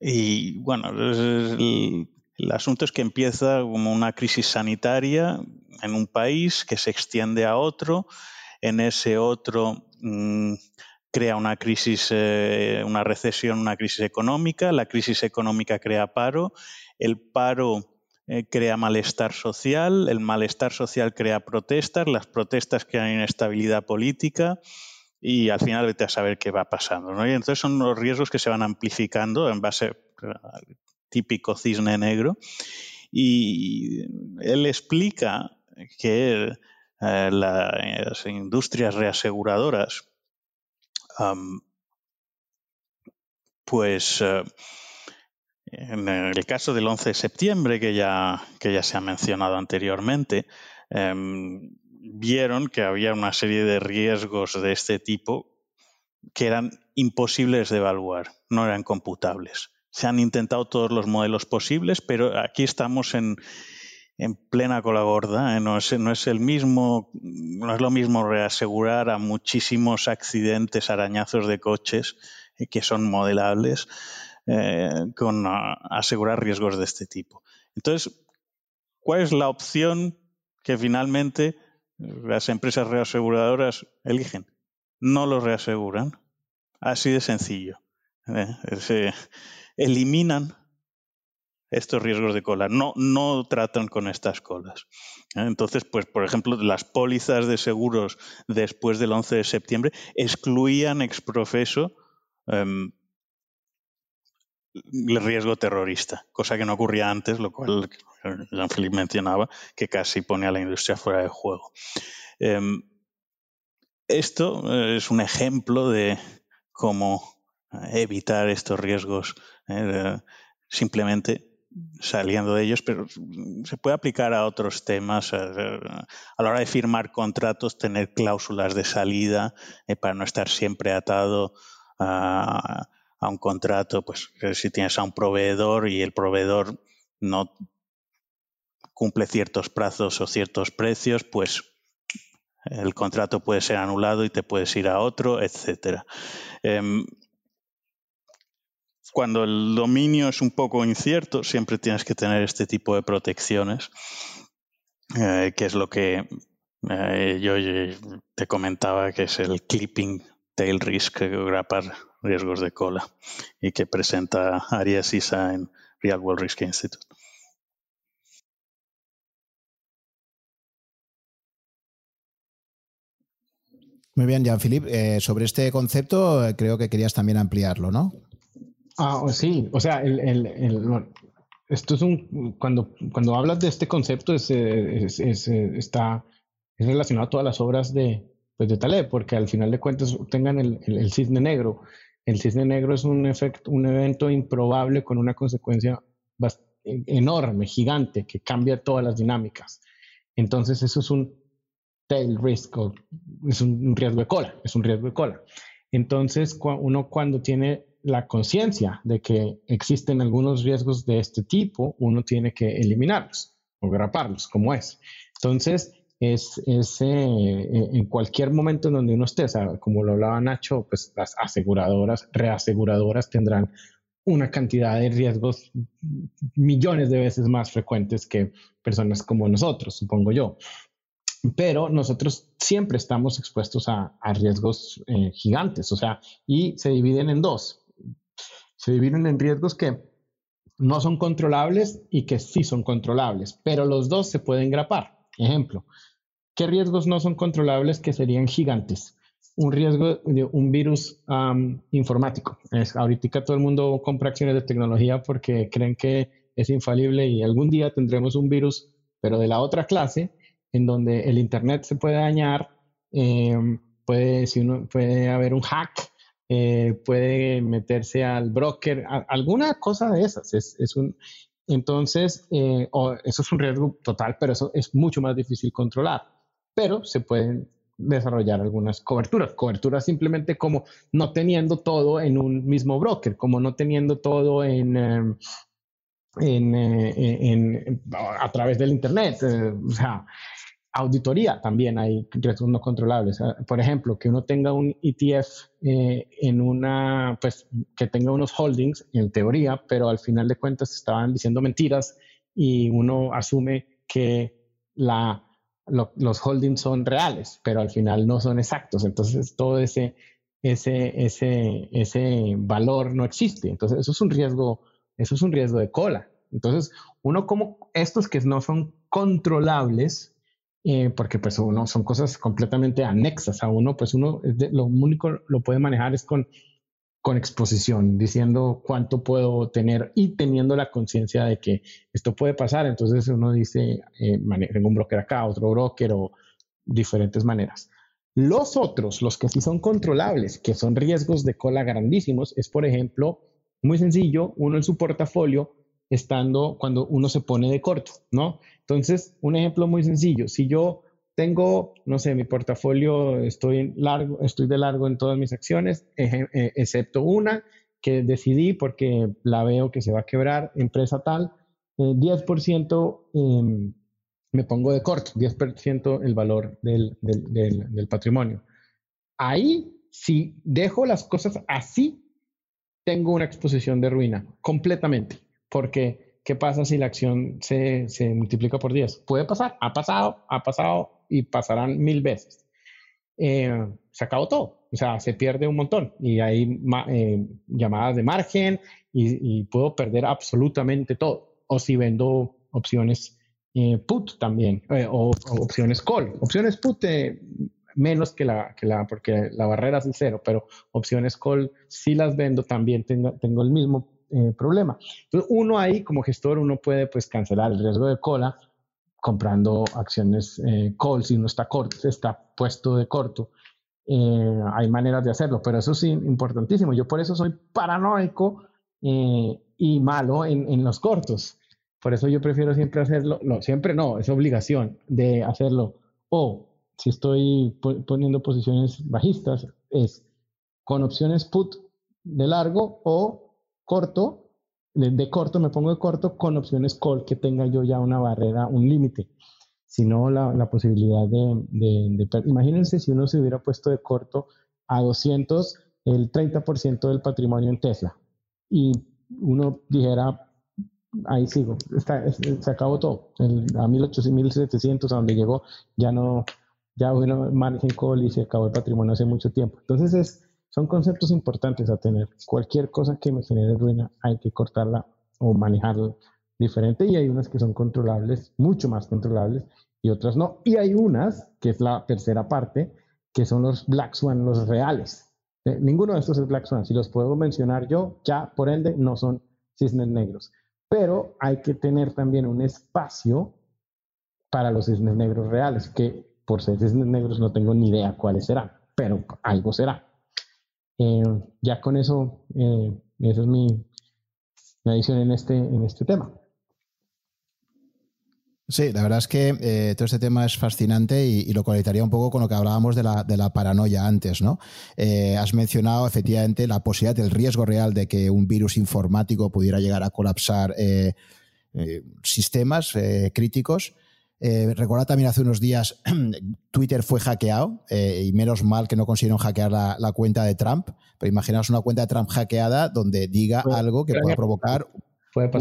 Y bueno, el, asunto es que empieza como una crisis sanitaria en un país que se extiende a otro, en ese otro mm, crea una crisis, eh, una recesión, una crisis económica, la crisis económica crea paro, el paro eh, crea malestar social, el malestar social crea protestas, las protestas crean inestabilidad política y al final vete a saber qué va pasando. Y entonces son los riesgos que se van amplificando en base al típico cisne negro. Y él explica que eh, las industrias reaseguradoras pues eh, en el caso del 11 de septiembre, que ya, que ya se ha mencionado anteriormente, em, vieron que había una serie de riesgos de este tipo que eran imposibles de evaluar, no eran computables. Se han intentado todos los modelos posibles, pero aquí estamos en, en plena cola gorda. ¿eh? No, es, no, es, el mismo, no es lo mismo reasegurar a muchísimos accidentes, arañazos de coches eh, que son modelables, eh, con asegurar riesgos de este tipo. Entonces, ¿cuál es la opción que finalmente las empresas reaseguradoras eligen? No los reaseguran. Así de sencillo. Se eliminan estos riesgos de cola. No, no tratan con estas colas. ¿eh? Entonces, pues, por ejemplo, las pólizas de seguros después del 11 de septiembre excluían exprofeso em, riesgo terrorista, cosa que no ocurría antes, lo cual Jean-Philippe mencionaba, que casi pone a la industria fuera de juego. Em, esto es un ejemplo de cómo evitar estos riesgos ¿eh? simplemente saliendo de ellos, pero se puede aplicar a otros temas. A, la hora de firmar contratos, tener cláusulas de salida eh, para no estar siempre atado a, un contrato. Pues si tienes a un proveedor y el proveedor no cumple ciertos plazos o ciertos precios, pues el contrato puede ser anulado y te puedes ir a otro, etcétera. Em, cuando el dominio es un poco incierto, siempre tienes que tener este tipo de protecciones, eh, que es lo que eh, yo te comentaba, que es el clipping tail risk, grapar riesgos de cola, y que presenta Arias Isa en Real World Risk Institute. Muy bien, Jean-Philippe. Eh, sobre este concepto creo que querías también ampliarlo, ¿no? Ah, sí, o sea, el, el, esto es un, cuando, cuando hablas de este concepto es, es, es, está es relacionado a todas las obras de, pues de Taleb, porque al final de cuentas tengan el, el, cisne negro. El cisne negro es un, efecto, un evento improbable con una consecuencia enorme, gigante, que cambia todas las dinámicas. Entonces eso es un tail risk, es un riesgo de cola, es un riesgo de cola. Entonces uno cuando tiene la conciencia de que existen algunos riesgos de este tipo, uno tiene que eliminarlos o graparlos, como es. Entonces, es, es eh, en cualquier momento en donde uno esté, como lo hablaba Nacho, pues las aseguradoras, reaseguradoras tendrán una cantidad de riesgos millones de veces más frecuentes que personas como nosotros, supongo yo. Pero nosotros siempre estamos expuestos a, riesgos eh, gigantes, o sea, y se dividen en dos se dividen en riesgos que no son controlables y que sí son controlables, pero los dos se pueden grapar. Ejemplo, ¿qué riesgos no son controlables que serían gigantes? Un riesgo de un virus informático. Es, ahorita todo el mundo compra acciones de tecnología porque creen que es infalible y algún día tendremos un virus, pero de la otra clase, en donde el Internet se puede dañar, em, puede, si uno, puede haber un hack eh, puede meterse al broker, alguna cosa de esas. Es, un, entonces, eh, eso es un riesgo total, pero eso es mucho más difícil controlar. Pero se pueden desarrollar algunas coberturas. Coberturas simplemente como no teniendo todo en un mismo broker, como no teniendo todo en, em, en, eh, a través del Internet. o sea, auditoría también hay riesgos no controlables. Ah, por ejemplo, que uno tenga un ETF eh, en una, pues que tenga unos holdings en teoría, pero al final de cuentas estaban diciendo mentiras y uno asume que la, los holdings son reales, pero al final no son exactos. Entonces todo ese ese, ese, ese valor no existe. Entonces, eso es un riesgo, eso es un riesgo de cola. Entonces, uno como estos que no son controlables, eh, porque pues uno son cosas completamente anexas a uno, pues uno lo único lo puede manejar es con, con exposición, diciendo cuánto puedo tener y teniendo la conciencia de que esto puede pasar. Entonces uno dice, eh, tengo un broker acá, otro broker o diferentes maneras. Los otros, los que sí son controlables, que son riesgos de cola grandísimos, es por ejemplo, muy sencillo, uno en su portafolio estando cuando uno se pone de corto, ¿no? Entonces, un ejemplo muy sencillo, si yo tengo, no sé, mi portafolio, estoy, largo, estoy de largo en todas mis acciones, eh, excepto una que decidí porque la veo que se va a quebrar, empresa tal, 10% eh, em, me pongo de corto, 10% el valor del, patrimonio. Ahí, si dejo las cosas así, tengo una exposición de ruina completamente porque, ¿qué pasa si la acción se, multiplica por 10? Puede pasar, ha pasado, ha pasado y pasarán mil veces. Eh, se acabó todo, o sea, se pierde un montón y hay eh, llamadas de margen y, puedo perder absolutamente todo. O si vendo opciones eh, put también, o, opciones call. Opciones put menos que la, que la, porque la barrera es cero, pero opciones call si las vendo también tengo, tengo el mismo eh, problema. Entonces, uno ahí como gestor, uno puede pues cancelar el riesgo de cola comprando acciones eh, call si uno está corto, está puesto de corto. Eh, hay maneras de hacerlo, pero eso sí, importantísimo. Yo por eso soy paranoico eh, y malo en, en, los cortos. Por eso yo prefiero siempre hacerlo, no, siempre no, es obligación de hacerlo. O si estoy poniendo posiciones bajistas, es con opciones put de largo o corto, de, corto, me pongo de corto con opciones call que tenga yo ya una barrera, un límite. Si no, la, posibilidad de, de, Imagínense si uno se hubiera puesto de corto a 200 el 30% del patrimonio en Tesla y uno dijera, ahí sigo, se acabó todo. a 1800, 1700, a donde llegó, ya no, ya bueno, margin call y se acabó el patrimonio hace mucho tiempo. Entonces es son conceptos importantes a tener. Cualquier cosa que me genere ruina hay que cortarla o manejarla diferente y hay unas que son controlables, mucho más controlables y otras no. Y hay unas, que es la tercera parte, que son los Black Swan, los reales. Eh, ninguno de estos es Black Swan. Si los puedo mencionar yo, ya por ende no son cisnes negros. Pero hay que tener también un espacio para los cisnes negros reales, que por ser cisnes negros no tengo ni idea cuáles serán, pero algo será. Eh, ya con eso, eh, esa es mi, adición en este, en este tema. Sí, la verdad es que eh, todo este tema es fascinante y, lo conectaría un poco con lo que hablábamos de la, de la paranoia antes, ¿no? has mencionado efectivamente la posibilidad del riesgo real de que un virus informático pudiera llegar a colapsar sistemas críticos. Eh, recuerda también hace unos días [CLEARS THROAT] Twitter fue hackeado eh, y menos mal que no consiguieron hackear la, cuenta de Trump. Pero imaginaos una cuenta de Trump hackeada donde diga algo que pueda provocar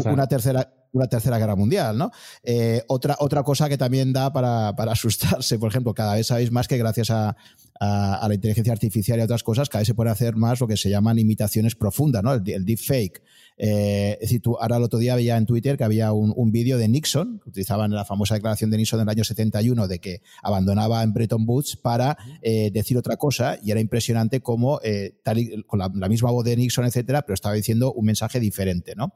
una tercera una tercera guerra mundial, ¿no? Eh, otra, otra cosa que también da para, para, [LAUGHS] asustarse, por ejemplo, cada vez sabéis más que gracias a, a, la inteligencia artificial y a otras cosas, cada vez se puede hacer más lo que se llaman imitaciones profundas, ¿no? El, el deepfake. Eh, es decir, tú, ahora el otro día veía en Twitter que había un, un vídeo de Nixon, que utilizaban la famosa declaración de Nixon del año 71 de que abandonaba en Bretton Woods para eh, decir otra cosa y era impresionante cómo, eh, tal con la, la, misma voz de Nixon, etcétera, pero estaba diciendo un mensaje diferente, ¿no?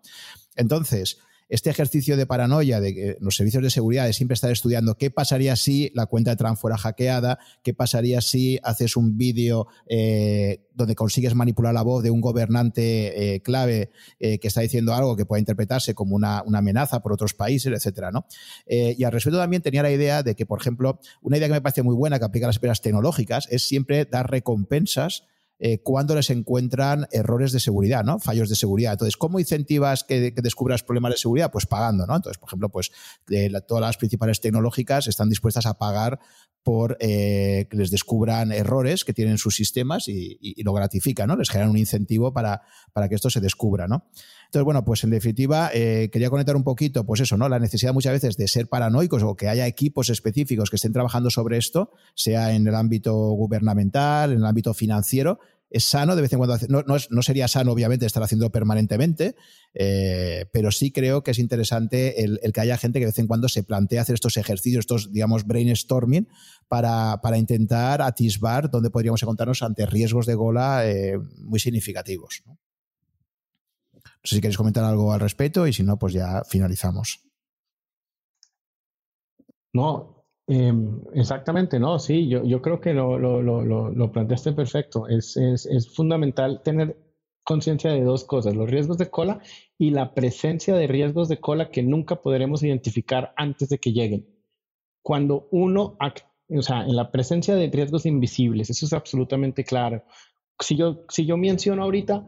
Entonces, este ejercicio de paranoia de que los servicios de seguridad de siempre estar estudiando qué pasaría si la cuenta de Trump fuera hackeada, qué pasaría si haces un vídeo eh, donde consigues manipular la voz de un gobernante eh, clave eh, que está diciendo algo que pueda interpretarse como una, una amenaza por otros países, etcétera, ¿no? y al respecto también tenía la idea de que, por ejemplo, una idea que me parece muy buena que aplica a las empresas tecnológicas es siempre dar recompensas eh, cuando les encuentran errores de seguridad, ¿no? Fallos de seguridad. Entonces, ¿cómo incentivas que, descubras problemas de seguridad? Pues pagando, ¿no? Entonces, por ejemplo, pues todas las principales tecnológicas están dispuestas a pagar por eh, que les descubran errores que tienen sus sistemas y, lo gratifican, ¿no? Les generan un incentivo para, para que esto se descubra, ¿no? Entonces, bueno, pues en definitiva, eh, quería conectar un poquito, pues eso, ¿no? La necesidad muchas veces de ser paranoicos o que haya equipos específicos que estén trabajando sobre esto, sea en el ámbito gubernamental, en el ámbito financiero, es sano de vez en cuando. No, no, sería sano, obviamente, estar haciendo permanentemente, eh, pero sí creo que es interesante el, que haya gente que de vez en cuando se plantea hacer estos ejercicios, estos, digamos, brainstorming, para, para intentar atisbar dónde podríamos encontrarnos ante riesgos de gola eh, muy significativos. Si queréis comentar algo al respecto y si no, pues ya finalizamos. No, em, exactamente, no, sí, yo, yo creo que lo, lo, lo, lo planteaste perfecto. Es, es, es fundamental tener conciencia de dos cosas, los riesgos de cola y la presencia de riesgos de cola que nunca podremos identificar antes de que lleguen. Cuando uno, o sea, en la presencia de riesgos invisibles, eso es absolutamente claro. Si yo, si yo menciono ahorita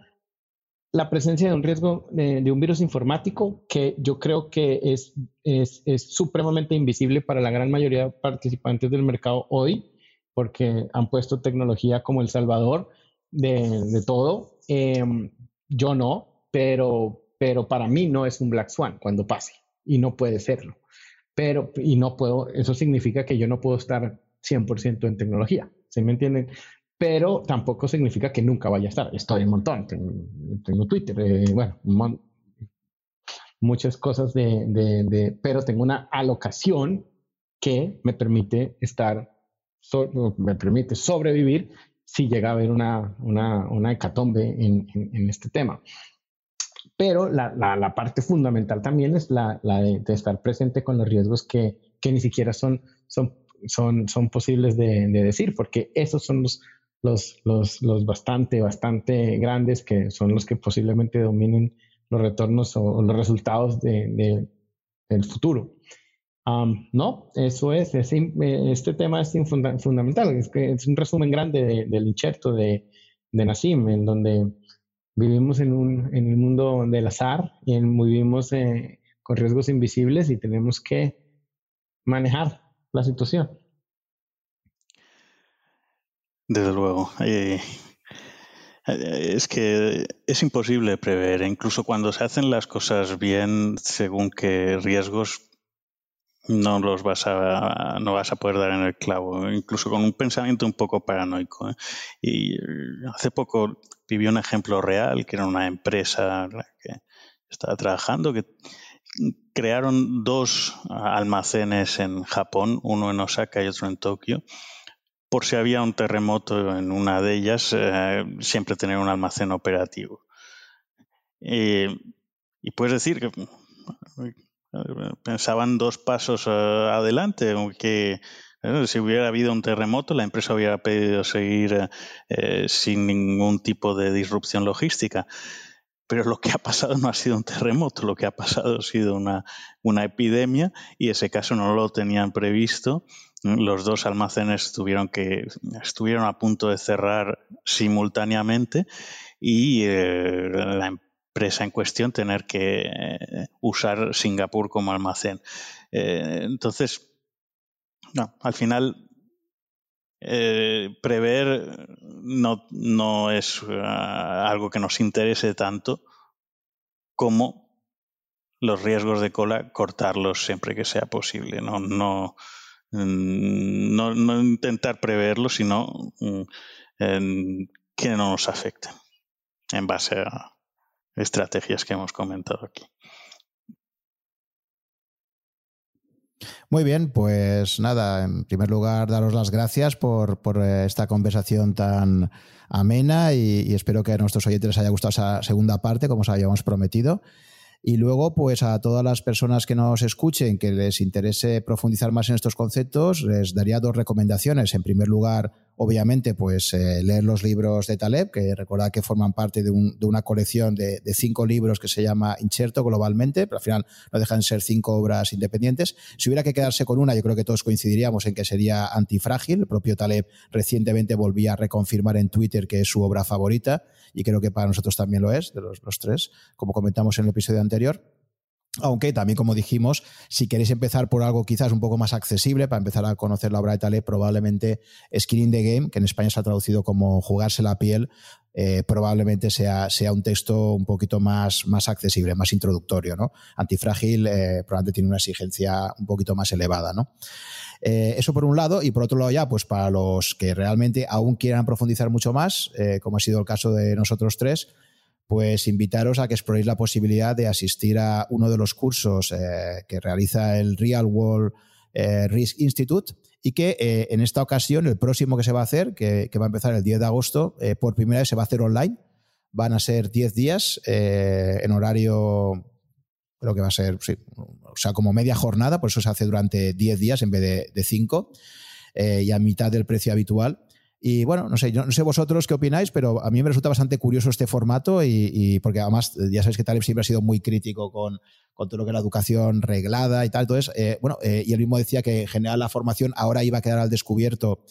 la presencia de un riesgo de, un virus informático que yo creo que es, es, supremamente invisible para la gran mayoría de participantes del mercado hoy, porque han puesto tecnología como El Salvador de, de todo. Em, yo no, pero, pero para mí no es un Black Swan cuando pase y no puede serlo. Pero, y no puedo, eso significa que yo no puedo estar 100% en tecnología. ¿Se me entienden? Pero tampoco significa que nunca vaya a estar. Estoy un montón, tengo, Twitter, eh, bueno, muchas cosas de, de, pero tengo una alocación que me permite estar, me permite sobrevivir si llega a haber una, una, una hecatombe en, en, este tema. Pero la, la, la, parte fundamental también es la, la de, de, estar presente con los riesgos que, que ni siquiera son, son, son, son posibles de, de, decir, porque esos son los, los, los, los bastante, bastante grandes que son los que posiblemente dominen los retornos o, los resultados de, del futuro. no, eso es, este tema es fundamental, es, que es un resumen grande del incherto de, de Nassim, en donde vivimos en, un, en el mundo del azar y vivimos eh, con riesgos invisibles y tenemos que manejar la situación. Desde luego. Eh, eh, es que es imposible prever, incluso cuando se hacen las cosas bien, según qué riesgos no los vas a no vas a poder dar en el clavo, incluso con un pensamiento un poco paranoico. ¿eh? Y hace poco viví un ejemplo real, que era una empresa que estaba trabajando, que crearon dos almacenes en Japón, uno en Osaka y otro en Tokio, por si había un terremoto en una de ellas, eh, siempre tener un almacén operativo. y puedes decir que pensaban dos pasos eh, adelante, aunque eh, si hubiera habido un terremoto, la empresa hubiera pedido seguir sin ningún tipo de disrupción logística. Pero lo que ha pasado no ha sido un terremoto, lo que ha pasado ha sido una, una epidemia y ese caso no lo tenían previsto los dos almacenes tuvieron que, estuvieron a punto de cerrar simultáneamente y eh, la empresa en cuestión tener que eh, usar Singapur como almacén. Eh, entonces, al final prever no, no es algo que nos interese tanto como los riesgos de cola, cortarlos siempre que sea posible. No, no, no intentar preverlo, sino mm, que no nos afecten en base a estrategias que hemos comentado aquí. Muy bien, pues nada, en primer lugar, daros las gracias por, por eh, esta conversación tan amena y, y, espero que a nuestros oyentes les haya gustado esa segunda parte, como os habíamos prometido. Y luego, pues a todas las personas que nos escuchen, que les interese profundizar más en estos conceptos, les daría dos recomendaciones. En primer lugar, obviamente, pues eh, leer los libros de Taleb, que recordad que forman parte de, una colección de, cinco libros que se llama Incherto globalmente, pero al final no dejan de ser cinco obras independientes. Si hubiera que quedarse con una, yo creo que todos coincidiríamos en que sería Antifrágil. El propio Taleb recientemente volvía a reconfirmar en Twitter que es su obra favorita y creo que para nosotros también lo es, de los, los tres, como comentamos en el episodio anterior. Aunque también, como dijimos, si queréis empezar por algo quizás un poco más accesible para empezar a conocer la obra de Taleb, probablemente Skin in the Game, que en España se ha traducido como jugarse la piel, eh, probablemente sea, sea un texto un poquito más, más accesible, más introductorio. ¿no? Antifrágil eh, probablemente tiene una exigencia un poquito más elevada. ¿no? Eh, eso por un lado, y por otro lado ya, pues para los que realmente aún quieran profundizar mucho más, como ha sido el caso de nosotros tres, pues invitaros a que exploréis la posibilidad de asistir a uno de los cursos eh, que realiza el Real World Risk Institute y que en esta ocasión, el próximo que se va a hacer, que, va a empezar el 10 de agosto, por primera vez se va a hacer online. Van a ser 10 días en horario creo que va a ser, o sea, como media jornada, por eso se hace durante 10 días en vez de 5 eh, y a mitad del precio habitual. Y bueno, no sé, yo no sé vosotros qué opináis, pero a mí me resulta bastante curioso este formato y, porque además ya sabéis que Taleb siempre ha sido muy crítico con, todo lo que es la educación reglada y tal. Entonces, eh, bueno, eh, y él mismo decía que en general la formación ahora iba a quedar al descubierto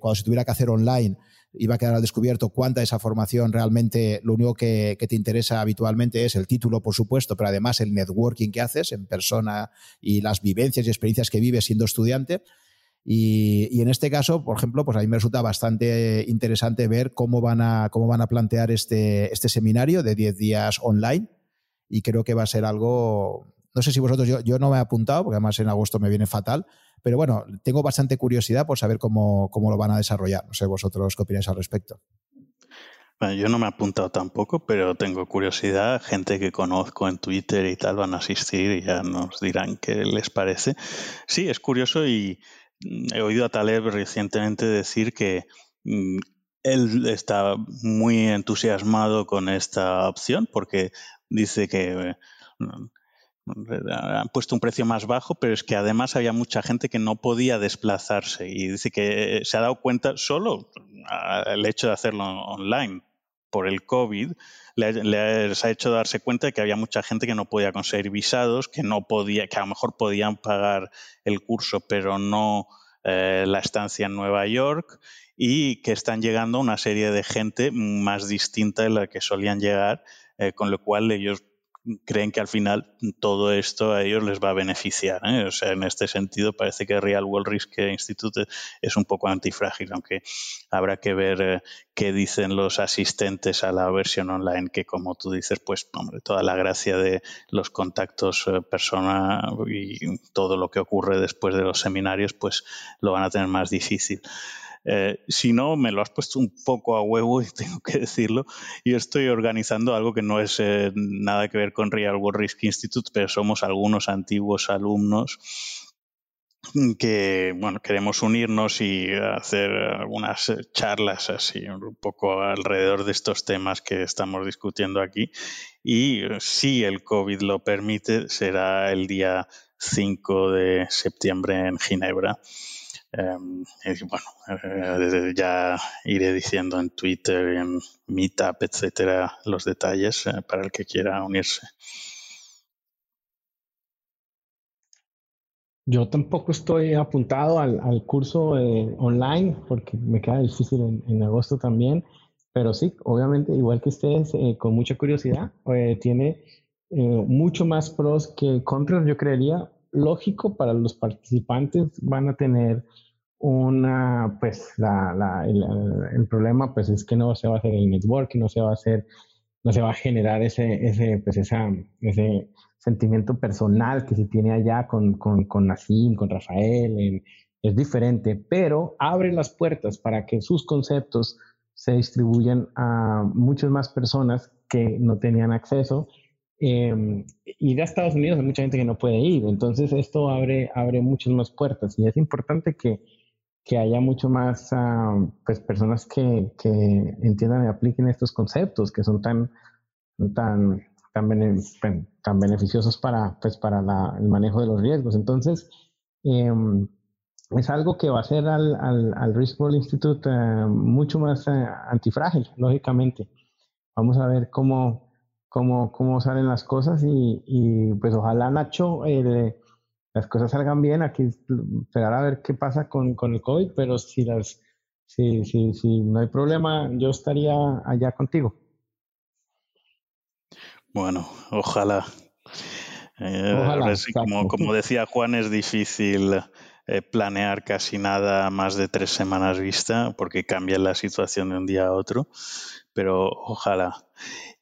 cuando se tuviera que hacer online iba a quedar al descubierto cuánta esa formación realmente lo único que, te interesa habitualmente es el título, por supuesto, pero además el networking que haces en persona y las vivencias y experiencias que vives siendo estudiante. Y, en este caso, por ejemplo, pues a mí me resulta bastante interesante ver cómo van a, cómo van a plantear este, este seminario de 10 días online. Y creo que va a ser algo, no sé si vosotros, yo, yo no me he apuntado, porque además en agosto me viene fatal, pero bueno, tengo bastante curiosidad por saber cómo, lo van a desarrollar. No sé vosotros qué opináis al respecto. Bueno, yo no me he apuntado tampoco, pero tengo curiosidad. Gente que conozco en Twitter y tal van a asistir y ya nos dirán qué les parece. Sí, es curioso y he oído a Taleb recientemente decir que mm, él está muy entusiasmado con esta opción porque dice que han puesto un precio más bajo, pero es que además había mucha gente que no podía desplazarse y dice que se ha dado cuenta solo el hecho de hacerlo online por el COVID les ha hecho darse cuenta de que había mucha gente que no podía conseguir visados, que no podía, que a lo mejor podían pagar el curso, pero no eh, la estancia en Nueva York y que están llegando una serie de gente más distinta de la que solían llegar, eh, con lo cual ellos creen que al final todo esto a ellos les va a beneficiar. ¿eh? O sea, en este sentido parece que Real World Risk Institute es un poco antifrágil, aunque habrá que ver eh, qué dicen los asistentes a la versión online, que como tú dices, pues, hombre, toda la gracia de los contactos eh, persona y todo lo que ocurre después de los seminarios, pues lo van a tener más difícil. Eh, si no, me lo has puesto un poco a huevo [LAUGHS] y tengo que decirlo. Yo estoy organizando algo que no es eh, nada que ver con Real World Risk Institute, pero somos algunos antiguos alumnos que bueno, queremos unirnos y hacer algunas charlas así un poco alrededor de estos temas que estamos discutiendo aquí. Y si el COVID lo permite, será el día 5 de septiembre en Ginebra. Em, y bueno, eh, ya iré diciendo en Twitter, en Meetup, etcétera, los detalles eh, para el que quiera unirse. Yo tampoco estoy apuntado al, curso eh, online porque me queda difícil en, agosto también, pero sí, obviamente, igual que ustedes, con mucha curiosidad, tiene mucho más pros que contras, yo creería. Lógico, para los participantes van a tener una, pues la, el, problema pues es que no se va a hacer el networking, no se va a hacer, no se va a generar ese, ese, pues esa, ese sentimiento personal que se tiene allá con, con, con Nassim, con Rafael, es diferente, pero abre las puertas para que sus conceptos se distribuyan a muchas más personas que no tenían acceso. Eh, ir a Estados Unidos hay mucha gente que no puede ir, entonces esto abre, abre muchas más puertas y es importante que, que haya mucho más ah, pues, personas que, que, entiendan y apliquen estos conceptos que son tan, tan, tan, tan beneficiosos para, pues, para la, el manejo de los riesgos. Entonces, em, es algo que va a hacer al, al, al Risk World Institute eh, mucho más eh, antifrágil, lógicamente. Vamos a ver cómo, cómo, cómo salen las cosas y, y pues ojalá Nacho eh, las cosas salgan bien, aquí esperar a ver qué pasa con, el COVID, pero si, las, si, si, si no hay problema, yo estaría allá contigo. Bueno, ojalá. Eh, como, como, decía Juan, es difícil eh, planear casi nada más de tres semanas vista porque cambia la situación de un día a otro, pero ojalá.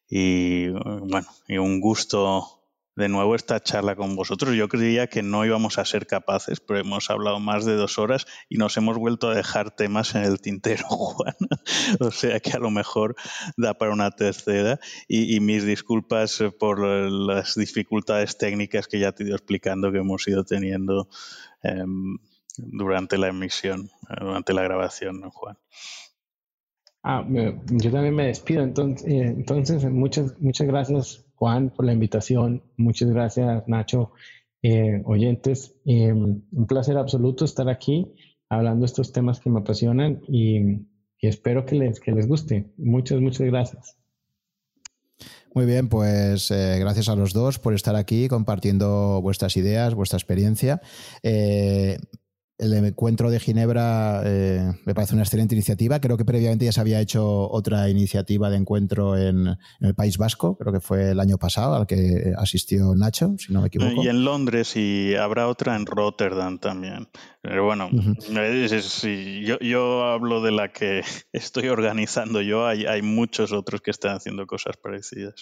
Y bueno, y un gusto de nuevo esta charla con vosotros. Yo creía que no íbamos a ser capaces, pero hemos hablado más de dos horas y nos hemos vuelto a dejar temas en el tintero, [LAUGHS] Juan. o sea que a lo mejor da para una tercera. Y, mis disculpas por las dificultades técnicas que ya te he ido explicando que hemos ido teniendo em, durante la emisión, durante la grabación, Juan. Ah, yo también me despido. Entonces, eh, entonces muchas, muchas gracias Juan, por la invitación. Muchas gracias, Nacho. Eh, oyentes, eh, un placer absoluto estar aquí hablando de estos temas que me apasionan y, espero que les, que les guste. Muchas, muchas gracias. Muy bien, pues eh, gracias a los dos por estar aquí compartiendo vuestras ideas, vuestra experiencia el encuentro de Ginebra eh, me parece una excelente iniciativa. Creo que previamente ya se había hecho otra iniciativa de encuentro en, el País Vasco, creo que fue el año pasado, al que asistió Nacho, si no me equivoco. Y en Londres y habrá otra en Rotterdam también. Pero bueno, yo, hablo de la que [LAUGHS] estoy organizando yo, hay, hay muchos otros que están haciendo cosas parecidas.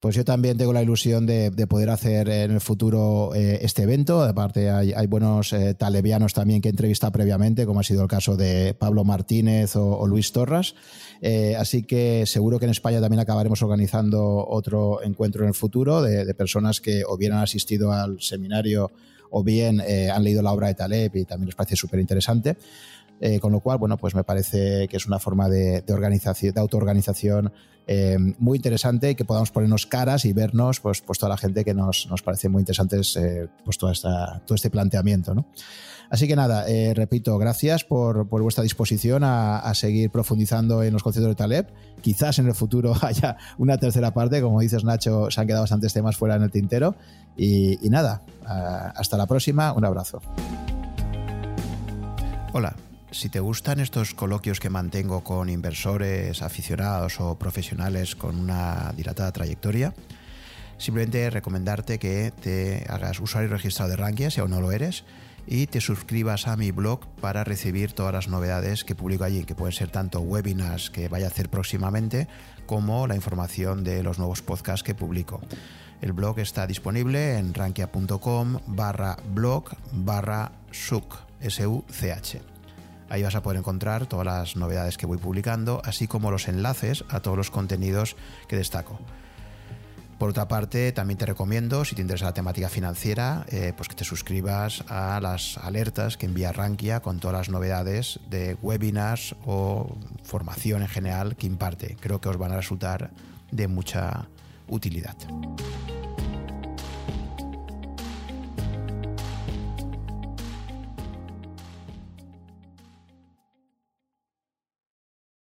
Pues yo también tengo la ilusión de, poder hacer en el futuro eh, este evento. Aparte, hay, buenos eh, talevianos también que he entrevistado previamente, como ha sido el caso de Pablo Martínez o, Luis Torras. Eh, así que seguro que en España también acabaremos organizando otro encuentro en el futuro de, personas que o bien han asistido al seminario o bien han leído la obra de Taleb y también les parece súper interesante. Con lo cual, bueno, pues me parece que es una forma de, organización, de autoorganización eh, muy interesante que podamos ponernos caras y vernos, pues, pues toda la gente que nos, nos parece muy interesante eh, pues toda esta, todo este planteamiento. ¿no? Así que nada, eh, repito, gracias por, por vuestra disposición a, seguir profundizando en los conceptos de Taleb. Quizás en el futuro [LAUGHS] haya una tercera parte, como dices Nacho, se han quedado bastantes temas fuera en el tintero. Y, y nada, hasta la próxima, un abrazo. Hola. Si te gustan estos coloquios que mantengo con inversores, aficionados o profesionales con una dilatada trayectoria, simplemente recomendarte que te hagas usuario registrado de Rankia si aún no lo eres y te suscribas a mi blog para recibir todas las novedades que publico allí, que pueden ser tanto webinars que vaya a hacer próximamente como la información de los nuevos podcasts que publico. El blog está disponible en rankia.com barra blog barra such. Ahí vas a poder encontrar todas las novedades que voy publicando, así como los enlaces a todos los contenidos que destaco. Por otra parte, también te recomiendo, si te interesa la temática financiera, eh, pues que te suscribas a las alertas que envía Rankia con todas las novedades de webinars o formación en general que imparte. Creo que os van a resultar de mucha utilidad.